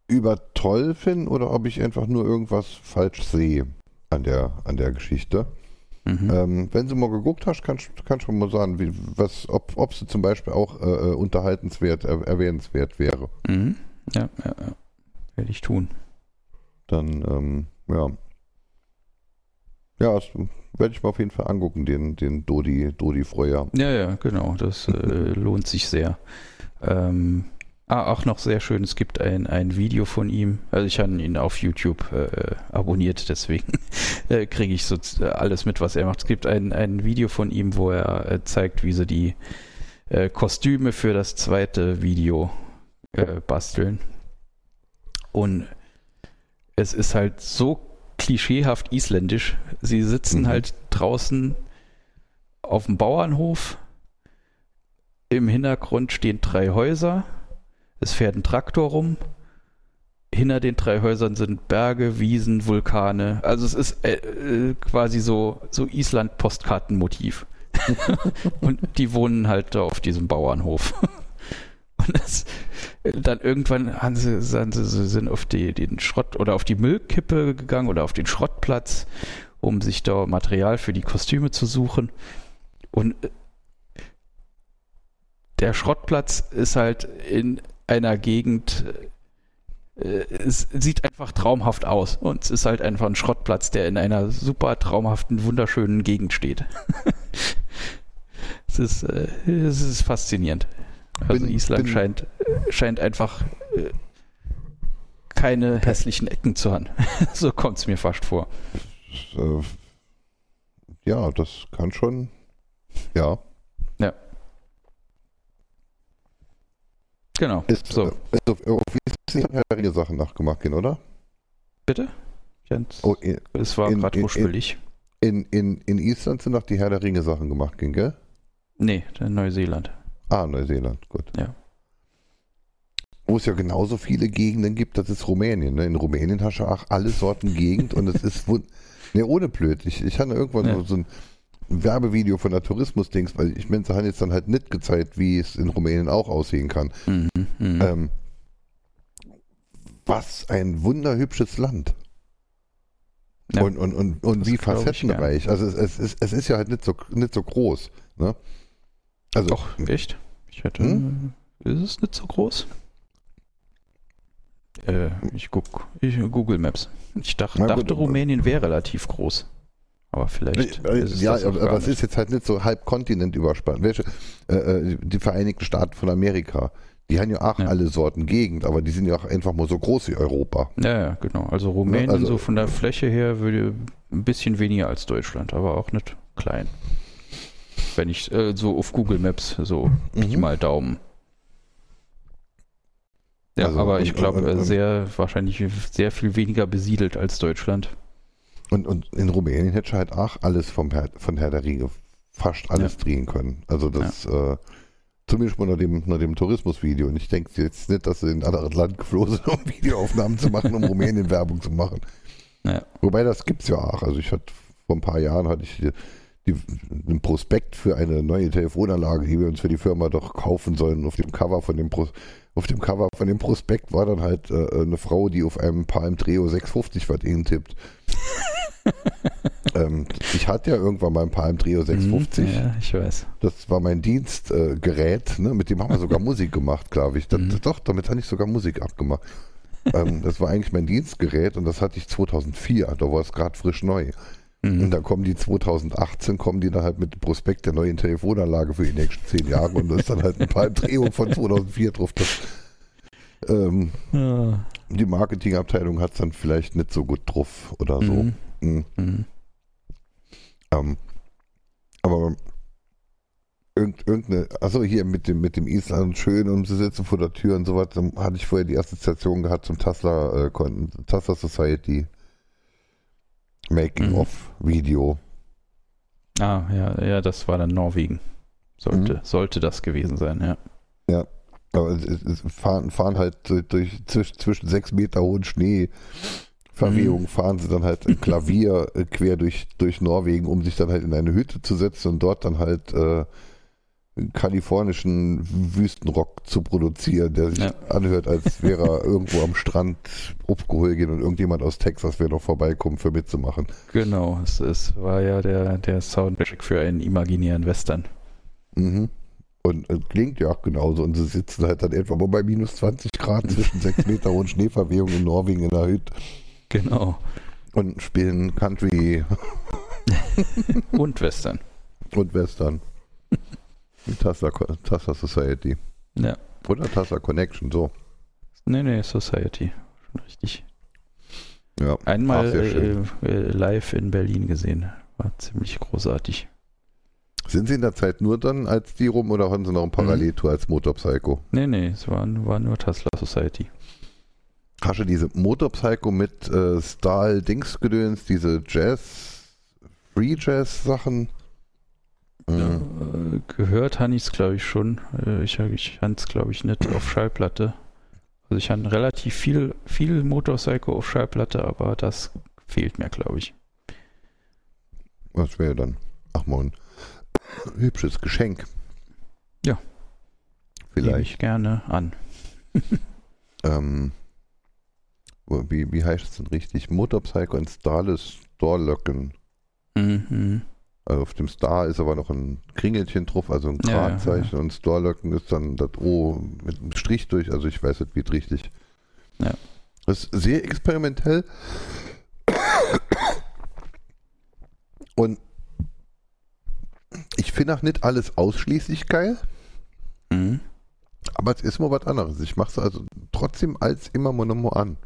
über toll finde oder ob ich einfach nur irgendwas falsch sehe an der, an der Geschichte. Mhm. Ähm, wenn du mal geguckt hast, kannst kannst du mal sagen, wie, was, ob, ob sie zum Beispiel auch äh, äh, unterhaltenswert, er, erwähnenswert wäre. Mhm. Ja, ja, ja. Werde ich tun. Dann, ähm, ja. Ja, das werde ich mir auf jeden Fall angucken, den, den Dodi, Dodi Freuer. Ja, ja, genau. Das äh, lohnt sich sehr. Ähm, ah, auch noch sehr schön, es gibt ein, ein Video von ihm. Also ich habe ihn auf YouTube äh, abonniert, deswegen äh, kriege ich so äh, alles mit, was er macht. Es gibt ein, ein Video von ihm, wo er äh, zeigt, wie sie die äh, Kostüme für das zweite Video äh, basteln. Und es ist halt so klischeehaft isländisch. Sie sitzen Mhm. halt draußen auf dem Bauernhof. Im Hintergrund stehen drei Häuser. Es fährt ein Traktor rum. Hinter den drei Häusern sind Berge, Wiesen, Vulkane. Also es ist äh, äh, quasi so, so Island-Postkartenmotiv. Und die wohnen halt da auf diesem Bauernhof. Und das, dann irgendwann haben sie, sind sie sind auf die, den Schrott oder auf die Müllkippe gegangen oder auf den Schrottplatz, um sich da Material für die Kostüme zu suchen. Und äh, der Schrottplatz ist halt in einer Gegend, äh, es sieht einfach traumhaft aus. Und es ist halt einfach ein Schrottplatz, der in einer super traumhaften, wunderschönen Gegend steht. es, ist, äh, es ist faszinierend. Also Bin- Island bin- scheint, scheint einfach äh, keine hässlichen Ecken zu haben. so kommt es mir fast vor. Ja, das kann schon. Ja. Genau. Ist, so, ist wie Herr der Ringe Sachen nachgemacht gehen, oder? bitte? Jens, Oh, in, es war gerade in- ruschelig. in, in, in Island sind noch die Herr der Ringe Sachen gemacht gell? Nee, in Neuseeland. Ah, Neuseeland, gut. Ja. Wo es ja genauso viele Gegenden gibt, das ist Rumänien. Ne? In Rumänien hast du auch alle Sorten Gegend und es ist ne, ohne blöd. Ich, ich hatte irgendwann Ja. so ein Werbevideo von der Tourismus-Dings, weil ich meine, sie haben jetzt dann halt nicht gezeigt, wie es in Rumänien auch aussehen kann. Mhm, mhm. Ähm, was ein wunderhübsches Land. Ja, und, und, und, und wie glaub ich facettenreich. Also es, es, ist, es ist ja halt nicht so, nicht so groß. Ne? Also, Doch, echt? Ich hätte. Hm? Ist es nicht so groß? Äh, ich guck. Ich, Google Maps. Ich gut, dachte Rumänien wäre relativ groß. Aber vielleicht. Äh, ist es ja, aber, aber es ist jetzt halt nicht so halb Kontinent überspannt. Welche, äh, äh, die Vereinigten Staaten von Amerika, die haben ja auch Ja. alle Sorten Gegend, aber die sind ja auch einfach mal so groß wie Europa. Ja, ja, genau. Also Rumänien also- so von der Fläche her würde ein bisschen weniger als Deutschland, aber auch nicht klein. Wenn ich äh, so auf Google Maps so Mhm. mal Daumen. Ja, Also, aber ich glaube, und- sehr wahrscheinlich sehr viel weniger besiedelt als Deutschland. Und, und in Rumänien hätte ich halt auch alles vom Herr, von Herr der Ringe, fast alles drehen können. Also das, äh, zumindest mal nach dem, nach dem Tourismusvideo. Und ich denke jetzt nicht, dass sie in ein anderes Land geflogen sind, um Videoaufnahmen zu machen, um Rumänien Werbung zu machen. Ja. Wobei das gibt's ja auch. Also ich hatte vor ein paar Jahren hatte ich die, die, einen Prospekt für eine neue Telefonanlage, die wir uns für die Firma doch kaufen sollen. Auf dem Cover von dem Pro, auf dem Cover von dem Prospekt war dann halt äh, eine Frau, die auf einem Palm Treo 650 Watt tippt. Ähm, ich hatte ja irgendwann mal ein Palm Treo 650. Mhm, Ja, ich weiß. Das war mein Dienstgerät, äh, ne? mit dem haben wir sogar Musik gemacht, glaube ich. Das, Mhm. Doch, damit hatte ich sogar Musik abgemacht. ähm, das war eigentlich mein Dienstgerät und das hatte ich 2004, da war es gerade frisch neu. Und Mhm. dann kommen die 2018, kommen die dann halt mit dem Prospekt der neuen Telefonanlage für die nächsten zehn Jahre und da ist dann halt ein paar Drehungen von 2004 drauf. Das, ähm, Ja. die Marketingabteilung hat es dann vielleicht nicht so gut drauf oder so. Mhm. Mhm. Ähm, aber irgend, irgendeine, also hier mit dem, mit dem Island schön und sie sitzen vor der Tür und so dann hatte ich vorher die Assoziation gehabt zum Tesla, äh, Tesla Society Making Mhm. of Video. Ah, ja, ja, das war dann Norwegen. Sollte, Mhm. sollte das gewesen sein, ja. Aber es, es, fahren, fahren halt durch, durch zwisch, zwischen sechs Meter hohen Schnee. Verwehung Mhm. fahren sie dann halt ein Klavier äh, quer durch, durch Norwegen, um sich dann halt in eine Hütte zu setzen und dort dann halt äh, kalifornischen Wüstenrock zu produzieren, der sich Ja. anhört, als wäre er irgendwo am Strand aufgeholt gehen und irgendjemand aus Texas wäre noch vorbeikommen für mitzumachen. Genau, es, es war ja der, der Soundtrack für einen imaginären Western. Mhm. Und äh, klingt ja auch genauso. Und sie sitzen halt dann etwa bei minus 20 Grad zwischen sechs Meter hohen Schneeverwehung in Norwegen in der Hütte Genau. und spielen Country Und Western. und Western. Tassa, Tassa Society. Ja. Oder Tassa Connection, so. Nee, nee, Society. Schon richtig. Ja. Einmal äh, äh, live in Berlin gesehen. War ziemlich großartig. Sind Sie in der Zeit nur dann als die rum oder haben Sie noch ein Paralleltour als Motorpsycho? Nee, nee, es war, war nur Tesla Society. Hast du diese Motorpsycho mit äh, Stahl-Dings-Gedöns, diese Jazz, Free Jazz-Sachen? Ja, äh, gehört habe ich es, glaube ich, schon. Äh, ich ich habe es, glaube ich, nicht auf Schallplatte. Also ich habe relativ viel, viel Motorcycle auf Schallplatte, aber das fehlt mir, glaube ich. Was wäre dann? Ach man, hübsches Geschenk. Ja. Vielleicht. Nehme ich gerne an. ähm, wie, wie heißt es denn richtig? Motorpsycho und Starless Storlöcken. Mhm. Also auf dem Star ist aber noch ein Kringelchen drauf, also ein Gradzeichen ja, ja. und Storlöcken ist dann das O mit einem Strich durch, also ich weiß nicht, wie richtig. Ja. Das ist sehr experimentell. Und ich finde auch nicht alles ausschließlich geil. Mhm. Aber es ist mal was anderes. Ich mache es also trotzdem als immer Monomo an.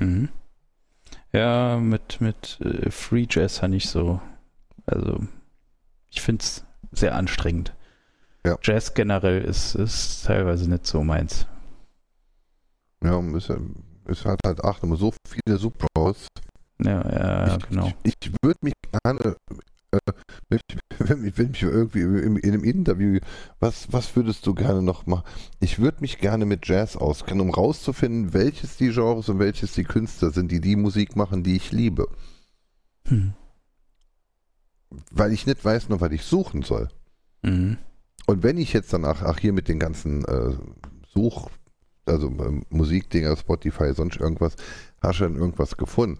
Mhm. Ja, mit, mit äh, Free Jazz habe ich so. Also, ich finde es sehr anstrengend. Ja. Jazz generell ist, ist teilweise nicht so meins. Ja, ist, ist halt halt acht, immer so viele Subpros. Ja, ja, ja, ich, genau. Ich, ich würde mich gerne wenn, ich, wenn mich irgendwie in, in einem Interview, was, was würdest du gerne noch machen? Ich würde mich gerne mit Jazz auskennen, um rauszufinden, welches die Genres und welches die Künstler sind, die die Musik machen, die ich liebe. Hm. Weil ich nicht weiß noch, was ich suchen soll. Mhm. Und wenn ich jetzt danach, ach hier mit den ganzen äh, Such, also äh, Musikdinger, Spotify, sonst irgendwas, hast du dann irgendwas gefunden.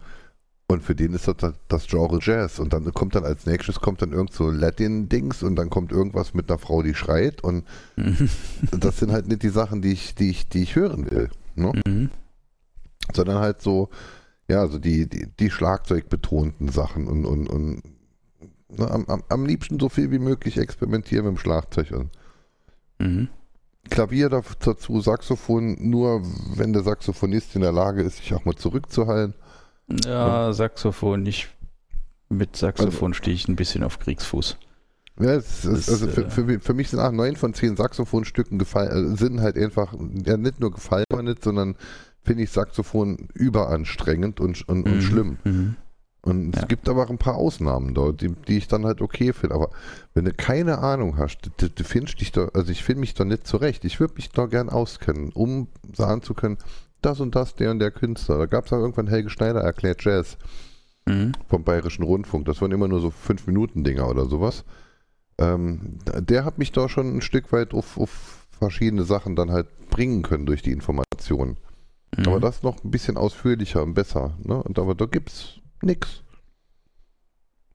Und für den ist das das Genre Jazz. Und dann kommt dann als nächstes kommt dann irgend so Latin-Dings und dann kommt irgendwas mit einer Frau, die schreit. Und das sind halt nicht die Sachen, die ich, die ich, die ich hören will. Ne? Mhm. Sondern halt so, ja, so die, die, die Schlagzeugbetonten Sachen und, und, und ne, am, am, am liebsten so viel wie möglich experimentieren mit dem Schlagzeug. Und Mhm. Klavier dazu, Saxophon, nur wenn der Saxophonist in der Lage ist, sich auch mal zurückzuhalten. Ja, Saxophon nicht. Mit Saxophon stehe ich ein bisschen auf Kriegsfuß. Ja, ist, Das, also für, äh, für, für mich sind auch neun von zehn Saxophonstücken gefallen, äh, sind halt einfach, ja nicht nur gefallen sondern finde ich Saxophon überanstrengend und, und, und Mhm. schlimm. Mhm. Und Ja. es gibt aber auch ein paar Ausnahmen dort, die, die ich dann halt okay finde. Aber wenn du keine Ahnung hast, du, du findest dich da, also ich finde mich da nicht zurecht. Ich würde mich da gern auskennen, um sagen zu können, das und das, der und der Künstler. Da gab es auch irgendwann Helge Schneider erklärt Jazz Mhm. vom Bayerischen Rundfunk. Das waren immer nur so fünf Minuten Dinger oder sowas. Ähm, der hat mich da schon ein Stück weit auf, auf verschiedene Sachen dann halt bringen können durch die Informationen. Mhm. Aber das noch ein bisschen ausführlicher und besser. Ne? Und aber da gibt's nix.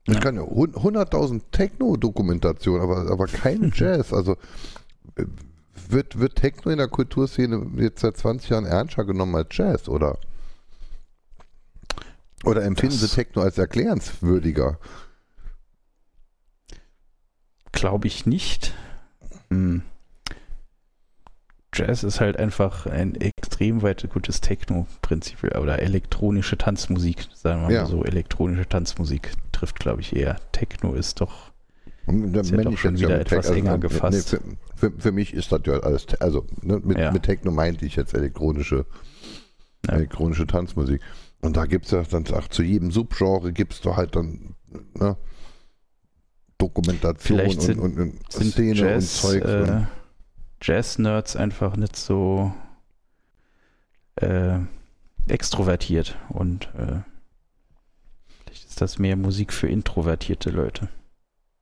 Ich Ja. kann ja hun- 100.000 Techno-Dokumentationen, aber, aber kein Jazz. Also äh, wird, wird Techno in der Kulturszene jetzt seit 20 Jahren ernster genommen als Jazz, oder? Oder empfinden Das- Sie Techno als erklärenswürdiger? Glaube ich nicht. Hm. Jazz ist halt einfach ein extrem weit gutes Techno-Prinzip oder elektronische Tanzmusik, sagen wir Ja. mal so. Elektronische Tanzmusik trifft, glaube ich, eher. Techno ist doch. Und dann Ist ja doch schon wieder mit etwas Tech- enger nee, gefasst. für, für, für mich ist das ja alles, also ne, mit, Ja. mit Techno meinte ich jetzt elektronische, Ja. elektronische Tanzmusik. Und da gibt es ja dann auch zu jedem Subgenre gibt es da halt dann ne, Dokumentation Vielleicht und, sind- und, und Sind Szene Jazz, und Zeugs. äh, und, Jazz-Nerds einfach nicht so äh, extrovertiert und äh, vielleicht ist das mehr Musik für introvertierte Leute.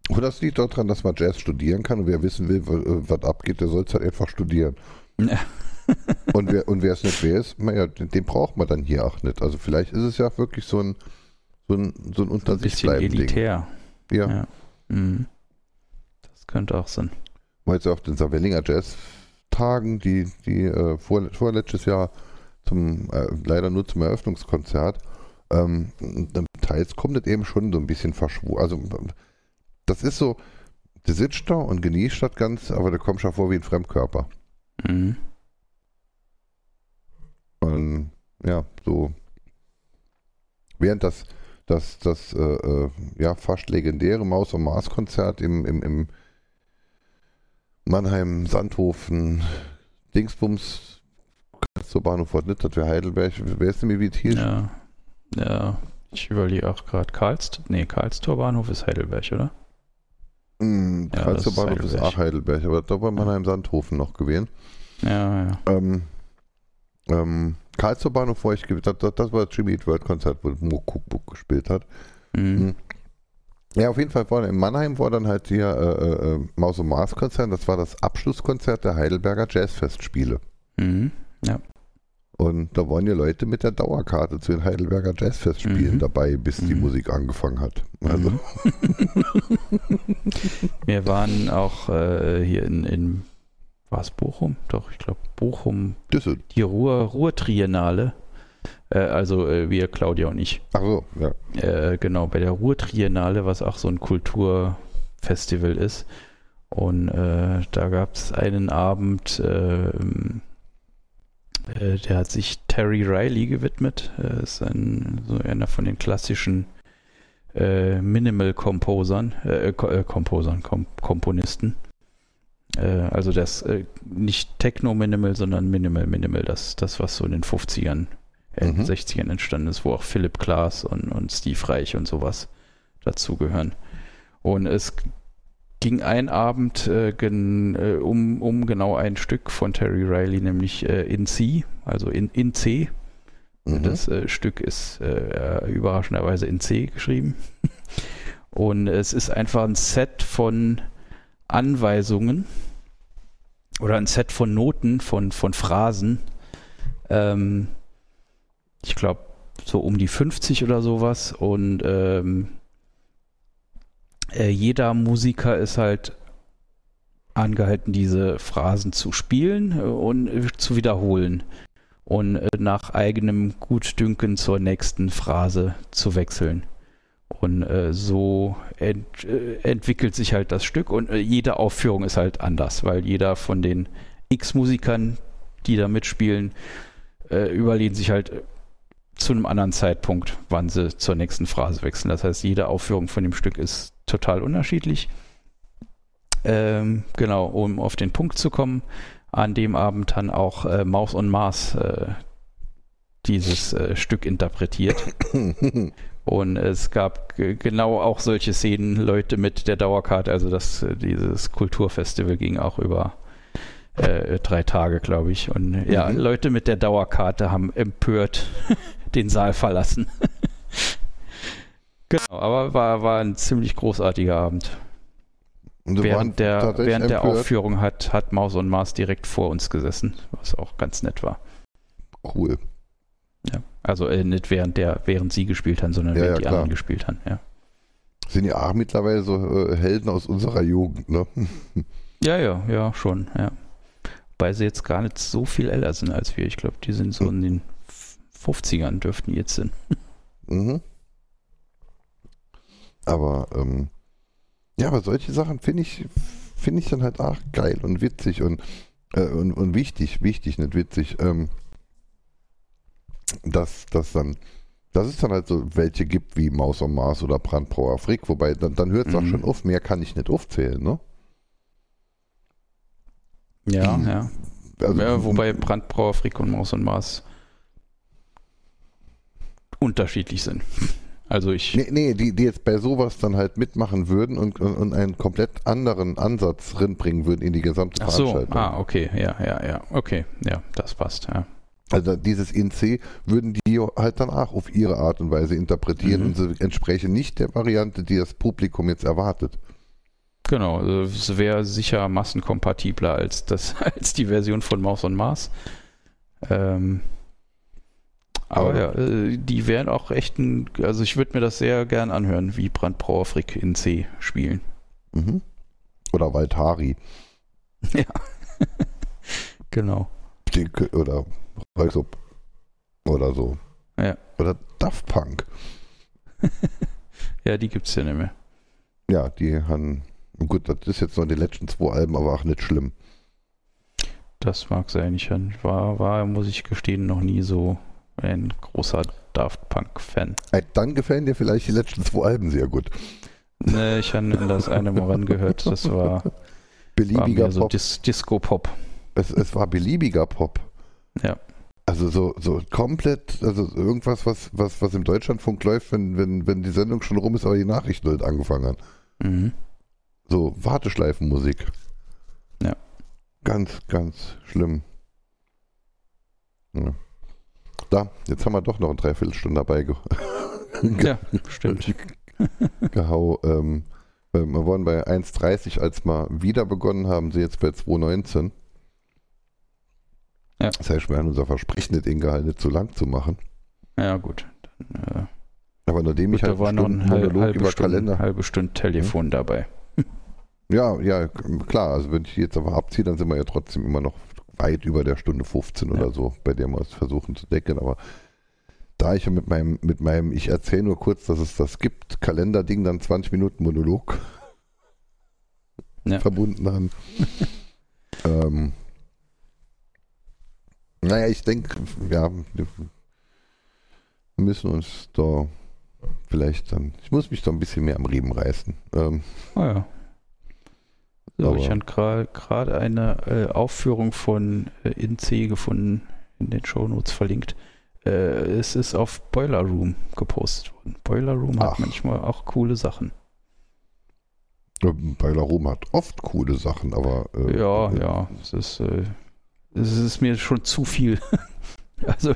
Und das liegt daran, dass man Jazz studieren kann und wer wissen will, wa- was abgeht, der soll es halt einfach studieren. Ja. und wer und wer es nicht weiß, naja, den, braucht man dann hier auch nicht. Also vielleicht ist es ja wirklich so ein so ein, so ein unter Ein sich bleiben Ding. elitär. Ja. Ja. Mhm. Das könnte auch sein. war jetzt auf den Savellinger Jazz-Tagen, die, die äh, vor, vorletztes Jahr zum, äh, leider nur zum Eröffnungskonzert. Ähm, und teils kommt das eben schon so ein bisschen verschwurbelt. Also, das ist so, du sitzt da und genießt das Ganze, aber du kommst ja vor wie ein Fremdkörper. Mhm. Und ja, so. Während das, das, das äh, äh, ja, fast legendäre Maus- und Mars-Konzert im, im, im Mannheim, Sandhofen, Dingsbums, zur Bahnhof Fort das wäre Heidelberg. Wer ist denn wie hier? Ja, ja. Ich überlege auch gerade, Karls, nee, Karlstor Bahnhof ist Heidelberg, oder? Mm, Ja, Bahnhof ist auch Heidelberg, aber da war Mannheim Sandhofen noch gewesen. Ja, ja. Ähm, ähm, Karlsruhe Bahnhof, wo ich ge- das, das, das war das Jimmy Eat World Konzert, wo Mo Cookbook gespielt hat. Mhm. Ja, auf jeden Fall war in Mannheim war dann halt hier äh, äh, Maus und Mars Konzert. Das war das Abschlusskonzert der Heidelberger Jazzfestspiele. Mhm. Und da waren ja Leute mit der Dauerkarte zu den Heidelberger Jazzfestspielen Mhm. dabei, bis die Mhm. Musik angefangen hat. Also, Mhm. Wir waren auch äh, hier in, in war es Bochum? Doch, ich glaube Bochum, ist, die Ruhr, Ruhr-Triennale. Äh, also äh, wir, Claudia und ich. ach so, ja. Äh, genau, bei der Ruhr-Triennale, was auch so ein Kulturfestival ist. Und äh, da gab es einen Abend, äh, äh, der hat sich Terry Riley gewidmet. Äh, ist ein, so einer von den klassischen äh, Minimal-Composern, äh, Ko- äh, Composern, Kom Komponisten. Äh, also das äh, nicht Techno-Minimal, sondern Minimal-Minimal, das, das, was so in den 50ern, äh, Mhm. 60ern entstanden ist, wo auch Philipp Glass und, und Steve Reich und sowas dazugehören. Und es ging ein Abend äh, gen, äh, um, um genau ein Stück von Terry Riley, nämlich äh, in C, also in, in C. Mhm. Das äh, Stück ist äh, überraschenderweise in C geschrieben. Und es ist einfach ein Set von Anweisungen oder ein Set von Noten, von, von Phrasen. Ähm, ich glaube, so um die 50 oder sowas. Und ähm, äh, jeder Musiker ist halt angehalten, diese Phrasen zu spielen äh, und äh, zu wiederholen und nach eigenem Gutdünken zur nächsten Phrase zu wechseln. Und äh, so ent, entwickelt sich halt das Stück und äh, jede Aufführung ist halt anders, weil jeder von den X-Musikern, die da mitspielen, äh, überlegen sich halt zu einem anderen Zeitpunkt, wann sie zur nächsten Phrase wechseln. Das heißt, jede Aufführung von dem Stück ist total unterschiedlich. Ähm, genau, um auf den Punkt zu kommen, an dem Abend dann auch äh, Maus und Mars äh, dieses äh, Stück interpretiert. Und es gab genau auch solche Szenen, Leute mit der Dauerkarte, also das, äh, dieses Kulturfestival ging auch über äh, drei Tage, glaube ich. Und ja, Mhm. Leute mit der Dauerkarte haben empört den Saal verlassen. genau, aber war, war ein ziemlich großartiger Abend. Während der, während der. Aufführung hat, hat Maus und Mars direkt vor uns gesessen, was auch ganz nett war. Cool. Ja. Also äh, nicht während der, während sie gespielt haben, sondern Ja, während ja, die klar. anderen gespielt haben. Ja, Sind ja auch mittlerweile so äh, Helden aus unserer Jugend, ne? ja, ja, ja schon, ja. Wobei sie jetzt gar nicht so viel älter sind als wir. Ich glaube, die sind so in den 50ern dürften jetzt sind. Mhm. Aber ähm, ja, aber solche Sachen finde ich finde ich dann halt auch geil und witzig und äh, und, und wichtig, wichtig, nicht witzig, ähm, dass das dann dass es dann halt so welche gibt wie Maus und Mars oder Brandbrauer Frick, wobei dann, dann hört es auch Mhm. schon auf, mehr kann ich nicht aufzählen, ne? Ja, Mhm. ja. Also, ja wobei Brandbrauer, Frick und Maus und Mars unterschiedlich sind. Also ich, Nee, nee die, die jetzt bei sowas dann halt mitmachen würden und, und, einen komplett anderen Ansatz drinbringen würden in die gesamte ach so, Veranstaltung. ah, okay, ja, ja, ja, okay, ja, das passt, ja. Also dieses in C würden die halt dann auch auf ihre Art und Weise interpretieren Mhm. und sie entsprechen nicht der Variante, die das Publikum jetzt erwartet. Genau, also es wäre sicher massenkompatibler als das, als die Version von Maus und Mars. Ähm, aber Aber- ja, äh, die wären auch echt ein, also ich würde mir das sehr gern anhören, wie Brandbrauer Frick in C spielen. Mhm. Oder Valtari ja. genau. oder Röyksup oder so. Ja. Oder Daft Punk. Ja, die gibt's ja nicht mehr. Ja, die haben, gut, das ist jetzt noch die letzten zwei Alben, aber auch nicht schlimm. Das mag sein. Ich war, war, muss ich gestehen, noch nie so ein großer Daft Punk-Fan. Dann gefallen dir vielleicht die letzten zwei Alben sehr gut. Ne, ich habe das eine mal gehört. Das war beliebiger war so Pop. Dis Disco-Pop. Es, es war beliebiger Pop. Ja. Also so, so komplett, also irgendwas, was, was, was im Deutschlandfunk läuft, wenn, wenn, wenn die Sendung schon rum ist, aber die Nachrichten halt angefangen haben. Mhm. So Warteschleifenmusik. Ja. Ganz, ganz schlimm. Ja. Da, jetzt haben wir doch noch eine Dreiviertelstunde dabei ge Ja, stimmt. gehau. Ähm, wir waren bei 1,30, als wir wieder begonnen haben, sie jetzt bei 2,19. Ja. Das heißt, wir haben unser Versprechen nicht ingehalten, nicht zu lang zu machen. Ja, gut. Dann, äh, Aber nachdem ich gut, halt da war noch Stunden eine halbe, über Stunde, Kalender. halbe Stunde Telefon dabei. Ja, ja, klar. Also wenn ich jetzt aber abziehe, dann sind wir ja trotzdem immer noch weit über der Stunde 15 Ja. oder so, bei der wir es versuchen zu decken. Aber da ich ja mit meinem, mit meinem, ich erzähle nur kurz, dass es das gibt, Kalenderding dann 20 Minuten Monolog Ja. verbunden haben. ähm, naja, ich denke, ja, wir müssen uns da vielleicht dann, ich muss mich da ein bisschen mehr am Riemen reißen. Ähm, Ah ja. So, ich habe gerade eine äh, Aufführung von äh, INC gefunden, in den Shownotes verlinkt. Äh, es ist auf Boiler Room gepostet worden. Boiler Room hat Ach. manchmal auch coole Sachen. Beiler Rom hat oft coole Sachen, aber äh, Ja, äh, ja, es ist, äh, es ist mir schon zu viel. also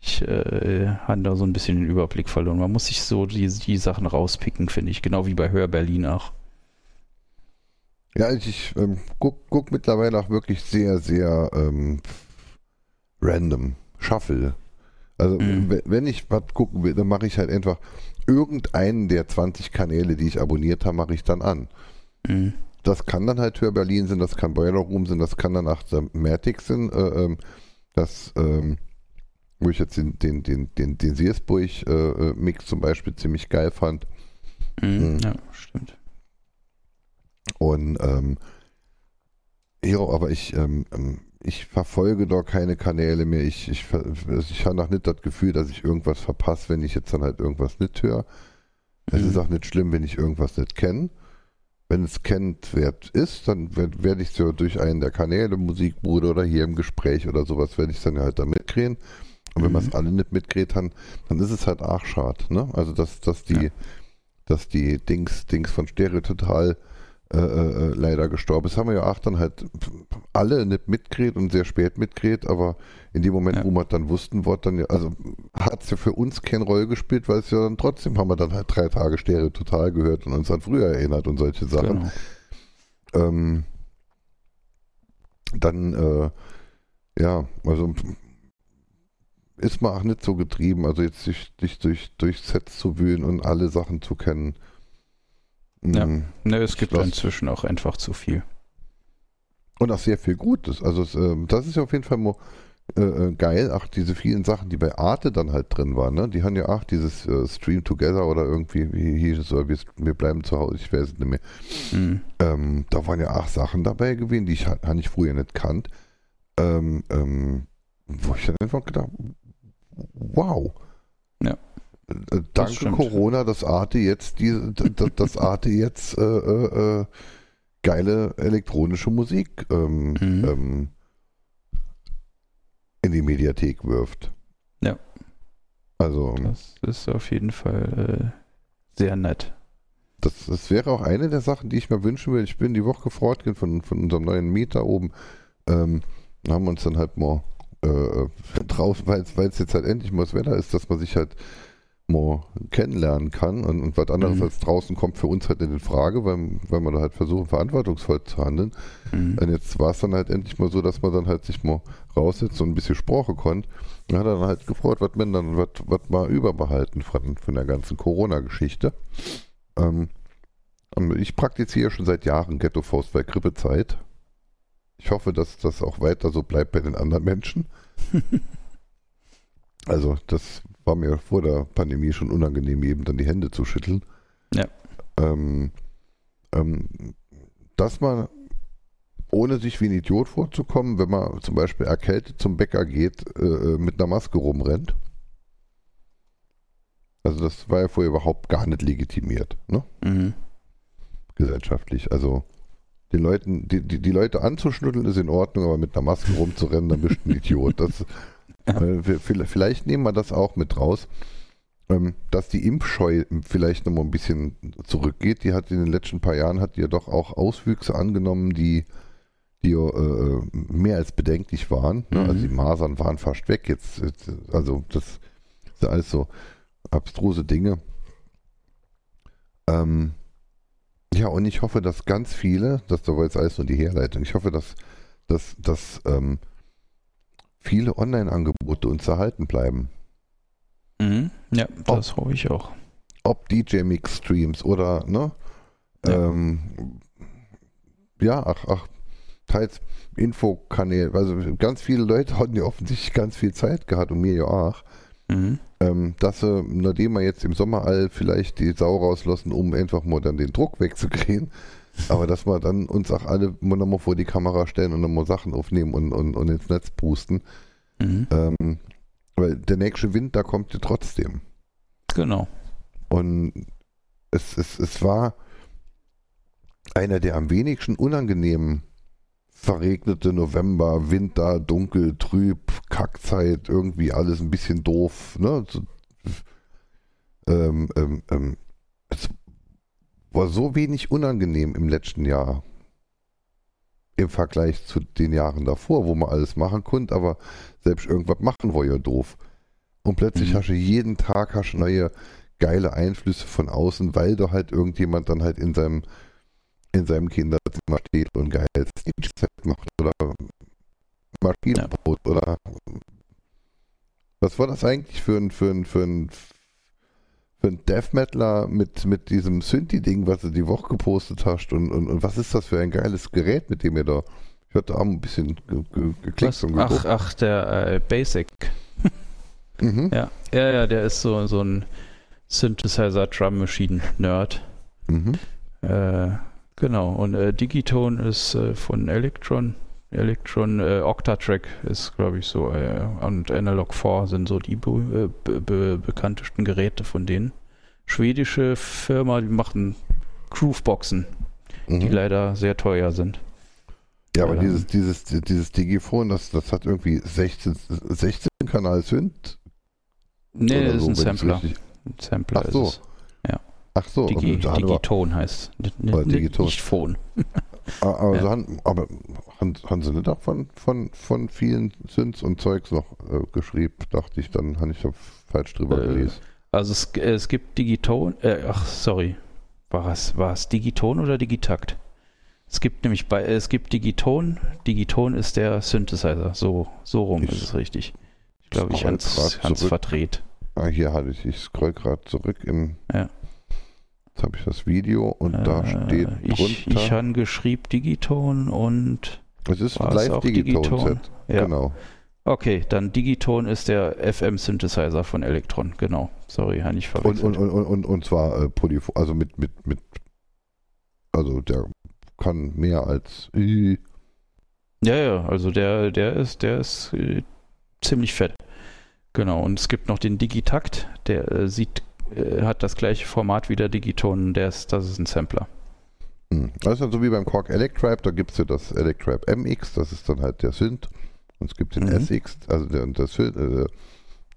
ich äh, habe da so ein bisschen den Überblick verloren. Man muss sich so die, die Sachen rauspicken, finde ich. Genau wie bei Hör Berlin auch. Ja, ich, ähm, guck, guck mittlerweile auch wirklich sehr, sehr ähm, random, Shuffle. Also Mhm. we- wenn ich was gucken will, dann mache ich halt einfach irgendeinen der 20 Kanäle, die ich abonniert habe, mache ich dann an. Mhm. Das kann dann halt Hör Berlin sein, das kann Boiler Room sein, das kann dann auch Matic sein, äh, ähm, das, ähm, wo ich jetzt den, den, den, den, den Seersburg-Mix zum Beispiel ziemlich geil fand. Mhm. Mhm. Ja, stimmt. Und ähm, ja, aber ich, ähm, ähm, ich verfolge da keine Kanäle mehr. Ich, ich, ich habe noch nicht das Gefühl, dass ich irgendwas verpasse, wenn ich jetzt dann halt irgendwas nicht höre. Es Mhm. ist auch nicht schlimm, wenn ich irgendwas nicht kenne. Wenn es kennt wert ist, dann werde werd ich so durch einen der Kanäle, Musikbruder oder hier im Gespräch oder sowas, werde ich dann halt da mitkriegen. Und wenn Mhm. man es alle nicht mitkriegt haben, dann ist es halt arg schade. Ne? Also dass, dass die, Ja. dass die Dings, Dings von Stereo total äh, äh, leider gestorben ist, haben wir ja auch dann halt alle nicht mitgekriegt und sehr spät mitgekriegt, aber in dem Moment, Ja. wo wir dann wussten, wurde dann ja, also hat es ja für uns keine Rolle gespielt, weil es ja dann trotzdem haben wir dann halt drei Tage Stereo total gehört und uns an früher erinnert und solche Sachen. Genau. Ähm, dann, äh, ja, also ist man auch nicht so getrieben, also jetzt sich, sich durch, durch Sets zu wühlen und alle Sachen zu kennen. Ja. Mm. Ne, es gibt lass- inzwischen auch einfach zu viel. Und auch sehr viel Gutes. Also es, ähm, das ist ja auf jeden Fall mo- äh, äh, geil. Ach, diese vielen Sachen, die bei Arte dann halt drin waren, ne? Die haben ja auch dieses äh, Stream Together oder irgendwie, wie hieß es, oder wir, wir bleiben zu Hause, ich weiß es nicht mehr. Mhm. Ähm, da waren ja auch Sachen dabei gewesen, die ich habe ich früher nicht kannt. Ähm, ähm, wo ich dann einfach gedacht, wow. Ja. Äh, Danke stimmt. Corona, dass Arte jetzt diese, dass, Arte jetzt äh, äh, äh, geile elektronische Musik ähm, Mhm. ähm, in die Mediathek wirft. Ja. Also Das ist auf jeden Fall äh, sehr nett. Das, das wäre auch eine der Sachen, die ich mir wünschen würde. Ich bin die Woche fortgehend von, von unserem neuen Mieter oben. Ähm, haben wir uns dann halt mal äh, draußen, weil es jetzt halt endlich mal das Wetter ist, dass man sich halt mal kennenlernen kann. Und, und was anderes Mhm. als draußen kommt für uns halt in Frage, weil, weil wir da halt versuchen, verantwortungsvoll zu handeln. Mhm. Und jetzt war es dann halt endlich mal so, dass man dann halt sich mal raussetzt und ein bisschen Sprache konnte. Und hat dann halt gefreut, was man dann, was, was mal überbehalten von, von der ganzen Corona-Geschichte. Ähm, ähm, ich praktiziere schon seit Jahren Ghetto-Faust bei Grippezeit. Ich hoffe, dass das auch weiter so bleibt bei den anderen Menschen. Also, das war mir vor der Pandemie schon unangenehm, eben dann die Hände zu schütteln. Ja. Ähm, ähm, dass man ohne sich wie ein Idiot vorzukommen, wenn man zum Beispiel erkältet zum Bäcker geht, äh, äh, mit einer Maske rumrennt. Also das war ja vorher überhaupt gar nicht legitimiert, ne? Mhm. Gesellschaftlich. Also den Leuten, die, die, die Leute anzuschnütteln ist in Ordnung, aber mit einer Maske rumzurennen, dann bist du ein Idiot. Das, vielleicht nehmen wir das auch mit raus, ähm, dass die Impfscheu vielleicht noch mal ein bisschen zurückgeht. Die hat in den letzten paar Jahren hat ja doch auch Auswüchse angenommen, die, die äh, mehr als bedenklich waren. Ne? Mhm. Also die Masern waren fast weg. Jetzt, also das ja alles so abstruse Dinge. Ähm, ja, und ich hoffe, dass ganz viele, das war jetzt alles nur die Herleitung, ich hoffe, dass, dass, dass ähm, viele Online-Angebote uns erhalten bleiben. Mhm. Ja, das hoffe ich auch. Ob DJ-Mix-Streams oder, ne? Ja. Ähm, ja, ach, ach, teils Infokanäle. Also ganz viele Leute hatten ja offensichtlich ganz viel Zeit gehabt und mir ja auch. Mhm. ähm, dass sie, nachdem wir jetzt im Sommer all vielleicht die Sau rauslassen, um einfach mal dann den Druck wegzukriegen, aber dass wir dann uns auch alle mal nochmal vor die Kamera stellen und nochmal Sachen aufnehmen und, und, und ins Netz pusten. Mhm. Ähm, weil der nächste Wind, da kommt ja trotzdem. Genau. Und es, es, es war einer der am wenigsten unangenehmen verregnete November, Winter, dunkel, trüb, Kackzeit, irgendwie alles ein bisschen doof. Ne? So, ähm, ähm, ähm, es war so wenig unangenehm im letzten Jahr im Vergleich zu den Jahren davor, wo man alles machen konnte, aber selbst irgendwas machen war ja doof. Und plötzlich Mhm. hast du jeden Tag hast du neue geile Einflüsse von außen, weil da halt irgendjemand dann halt in seinem in seinem Kinderzimmer steht und geil Set macht oder Maschinenbrot oder was war das eigentlich für ein für ein für ein für ein Death Metaler mit mit diesem Synthi-Ding, was du die Woche gepostet hast und, und, und was ist das für ein geiles Gerät, mit dem ihr da ich hatte auch ein bisschen ge ge geklickt Was? und Ach, geguckt. ach, der äh, Basic. Mhm. Ja. ja, ja, der ist so, so ein Synthesizer Drum Machine Nerd. Mhm. Äh, genau. Und äh, Digitone ist äh, von Electron. Electron äh, Octatrack ist, glaube ich, so. Äh, und Analog 4 sind so die be be be bekanntesten Geräte von denen. Schwedische Firma, die machen Grooveboxen, die Mhm. leider sehr teuer sind. Ja, aber Ähm. dieses, dieses, dieses Digiphone, das, das hat irgendwie 16, 16 Kanal Synth. Nee, das ist so, ein Sampler. Ein Sampler Ach so. ist es. Ach so, Digi, Digitone heißt es. Nicht Phone. Ah, Aber, Ja. so haben, aber haben, haben sie nicht auch von, von, von vielen Synths und Zeugs noch äh, geschrieben, dachte ich, dann habe ich da falsch drüber Äh, gelesen. Also es, es gibt Digitone, äh, ach sorry, war es, war es Digitone oder Digitakt? Es gibt nämlich bei, es gibt Digitone, Digitone ist der Synthesizer, so, so rum Ich ist es richtig. Ich glaube, ich hans, hans zurück. verdreht. Ah, hier hatte ich, ich scroll gerade zurück im. Ja. Jetzt habe ich das Video und da Äh, steht ich, drunter. ich habe geschrieben Digitone und es ist auch Digitone? Live-Digitone-Set. Ja. Genau. Okay, dann Digitone ist der FM-Synthesizer von Electron, genau. Sorry, habe ich Und, verwechselt. und, und, und, und zwar äh, Polyphon, also mit, mit, mit, also der kann mehr als. Äh, Ja, ja, also der, der ist, der ist äh, ziemlich fett. Genau, und es gibt noch den Digitakt, der äh, sieht, äh, hat das gleiche Format wie der Digiton, der ist, das ist ein Sampler. hm. Das ist dann so wie beim Korg Electribe, da gibt es ja das Electribe MX, das ist dann halt der Synth. Und es gibt den Mhm. SX, also der, der, Synth, äh,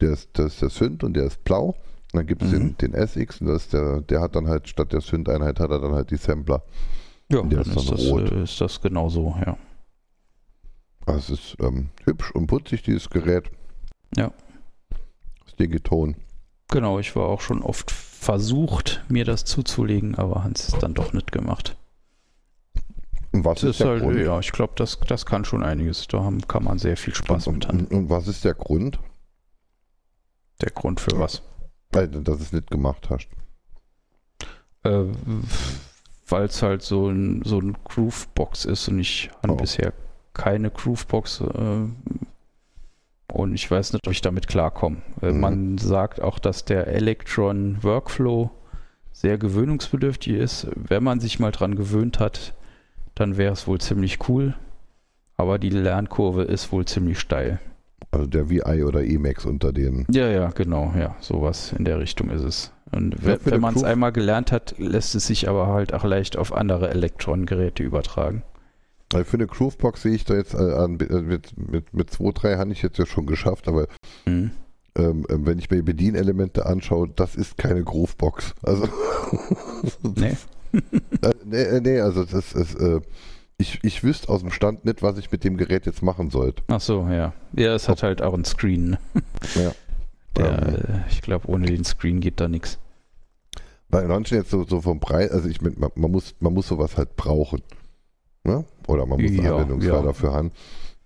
der, ist, das ist der Synth und der ist blau. Und dann gibt es Mhm. den, den SX und das ist der, der hat dann halt statt der Synth-Einheit hat er dann halt die Sampler. Ja, Und der dann ist ist dann das, rot. äh, ist das genau so, ja. Also es ist ähm, hübsch und putzig, dieses Gerät. Ja. Das Digiton. Genau, ich war auch schon oft versucht, mir das zuzulegen, aber Hans es dann doch nicht gemacht. Und was Das ist ist der halt, Grund? ja, ich glaube, das, das kann schon einiges. Da haben, kann man sehr viel Spaß mit und, haben. und, und was ist der Grund? Der Grund für was? Weil, dass du es nicht gemacht hast. Äh, Weil es halt so ein, so ein Groovebox ist und ich habe Oh. bisher keine Groovebox äh, und ich weiß nicht, ob ich damit klarkomme. Äh, Mhm. Man sagt auch, dass der Electron Workflow sehr gewöhnungsbedürftig ist. Wenn man sich mal dran gewöhnt hat, dann wäre es wohl ziemlich cool. Aber die Lernkurve ist wohl ziemlich steil. Also der VI oder Emacs unter denen. Ja, ja, genau, ja, sowas in der Richtung ist es. Und Ja, wenn, man es einmal gelernt hat, lässt es sich aber halt auch leicht auf andere Elektronengeräte übertragen. Also für eine Groovebox sehe ich da jetzt äh, an, äh, mit, mit, mit 2, 3 habe ich jetzt ja schon geschafft, aber Mhm. ähm, ähm, wenn ich mir die Bedienelemente anschaue, das ist keine Groovebox. Also Nee. äh, nee, äh, nee, also das ist, äh, ich, ich wüsste aus dem Stand nicht, was ich mit dem Gerät jetzt machen sollte. Ach so, ja. Ja, es hat halt auch einen Screen. Ne? Ja. Der, Ähm. äh, ich glaube, ohne den Screen geht da nichts. Bei manchen jetzt so, so vom Preis, also ich man, man muss man muss sowas halt brauchen. Ne? Oder man muss einen Ja, Anwendungsfall ja. dafür haben.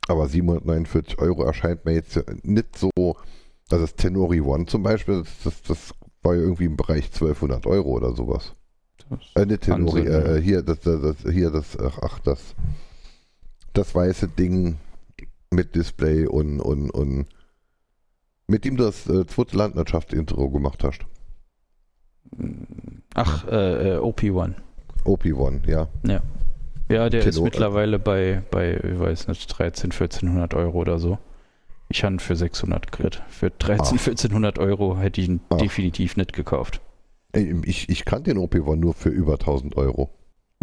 Aber 749 Euro erscheint mir jetzt nicht so, also das Tenori One zum Beispiel, das, das, das war ja irgendwie im Bereich 1200 Euro oder sowas. Äh, nicht Tenori, Wahnsinn, äh, hier, das, das, hier, das, ach, das, das weiße Ding mit Display und, und, und mit dem du das äh, zweite Landwirtschaft-Intro gemacht hast. Ach, äh, äh, OP1. OP1, ja. Ja, der ist Tenor- mittlerweile bei, bei, ich weiß nicht, 13, 1400 Euro oder so. Ich habe ihn für 600 gekriegt. Für 13, Ach. 1400 Euro hätte ich ihn Ach. definitiv nicht gekauft. Ich, ich kannte den OP1 nur für über 1000 Euro.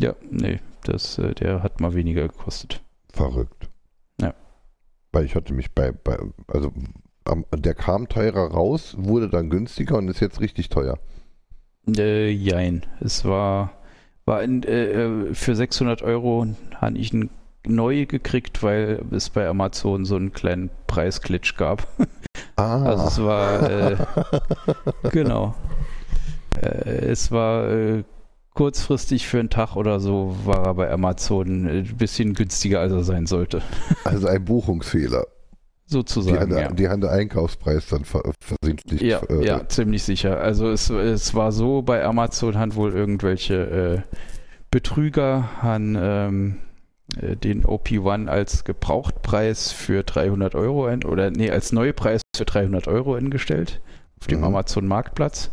Ja, nee, das, äh, der hat mal weniger gekostet. Verrückt. Ja. Weil ich hatte mich bei, bei also am, der kam teurer raus, wurde dann günstiger und ist jetzt richtig teuer. Äh, jein. Es war, war in, äh, äh, für 600 Euro habe ich ihn neu gekriegt, weil es bei Amazon so einen kleinen Preisglitch gab. Ah. Also es war, äh, genau. Äh, es war äh, kurzfristig für einen Tag oder so, war er bei Amazon äh, ein bisschen günstiger, als er sein sollte. also ein Buchungsfehler. Die Sozusagen, haben, ja. die haben den Einkaufspreis dann ver versehentlich. Ja, äh, ja, ziemlich sicher. Also es, es war so, bei Amazon haben wohl irgendwelche äh, Betrüger haben ähm, äh, den OP1 als Gebrauchtpreis für 300 Euro ein, oder nee, als Neupreis für 300 Euro eingestellt auf dem Mhm. Amazon Marktplatz.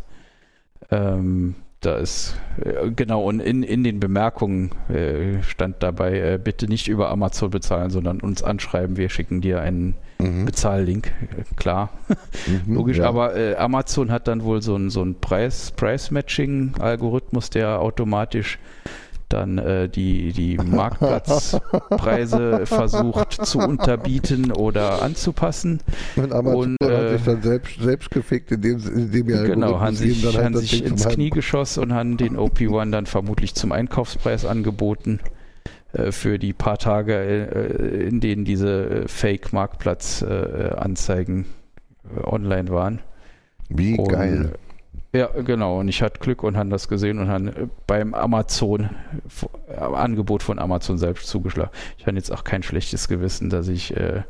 Ähm, da ist, äh, genau, und in, in den Bemerkungen äh, stand dabei, äh, bitte nicht über Amazon bezahlen, sondern uns anschreiben, wir schicken dir einen Mhm. Bezahllink. Klar, Mhm, Logisch, ja. aber äh, Amazon hat dann wohl so einen so einen Preis, Price-Matching-Algorithmus, der automatisch dann äh, die, die Marktplatzpreise versucht zu unterbieten oder anzupassen. Und und, hat äh, sich dann selbst, selbst gefickt, indem, indem ihr Genau, haben sich, dann halt haben sich ins Knie geschossen und haben den OP1 dann vermutlich zum Einkaufspreis angeboten äh, für die paar Tage, äh, in denen diese äh, Fake-Marktplatz-Anzeigen äh, online waren. Wie Und, geil. Ja, genau. Und ich hatte Glück und habe das gesehen und habe äh, beim Amazon, äh, Angebot von Amazon selbst zugeschlagen. Ich habe jetzt auch kein schlechtes Gewissen, dass ich äh,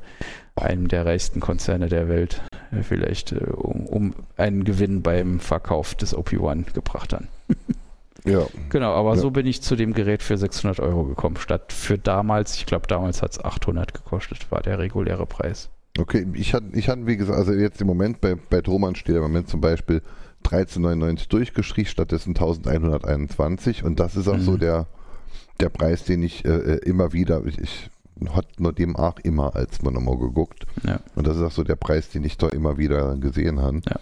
einem der reichsten Konzerne der Welt äh, vielleicht äh, um, um einen Gewinn beim Verkauf des OP1 gebracht habe. Ja. Genau, aber Ja. so bin ich zu dem Gerät für 600 Euro gekommen, statt für damals, ich glaube damals hat es 800 gekostet, war der reguläre Preis. Okay, ich hatte, ich hatte, wie gesagt, also jetzt im Moment bei, bei Thomann steht im Moment zum Beispiel 13,99 durchgeschrieben, stattdessen 1121 und das ist auch Mhm. so der, der Preis, den ich äh, immer wieder, ich, ich hat nur dem auch immer als nochmal geguckt Ja. und das ist auch so der Preis, den ich da immer wieder gesehen habe. Ja.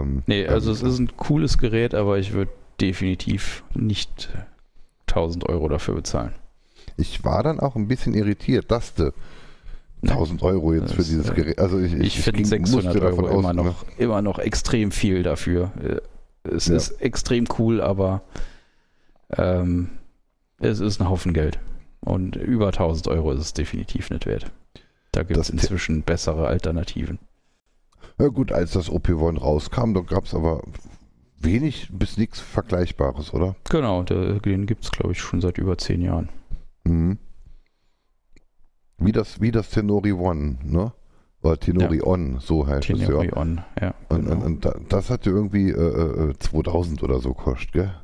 Ähm, Nee, also ähm, es ist ein cooles Gerät, aber ich würde definitiv nicht 1000 Euro dafür bezahlen. Ich war dann auch ein bisschen irritiert, dass du. 1000 Euro jetzt für Das, dieses äh, Gerät, also ich, Ich, finde ging- 600 musste davon Euro immer aus- ne? noch, immer noch extrem viel dafür. Äh, Es Ja. ist extrem cool, aber ähm, es ist ein Haufen Geld. Und über 1000 Euro ist es definitiv nicht wert. Da gibt es inzwischen bessere Alternativen. Ja gut, als das OP1 rauskam, da gab es aber wenig bis nichts Vergleichbares, oder? Genau, den gibt es, glaube ich, schon seit über 10 Jahren. Mhm. Wie das, wie das Tenori One, ne? Oder Tenori On, so heißt es Tenori ja. On, ja. Und, Genau. und, und da- das hat ja irgendwie äh, äh, 2000 oder so kostet, gell?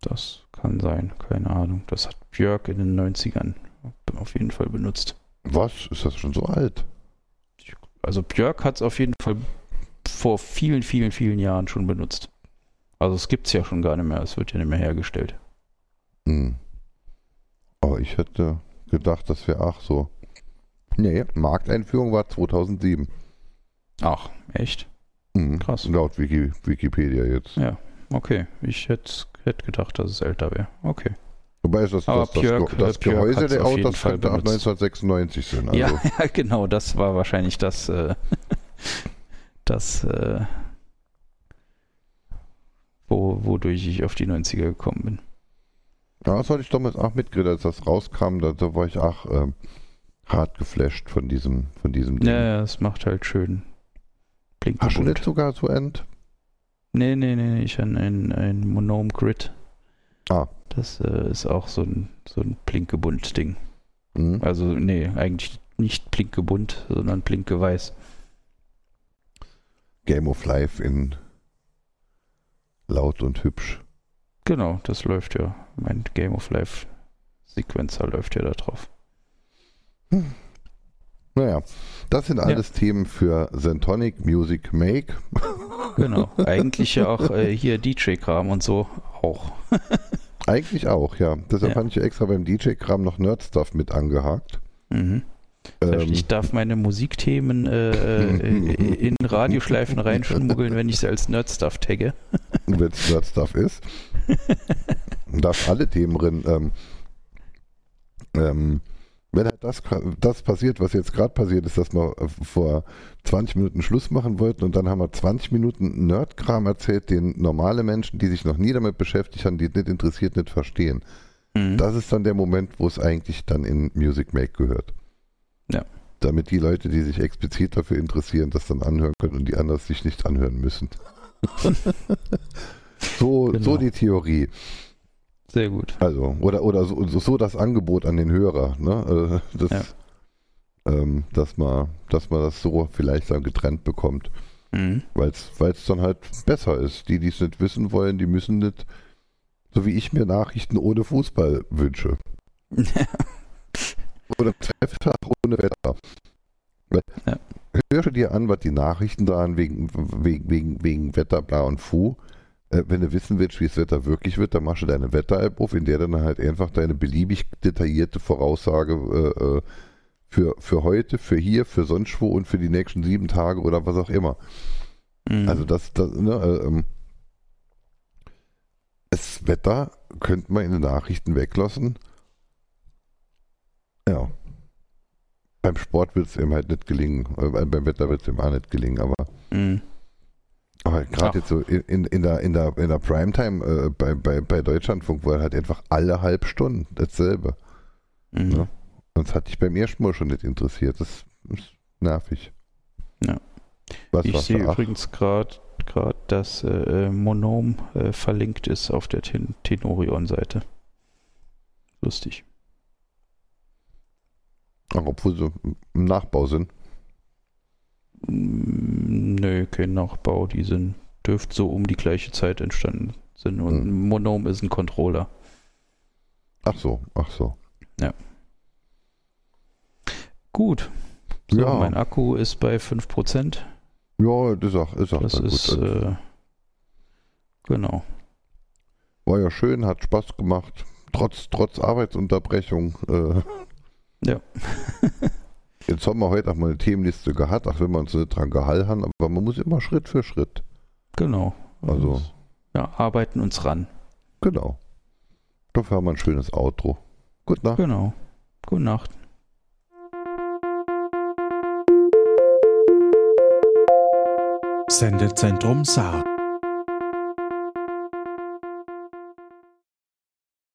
Das kann sein, keine Ahnung. Das hat Björk in den 90ern auf jeden Fall benutzt. Was? Ist das schon so alt? Also Björk hat es auf jeden Fall vor vielen, vielen, vielen Jahren schon benutzt. Also es gibt es ja schon gar nicht mehr, es wird ja nicht mehr hergestellt. Hm. Aber ich hätte gedacht, das wäre auch so. Nee, Markteinführung war 2007. Ach, echt? Mhm. Krass. Laut Wiki, Wikipedia jetzt. Ja, okay. Ich hätte hätt gedacht, dass es älter wäre. Okay. Wobei das, Aber das, das, Björk- das Björk Gehäuse hat's der Autos könnte ab benutzt. 1996 sein. Also. Ja, ja, genau, das war wahrscheinlich das, äh, das, äh, wo, wodurch ich auf die 90er gekommen bin. Ja, das hatte ich damals auch mitgekriegt, als das rauskam, da, da war ich auch ähm, hart geflasht von diesem, von diesem Ding. Ja, ja, es macht halt schön blink Hast du nicht sogar so End? Nee, nee, nee, nee, ich habe ein, ein Monome Grid. Ah. Das äh, ist auch so ein, so ein Blinkebunt-Ding. Mhm. Also, nee, eigentlich nicht Blinkebunt, sondern Blinkeweiß. Game of Life in laut und hübsch. Genau, das läuft ja. Mein Game of Life Sequencer läuft ja da drauf. Naja, das sind alles Themen für Zentonic Music Make. Genau. Eigentlich ja auch äh, hier DJ-Kram und so auch. Eigentlich auch, ja. Deshalb Ja. habe ich ja extra beim DJ-Kram noch Nerd-Stuff mit angehakt. Mhm. Das heißt, Ähm, ich darf meine Musikthemen äh, äh, in Radioschleifen reinschmuggeln, wenn ich sie als Nerdstuff tagge. wenn es Nerd-Stuff ist. darf alle Themen drin. Ähm, ähm, wenn halt das, das passiert, was jetzt gerade passiert ist, dass wir vor 20 Minuten Schluss machen wollten und dann haben wir 20 Minuten Nerdkram erzählt, den normale Menschen, die sich noch nie damit beschäftigt haben, die es nicht interessiert, nicht verstehen. Mhm. Das ist dann der Moment, wo es eigentlich dann in Music Make gehört. Ja. Damit die Leute, die sich explizit dafür interessieren, das dann anhören können und die anderen sich nicht anhören müssen. so, Genau. so die Theorie. Sehr gut. Also, oder, oder so, so- das Angebot an den Hörer, ne? Äh, Das, Ja. ähm, dass, man, dass man das so vielleicht dann getrennt bekommt, Mhm. weil es dann halt besser ist. Die, die es nicht wissen wollen, die müssen nicht, so wie ich mir Nachrichten ohne Fußball wünsche. Oder auch ohne Wetter. Ja. Hör dir dir an, was die Nachrichten da an wegen, wegen, wegen, wegen Wetter, bla und fu. Äh, wenn du wissen willst, wie das Wetter wirklich wird, dann machst du deine Wetter-App auf, in der dann halt einfach deine beliebig detaillierte Voraussage äh, äh, für, für heute, für hier, für sonst wo und für die nächsten sieben Tage oder was auch immer. Mhm. Also das, das ne, äh, ähm, das Wetter könnte man in den Nachrichten weglassen. Ja. Beim Sport wird es ihm halt nicht gelingen. Äh, beim Wetter wird es ihm auch nicht gelingen, aber, Mhm. Aber gerade jetzt so in, in, der, in, der, in der Primetime äh, bei, bei, bei Deutschlandfunk war halt einfach alle halb Stunden dasselbe. Mhm. Ja. Sonst hatte ich beim ersten Mal schon nicht interessiert. Das ist nervig. Ja. Was Ich sehe? Ach, übrigens gerade, dass äh, Monom äh, verlinkt ist auf der Ten Tenorion-Seite. Lustig. ach, obwohl sie im Nachbau sind. Nö, kein Nachbau. Die sind, dürfte so um die gleiche Zeit entstanden sind. Und Hm. Monom ist ein Controller. Ach so, ach so. Gut. So, Ja. mein Akku ist bei 5%. Ja, das ist auch, ist auch Das ist, äh, genau. War ja schön, hat Spaß gemacht. Trotz, trotz Arbeitsunterbrechung. Äh, Ja. Jetzt haben wir heute auch mal eine Themenliste gehabt, auch wenn wir uns nicht dran gehalten haben, aber man muss immer Schritt für Schritt. Genau. Also, Ja, arbeiten uns ran. genau. Dafür haben wir ein schönes Outro. Gute Nacht. Genau. Gute Nacht. Sendezentrum Saar.